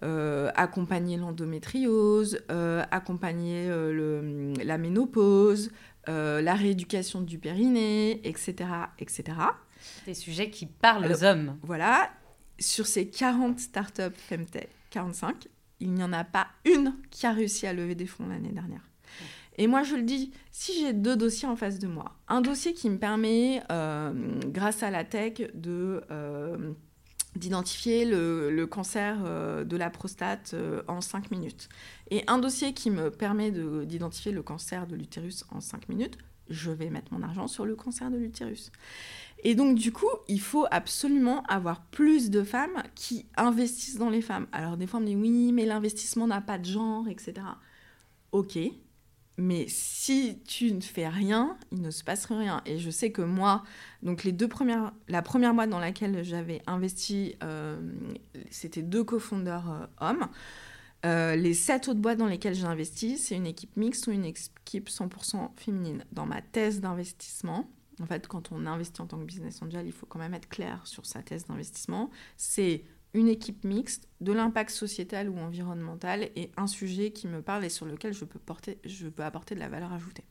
accompagner l'endométriose, accompagner le, la ménopause, la rééducation du périnée, etc. etc. Des sujets qui parlent aux hommes. Voilà. Sur ces 40 startups Femtech, 45, il n'y en a pas une qui a réussi à lever des fonds l'année dernière. Et moi, je le dis, si j'ai deux dossiers en face de moi, un dossier qui me permet, euh, grâce à la tech. Euh, d'identifier le, cancer euh, de la prostate en 5 minutes. Et un dossier qui me permet d'identifier le cancer de l'utérus en 5 minutes, je vais mettre mon argent sur le cancer de l'utérus. Et donc, du coup, il faut absolument avoir plus de femmes qui investissent dans les femmes. Alors, des fois, on me dit oui, mais l'investissement n'a pas de genre, etc. Ok, mais si tu ne fais rien, il ne se passe rien. Et je sais que moi, donc les deux premières, la première boîte dans laquelle j'avais investi, euh, c'était deux cofondeurs euh, hommes. Euh, les sept autres boîtes dans lesquelles j'ai investi, c'est une équipe mixte ou une équipe 100% féminine. Dans ma thèse d'investissement, en fait, quand on investit en tant que business angel, il faut quand même être clair sur sa thèse d'investissement. C'est une équipe mixte, de l'impact sociétal ou environnemental et un sujet qui me parle et sur lequel je peux, porter, je peux apporter de la valeur ajoutée.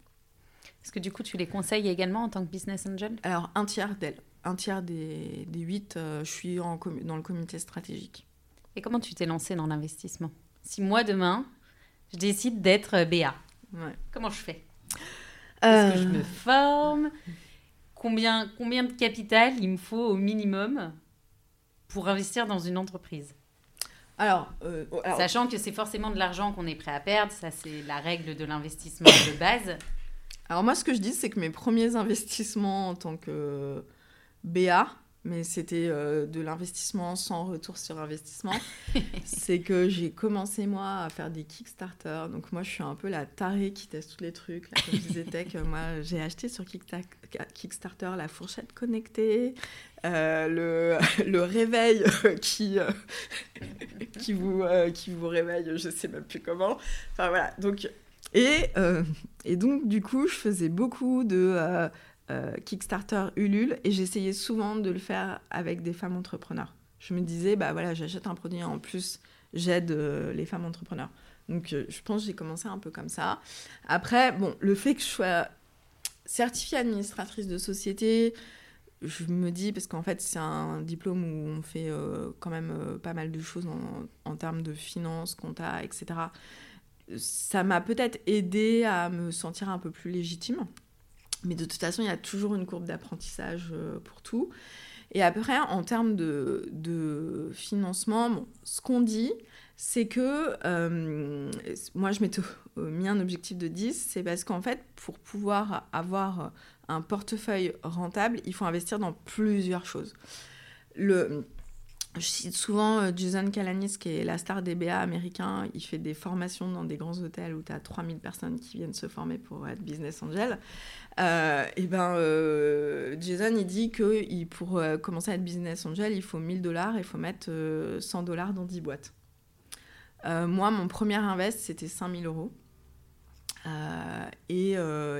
Est-ce que du coup, tu les conseilles également en tant que business angel? Alors, un tiers d'elles. Un tiers des, des huit, euh, je suis en dans le comité stratégique. Et comment tu t'es lancé dans l'investissement? Si moi, demain, je décide d'être euh, BA, comment je fais? Est-ce que je me euh. forme? Combien, combien de capital il me faut au minimum? Pour investir dans une entreprise euh, oh, alors, Sachant que c'est forcément de l'argent qu'on est prêt à perdre, ça c'est la règle de l'investissement de base. Alors moi ce que je dis c'est que mes premiers investissements en tant que BA, mais c'était euh, de l'investissement sans retour sur investissement. c'est que j'ai commencé moi à faire des Kickstarter. Donc moi je suis un peu la tarée qui teste tous les trucs. Là, comme je disais tech, moi j'ai acheté sur Kickstarter la fourchette connectée, euh, le, le, réveil qui, euh, qui, vous, qui vous réveille, je sais même plus comment. Enfin voilà, donc... Et, et donc du coup je faisais beaucoup de euh, Kickstarter, Ulule, et j'essayais souvent de le faire avec des femmes entrepreneurs. Je me disais, bah voilà, j'achète un produit en plus, j'aide euh, les femmes entrepreneurs. Donc euh, je pense que j'ai commencé un peu comme ça. Après, bon, le fait que je sois certifiée administratrice de société, je me dis, parce qu'en fait, c'est un diplôme où on fait quand même pas mal de choses en, en termes de finances, compta, etc. Ça m'a peut-être aidé à me sentir un peu plus légitime. Mais de toute façon, il y a toujours une courbe d'apprentissage euh, pour tout. Et après, en termes de, financement, ce qu'on dit, c'est que euh, moi, je m'étais mis un objectif de 10, c'est parce qu'en fait, pour pouvoir avoir un portefeuille rentable, il faut investir dans plusieurs choses. Le, je cite souvent euh, Jason Calanis, qui est la star des BA américains. Il fait des formations dans des grands hôtels où tu as 3000 personnes qui viennent se former pour être business angel. Euh, et ben, euh, Jason, il dit que il, pour commencer à être business angel, il faut 1000 dollars et il faut mettre 100 dollars dans 10 boîtes. moi, mon premier invest, c'était 5000 euros. Et,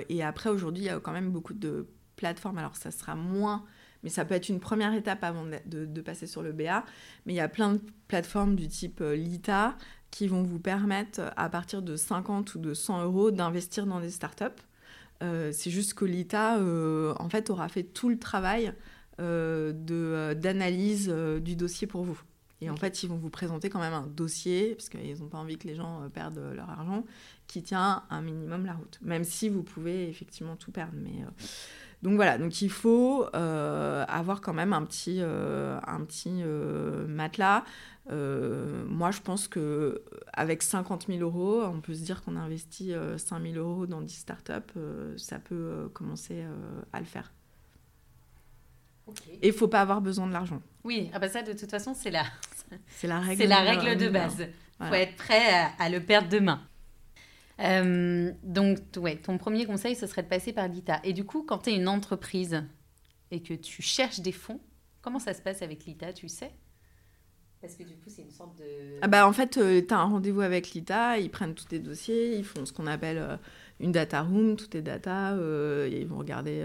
et, après, aujourd'hui, il y a quand même beaucoup de plateformes. Alors, ça sera moins mais ça peut être une première étape avant de, passer sur le BA. Mais il y a plein de plateformes du type euh, Lita qui vont vous permettre, à partir de 50 ou de 100 euros, d'investir dans des startups. Euh, c'est juste que Lita, euh, en fait, aura fait tout le travail d'analyse du dossier pour vous. Et en fait, ils vont vous présenter quand même un dossier, parce qu'ils n'ont pas envie que les gens euh, perdent leur argent, qui tient un minimum la route. Même si vous pouvez effectivement tout perdre. Mais, euh, Donc voilà, donc il faut euh, avoir quand même un petit, un petit matelas. moi, je pense que avec 50 000 euros, on peut se dire qu'on a investi 5 000 euros dans 10 startups, ça peut commencer à le faire. Et il faut pas avoir besoin de l'argent. Oui, ah bah ça de toute façon c'est la, c'est la règle, c'est la règle de base. Il faut être prêt à, le perdre demain. Euh, donc ouais, ton premier conseil ce serait de passer par l'ITA. Et du coup, quand tu es une entreprise et que tu cherches des fonds, comment ça se passe avec l'ITA, tu sais? Parce que du coup, c'est une sorte de... Ah bah, en fait, euh, tu as un rendez-vous avec l'ITA, ils prennent tous tes dossiers, ils font ce qu'on appelle euh, une data room, tout est data, et ils vont regarder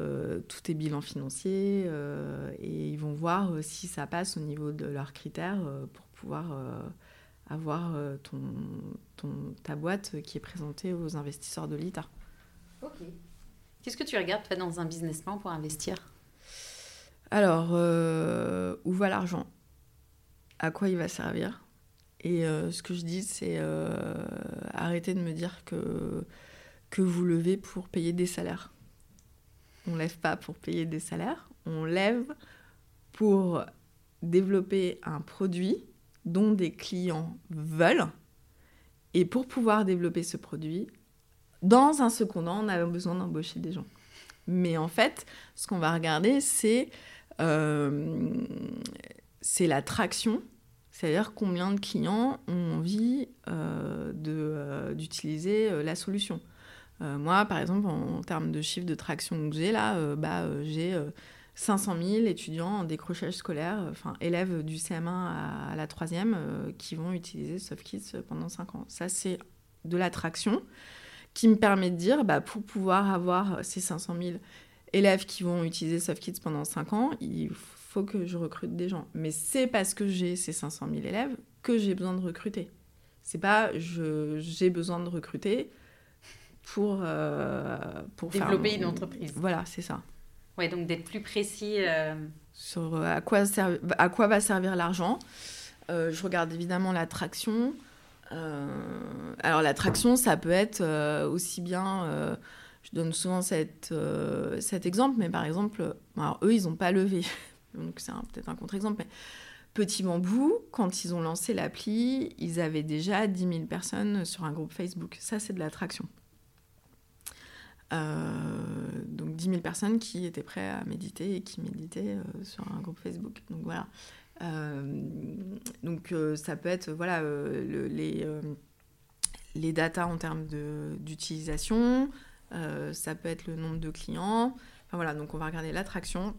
euh, tous tes bilans financiers euh, et ils vont voir euh, si ça passe au niveau de leurs critères pour pouvoir avoir ton, ton, ta boîte qui est présentée aux investisseurs de l'ITA. Ok. Qu'est-ce que tu regardes toi dans un business plan pour investir? Alors, où va l'argent? À quoi il va servir? Et ce que je dis, c'est arrêtez de me dire que, que vous levez pour payer des salaires on lève pas pour payer des salaires, on lève pour développer un produit dont des clients veulent. Et pour pouvoir développer ce produit, dans un second temps, on a besoin d'embaucher des gens. Mais en fait, ce qu'on va regarder, c'est euh, la traction, c'est-à-dire combien de clients ont envie euh, euh, d'utiliser la solution. Moi, par exemple, en, termes de chiffre de traction que j'ai là, bah, j'ai 500 000 étudiants en décrochage scolaire, enfin élèves du CM1 à, la 3e, qui vont utiliser SoftKids pendant 5 ans. Ça, c'est de l'attraction qui me permet de dire, bah, pour pouvoir avoir ces 500 000 élèves qui vont utiliser SoftKids pendant 5 ans, il faut que je recrute des gens. Mais c'est parce que j'ai ces 500 000 élèves que j'ai besoin de recruter. C'est pas j'ai besoin de recruter pour, euh, pour développer une entreprise. Voilà, c'est ça. Ouais, donc d'être plus précis euh, sur euh, à quoi, à quoi va servir l'argent. je regarde évidemment l'attraction. alors l'attraction, ça peut être aussi bien. je donne souvent cette, cet exemple, mais par exemple, eux, ils n'ont pas levé. donc c'est peut-être un contre-exemple, mais Petit Bambou, quand ils ont lancé l'appli, ils avaient déjà 10 000 personnes sur un groupe Facebook. Ça, c'est de l'attraction. Euh, donc 10 000 personnes qui étaient prêtes à méditer et qui méditaient euh, sur un groupe Facebook. Donc voilà. Euh, donc ça peut être voilà les les datas en termes d'utilisation, ça peut être le nombre de clients. Enfin voilà, donc on va regarder l'attraction,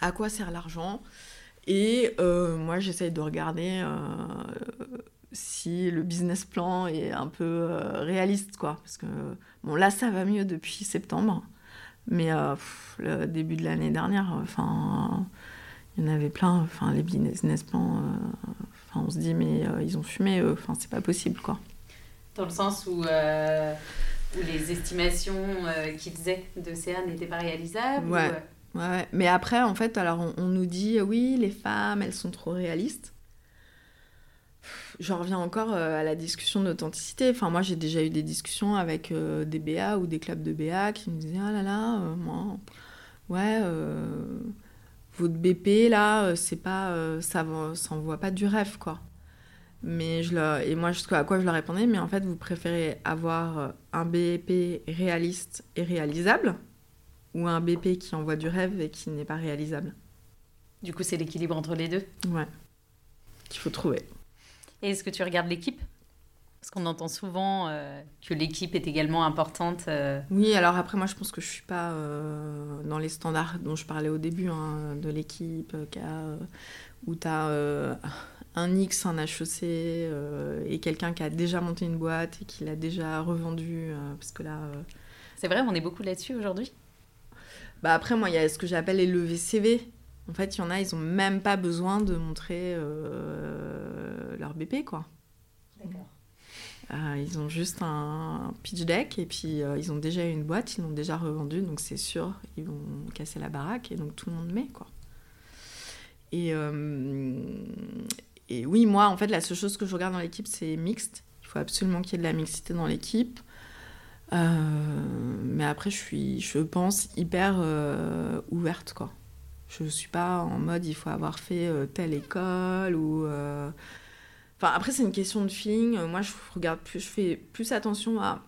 à quoi sert l'argent? Et moi, j'essaye de regarder si le business plan est un peu euh, réaliste, quoi. Parce que, bon, là, ça va mieux depuis septembre. Mais euh, le début de l'année dernière, enfin, il y en avait plein. Enfin, les business plans, euh, on se dit, mais ils ont fumé, enfin, c'est pas possible, quoi. Dans le sens où, où les estimations qu'ils faisaient de CA n'étaient pas réalisables ouais. ouais. Mais après, en fait, alors on nous dit, oui, les femmes, elles sont trop réalistes j'en reviens encore euh, à la discussion d'authenticité. Enfin, moi, j'ai déjà eu des discussions avec euh, des BA ou des clubs de BA qui me disaient Ah là là, euh, moi, ouais, votre BP, là, c'est pas, ça s'envoie pas du rêve, quoi. Mais je leur, et moi, à quoi je leur répondais Mais en fait, vous préférez avoir un BP réaliste et réalisable ou un BP qui envoie du rêve et qui n'est pas réalisable? Du coup, c'est l'équilibre entre les deux? Ouais, qu'il faut trouver. Et est-ce que tu regardes l'équipe? Parce qu'on entend souvent euh, que l'équipe est également importante. Euh. Oui, alors après, moi, je pense que je ne suis pas euh, dans les standards dont je parlais au début, hein, de l'équipe, où tu as un X, un HEC, et quelqu'un qui a déjà monté une boîte et qui l'a déjà revendu. parce que là. C'est vrai, on est beaucoup là-dessus aujourd'hui? Bah après, moi, il y a ce que j'appelle les levées CV. En fait, il y en a, ils n'ont même pas besoin de montrer euh, leur BP, quoi. D'accord. Euh, ils ont juste un pitch deck et puis euh, ils ont déjà une boîte, ils l'ont déjà revendue, donc c'est sûr, ils vont casser la baraque et donc tout le monde met, quoi. Et, et oui, moi, en fait, la seule chose que je regarde dans l'équipe, c'est mixte. Il faut absolument qu'il y ait de la mixité dans l'équipe. mais après, je suis, je pense, hyper ouverte, quoi. Je ne suis pas en mode il faut avoir fait telle école ou Enfin, après, c'est une question de feeling. Euh, moi, je regarde plus, je fais plus attention à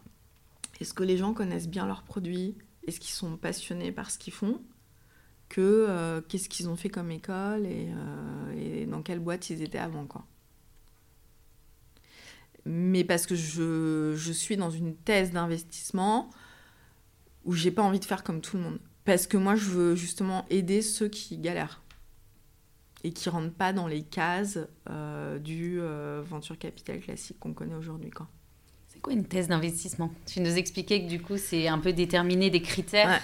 est-ce que les gens connaissent bien leurs produits, est-ce qu'ils sont passionnés par ce qu'ils font, que euh, qu'est-ce qu'ils ont fait comme école euh, et, dans quelle boîte ils étaient avant, quoi. Mais parce que je, je suis dans une thèse d'investissement où j'ai pas envie de faire comme tout le monde. Parce que moi, je veux justement aider ceux qui galèrent et qui rentrent pas dans les cases euh, du euh, venture capital classique qu'on connaît aujourd'hui. C'est quoi une thèse d'investissement? Tu nous expliquais que du coup, c'est un peu déterminer des critères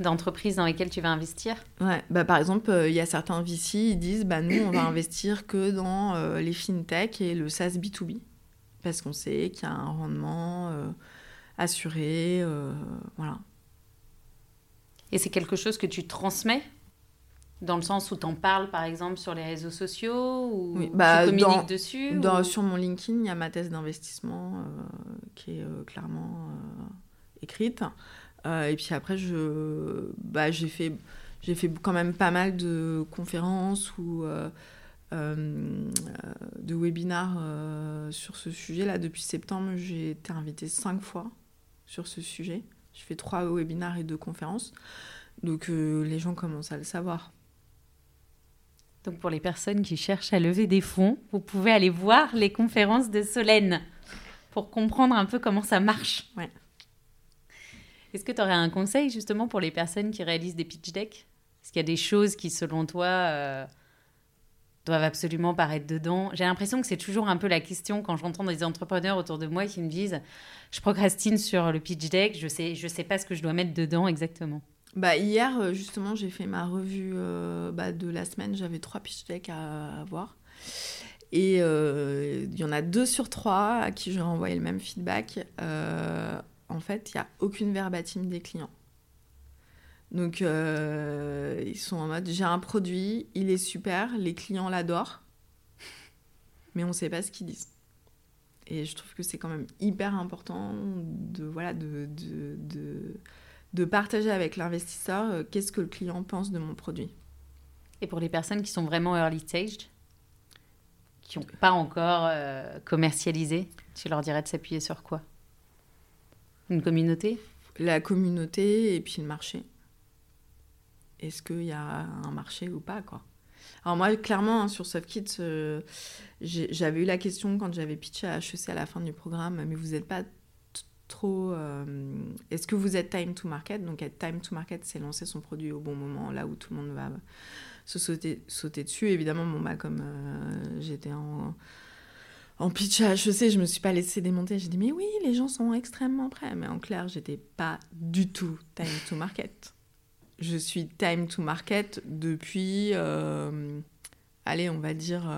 d'entreprise dans lesquelles tu vas investir? Ouais, bah, par exemple, euh, il y a certains VC, ils disent bah, nous, on va investir que dans les fintech et le SaaS B2B, parce qu'on sait qu'il y a un rendement assuré. voilà. Et c'est quelque chose que tu transmets dans le sens où tu en parles, par exemple, sur les réseaux sociaux ou oui, bah, tu communiques dessus Sur mon LinkedIn, il y a ma thèse d'investissement euh, qui est euh, clairement euh, écrite. et puis après, je, bah, j'ai, fait, j'ai fait quand même pas mal de conférences ou de webinars sur ce sujet. Là, depuis septembre, j'ai été invitée cinq fois sur ce sujet. J'ai fait trois webinars et deux conférences. Donc les gens commencent à le savoir. Donc pour les personnes qui cherchent à lever des fonds, vous pouvez aller voir les conférences de Solène pour comprendre un peu comment ça marche. Ouais. Est-ce que tu aurais un conseil justement pour les personnes qui réalisent des pitch decks? Est-ce qu'il y a des choses qui, selon toi, euh, doivent absolument paraître dedans J'ai l'impression que c'est toujours un peu la question quand j'entends des entrepreneurs autour de moi qui me disent Je procrastine sur le pitch deck, je sais, je sais pas ce que je dois mettre dedans exactement. Bah, hier, euh, justement, j'ai fait ma revue euh, bah, de la semaine. J'avais trois pitch decks à, voir. Et euh, il y en a deux sur trois à qui j'ai renvoyé le même feedback. en fait, il n'y a aucune verbatim des clients. Donc, ils sont en mode j'ai un produit, il est super, les clients l'adorent, mais on ne sait pas ce qu'ils disent. Et je trouve que c'est quand même hyper important de, voilà, de, de de partager avec l'investisseur euh, qu'est-ce que le client pense de mon produit. Et pour les personnes qui sont vraiment early stage, qui n'ont pas encore euh, commercialisé, tu leur dirais de s'appuyer sur quoi? Une communauté? La communauté et puis le marché. Est-ce qu'il y a un marché ou pas quoi alors moi, clairement, hein, sur SoftKit, euh, j'avais eu la question quand j'avais pitché à HEC à la fin du programme, mais vous n'êtes pas trop. Euh, est-ce que vous êtes time to market? Donc, être time to market, c'est lancer son produit au bon moment, là où tout le monde va se sauter, dessus. Évidemment, bon, bah, comme euh, j'étais en, pitch à HEC, je me suis pas laissé démonter. J'ai dit, mais oui, les gens sont extrêmement prêts. Mais en clair, j'étais pas du tout time to market. Je suis time to market depuis, euh, allez, on va dire,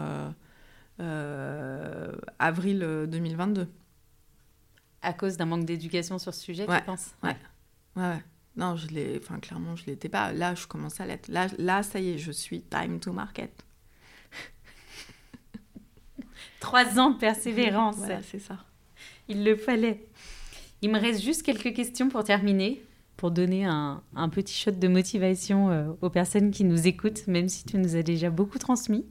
avril 2022 à cause d'un manque d'éducation sur ce sujet, ouais. tu penses? ouais. ouais. ouais. Non, je l'ai, enfin clairement, je l'étais pas. Là, je commence à l'être. Là, là, ça y est, je suis time to market. Trois ans de persévérance. Voilà, c'est ça. Il le fallait. Il me reste juste quelques questions pour terminer, pour donner un, un petit shot de motivation euh, aux personnes qui nous écoutent, même si tu nous as déjà beaucoup transmis.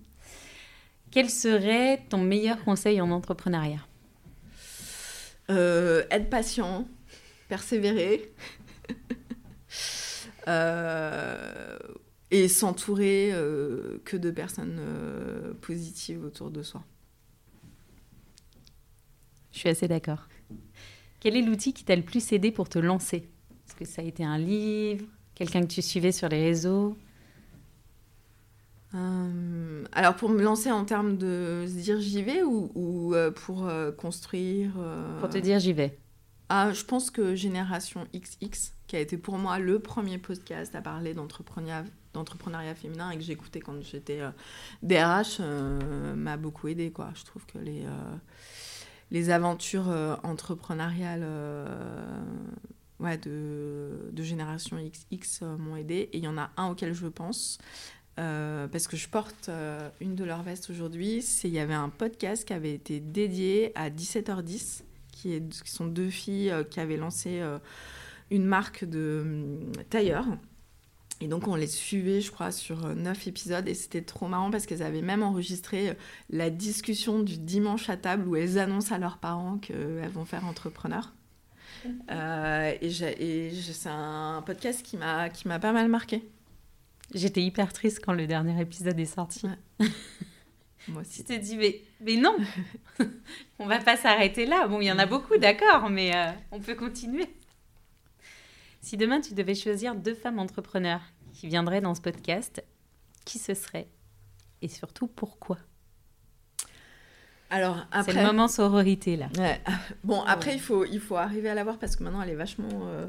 Quel serait ton meilleur conseil en entrepreneuriat? Euh, être patient, persévérer. Euh, et s'entourer que de personnes positives autour de soi. Je suis assez d'accord. Quel est l'outil qui t'a le plus aidé pour te lancer? Que ça a été un livre Quelqu'un que tu suivais sur les réseaux euh, alors pour me lancer en termes de se dire j'y vais ou, euh, pour euh, construire Pour te dire j'y vais. Ah, je pense que Génération XX, qui a été pour moi le premier podcast à parler d'entrepreneuriat, d'entrepreneuriat féminin et que j'écoutais quand j'étais DRH, m'a beaucoup aidé. Quoi. Je trouve que les, les aventures entrepreneuriales de, de Génération XX m'ont aidé. Et il y en a un auquel je pense, parce que je porte une de leurs vestes aujourd'hui, il y avait un podcast qui avait été dédié à 17h10, qui, est, qui sont deux filles qui avaient lancé une marque de hum, tailleur. Et donc on les suivait, je crois, sur euh, neuf épisodes et c'était trop marrant parce qu'elles avaient même enregistré euh, la discussion du dimanche à table où elles annoncent à leurs parents qu'elles vont faire entrepreneur. Euh, et, c'est un podcast qui m'a qui m'a pas mal marqué. J'étais hyper triste quand le dernier épisode est sorti. Moi aussi. Tu te dis mais mais non, on va pas s'arrêter là. Bon, il y en a beaucoup, d'accord, mais on peut continuer. Si demain tu devais choisir deux femmes entrepreneurs qui viendraient dans ce podcast, qui ce serait? Et surtout pourquoi? Alors après, c'est le moment sororité là. Bon après il faut il faut arriver à la voir parce que maintenant elle est vachement euh,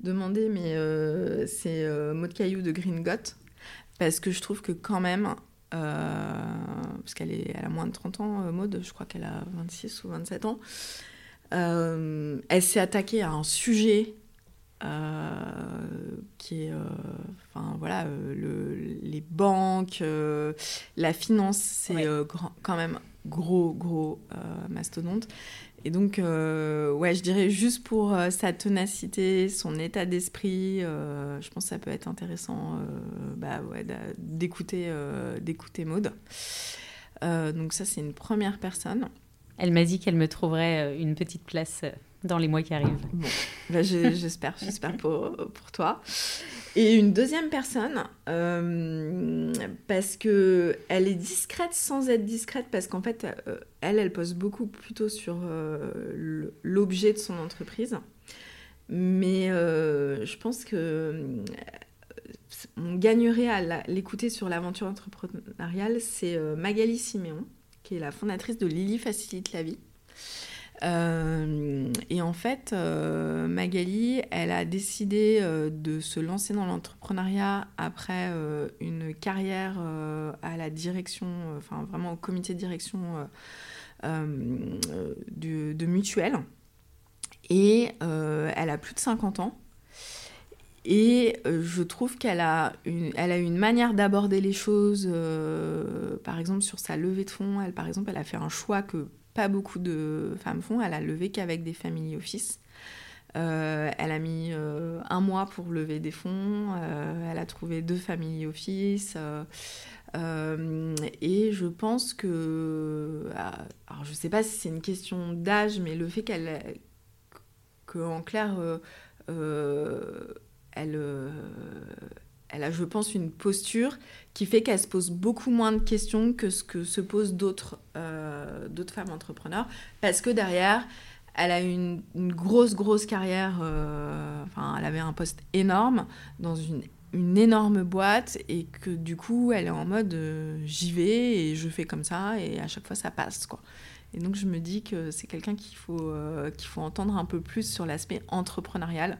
demandée mais euh, c'est euh, Maud Caillou de Green Got. Parce que je trouve que quand même parce qu'elle est elle a moins de 30 ans Maud je crois qu'elle a 26 ou 27 ans elle s'est attaquée à un sujet euh, qui est, euh, enfin voilà, euh, le, les banques, la finance, c'est quand même gros, gros mastodonte. Et donc, ouais, je dirais juste pour sa ténacité, son état d'esprit, je pense que ça peut être intéressant bah, ouais, d'écouter d'écouter Maude. donc ça, c'est une première personne. Elle m'a dit qu'elle me trouverait une petite place dans les mois qui arrivent. Bon, bah, j'espère, j'espère pour, pour, toi. Et une deuxième personne, euh, parce que elle est discrète sans être discrète, parce qu'en fait, euh, elle, elle pose beaucoup plutôt sur euh, l'objet de son entreprise. Mais je pense que on gagnerait à l'écouter sur l'aventure entrepreneuriale, c'est Magali Siméon, qui est la fondatrice de Lily Facilite la vie. Euh, et en fait, euh, Magali, elle a décidé euh, de se lancer dans l'entrepreneuriat après une carrière à la direction, enfin vraiment au comité de direction de, de Mutuelle. Et elle a plus de 50 ans. Et je trouve qu'elle a une, elle a une manière d'aborder les choses, par exemple sur sa levée de fonds. Elle, par exemple, elle a fait un choix que pas beaucoup de femmes font. Elle a levé qu'avec des family office. Euh, elle a mis euh, un mois pour lever des fonds. Euh, elle a trouvé deux family office. et je pense que. Alors, je sais pas si c'est une question d'âge, mais le fait qu'elle. qu'en clair. elle elle a, je pense, une posture qui fait qu'elle se pose beaucoup moins de questions que ce que se posent d'autres euh, femmes entrepreneurs, parce que derrière, elle a une, une grosse, grosse carrière, euh, enfin, elle avait un poste énorme dans une, une, énorme boîte, et que du coup, elle est en mode euh, j'y vais et je fais comme ça, et à chaque fois, ça passe, quoi. Et donc, je me dis que c'est quelqu'un qu'il faut, euh, qu'il faut entendre un peu plus sur l'aspect entrepreneurial.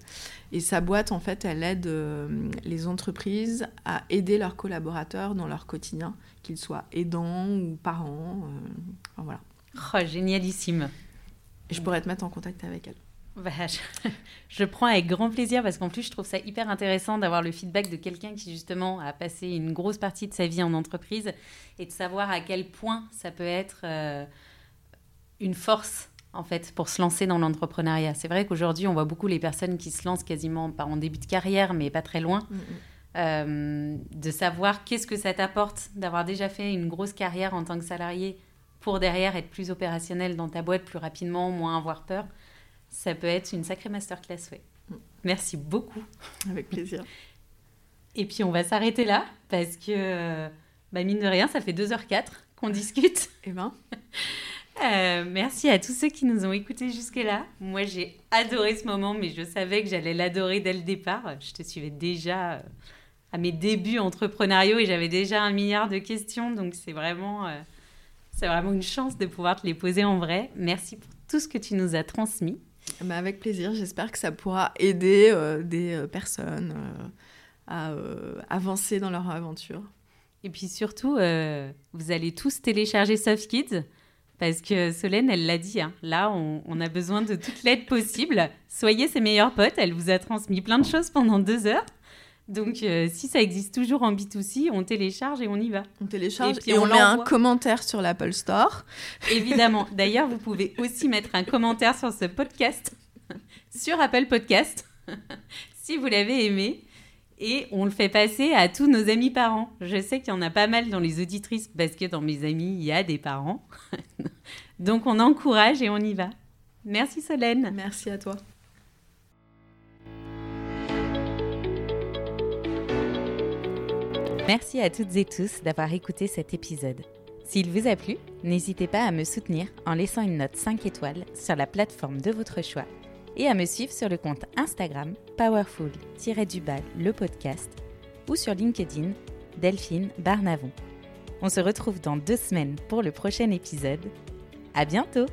Et sa boîte, en fait, elle aide euh, les entreprises à aider leurs collaborateurs dans leur quotidien, qu'ils soient aidants ou parents. Euh, enfin, voilà. Oh, génialissime. Et je pourrais te mettre en contact avec elle. Bah, je, je, prends avec grand plaisir parce qu'en plus, je trouve ça hyper intéressant d'avoir le feedback de quelqu'un qui, justement, a passé une grosse partie de sa vie en entreprise et de savoir à quel point ça peut être une force en fait pour se lancer dans l'entrepreneuriat. C'est vrai qu'aujourd'hui, on voit beaucoup les personnes qui se lancent quasiment pas en début de carrière, mais pas très loin. Mm, mm. Euh, de savoir qu'est-ce que ça t'apporte d'avoir déjà fait une grosse carrière en tant que salarié pour derrière être plus opérationnel dans ta boîte plus rapidement, moins avoir peur, ça peut être une sacrée masterclass. Ouais. Mm. Merci beaucoup. Avec plaisir. Et puis on va s'arrêter là parce que, bah, mine de rien, ça fait 2h04 qu'on discute. Eh ben. Euh, merci à tous ceux qui nous ont écoutés jusque-là. Moi, j'ai adoré ce moment, mais je savais que j'allais l'adorer dès le départ. Je te suivais déjà euh, à mes débuts entrepreneuriaux et j'avais déjà un milliard de questions, donc c'est vraiment, euh, c'est vraiment une chance de pouvoir te les poser en vrai. Merci pour tout ce que tu nous as transmis. Bah avec plaisir, j'espère que ça pourra aider des personnes à avancer dans leur aventure. Et puis surtout, vous allez tous télécharger Soft Kids. Parce que Solène, elle l'a dit, hein. là, on, a besoin de toute l'aide possible. Soyez ses meilleurs potes. Elle vous a transmis plein de choses pendant deux heures. Donc, euh, si ça existe toujours en B2C, on télécharge et on y va. On télécharge et, on, met un commentaire sur l'Apple Store. Évidemment. D'ailleurs, vous pouvez aussi mettre un commentaire sur ce podcast, sur Apple Podcast, si vous l'avez aimé. Et on le fait passer à tous nos amis parents. Je sais qu'il y en a pas mal dans les auditrices parce que dans mes amis, il y a des parents. Donc on encourage et on y va. Merci Solène. Merci à toi. Merci à toutes et tous d'avoir écouté cet épisode. S'il vous a plu, n'hésitez pas à me soutenir en laissant une note 5 étoiles sur la plateforme de votre choix et à me suivre sur le compte Instagram powerful-du-bas le podcast ou sur LinkedIn Delphine Barnavon. On se retrouve dans deux semaines pour le prochain épisode. À bientôt!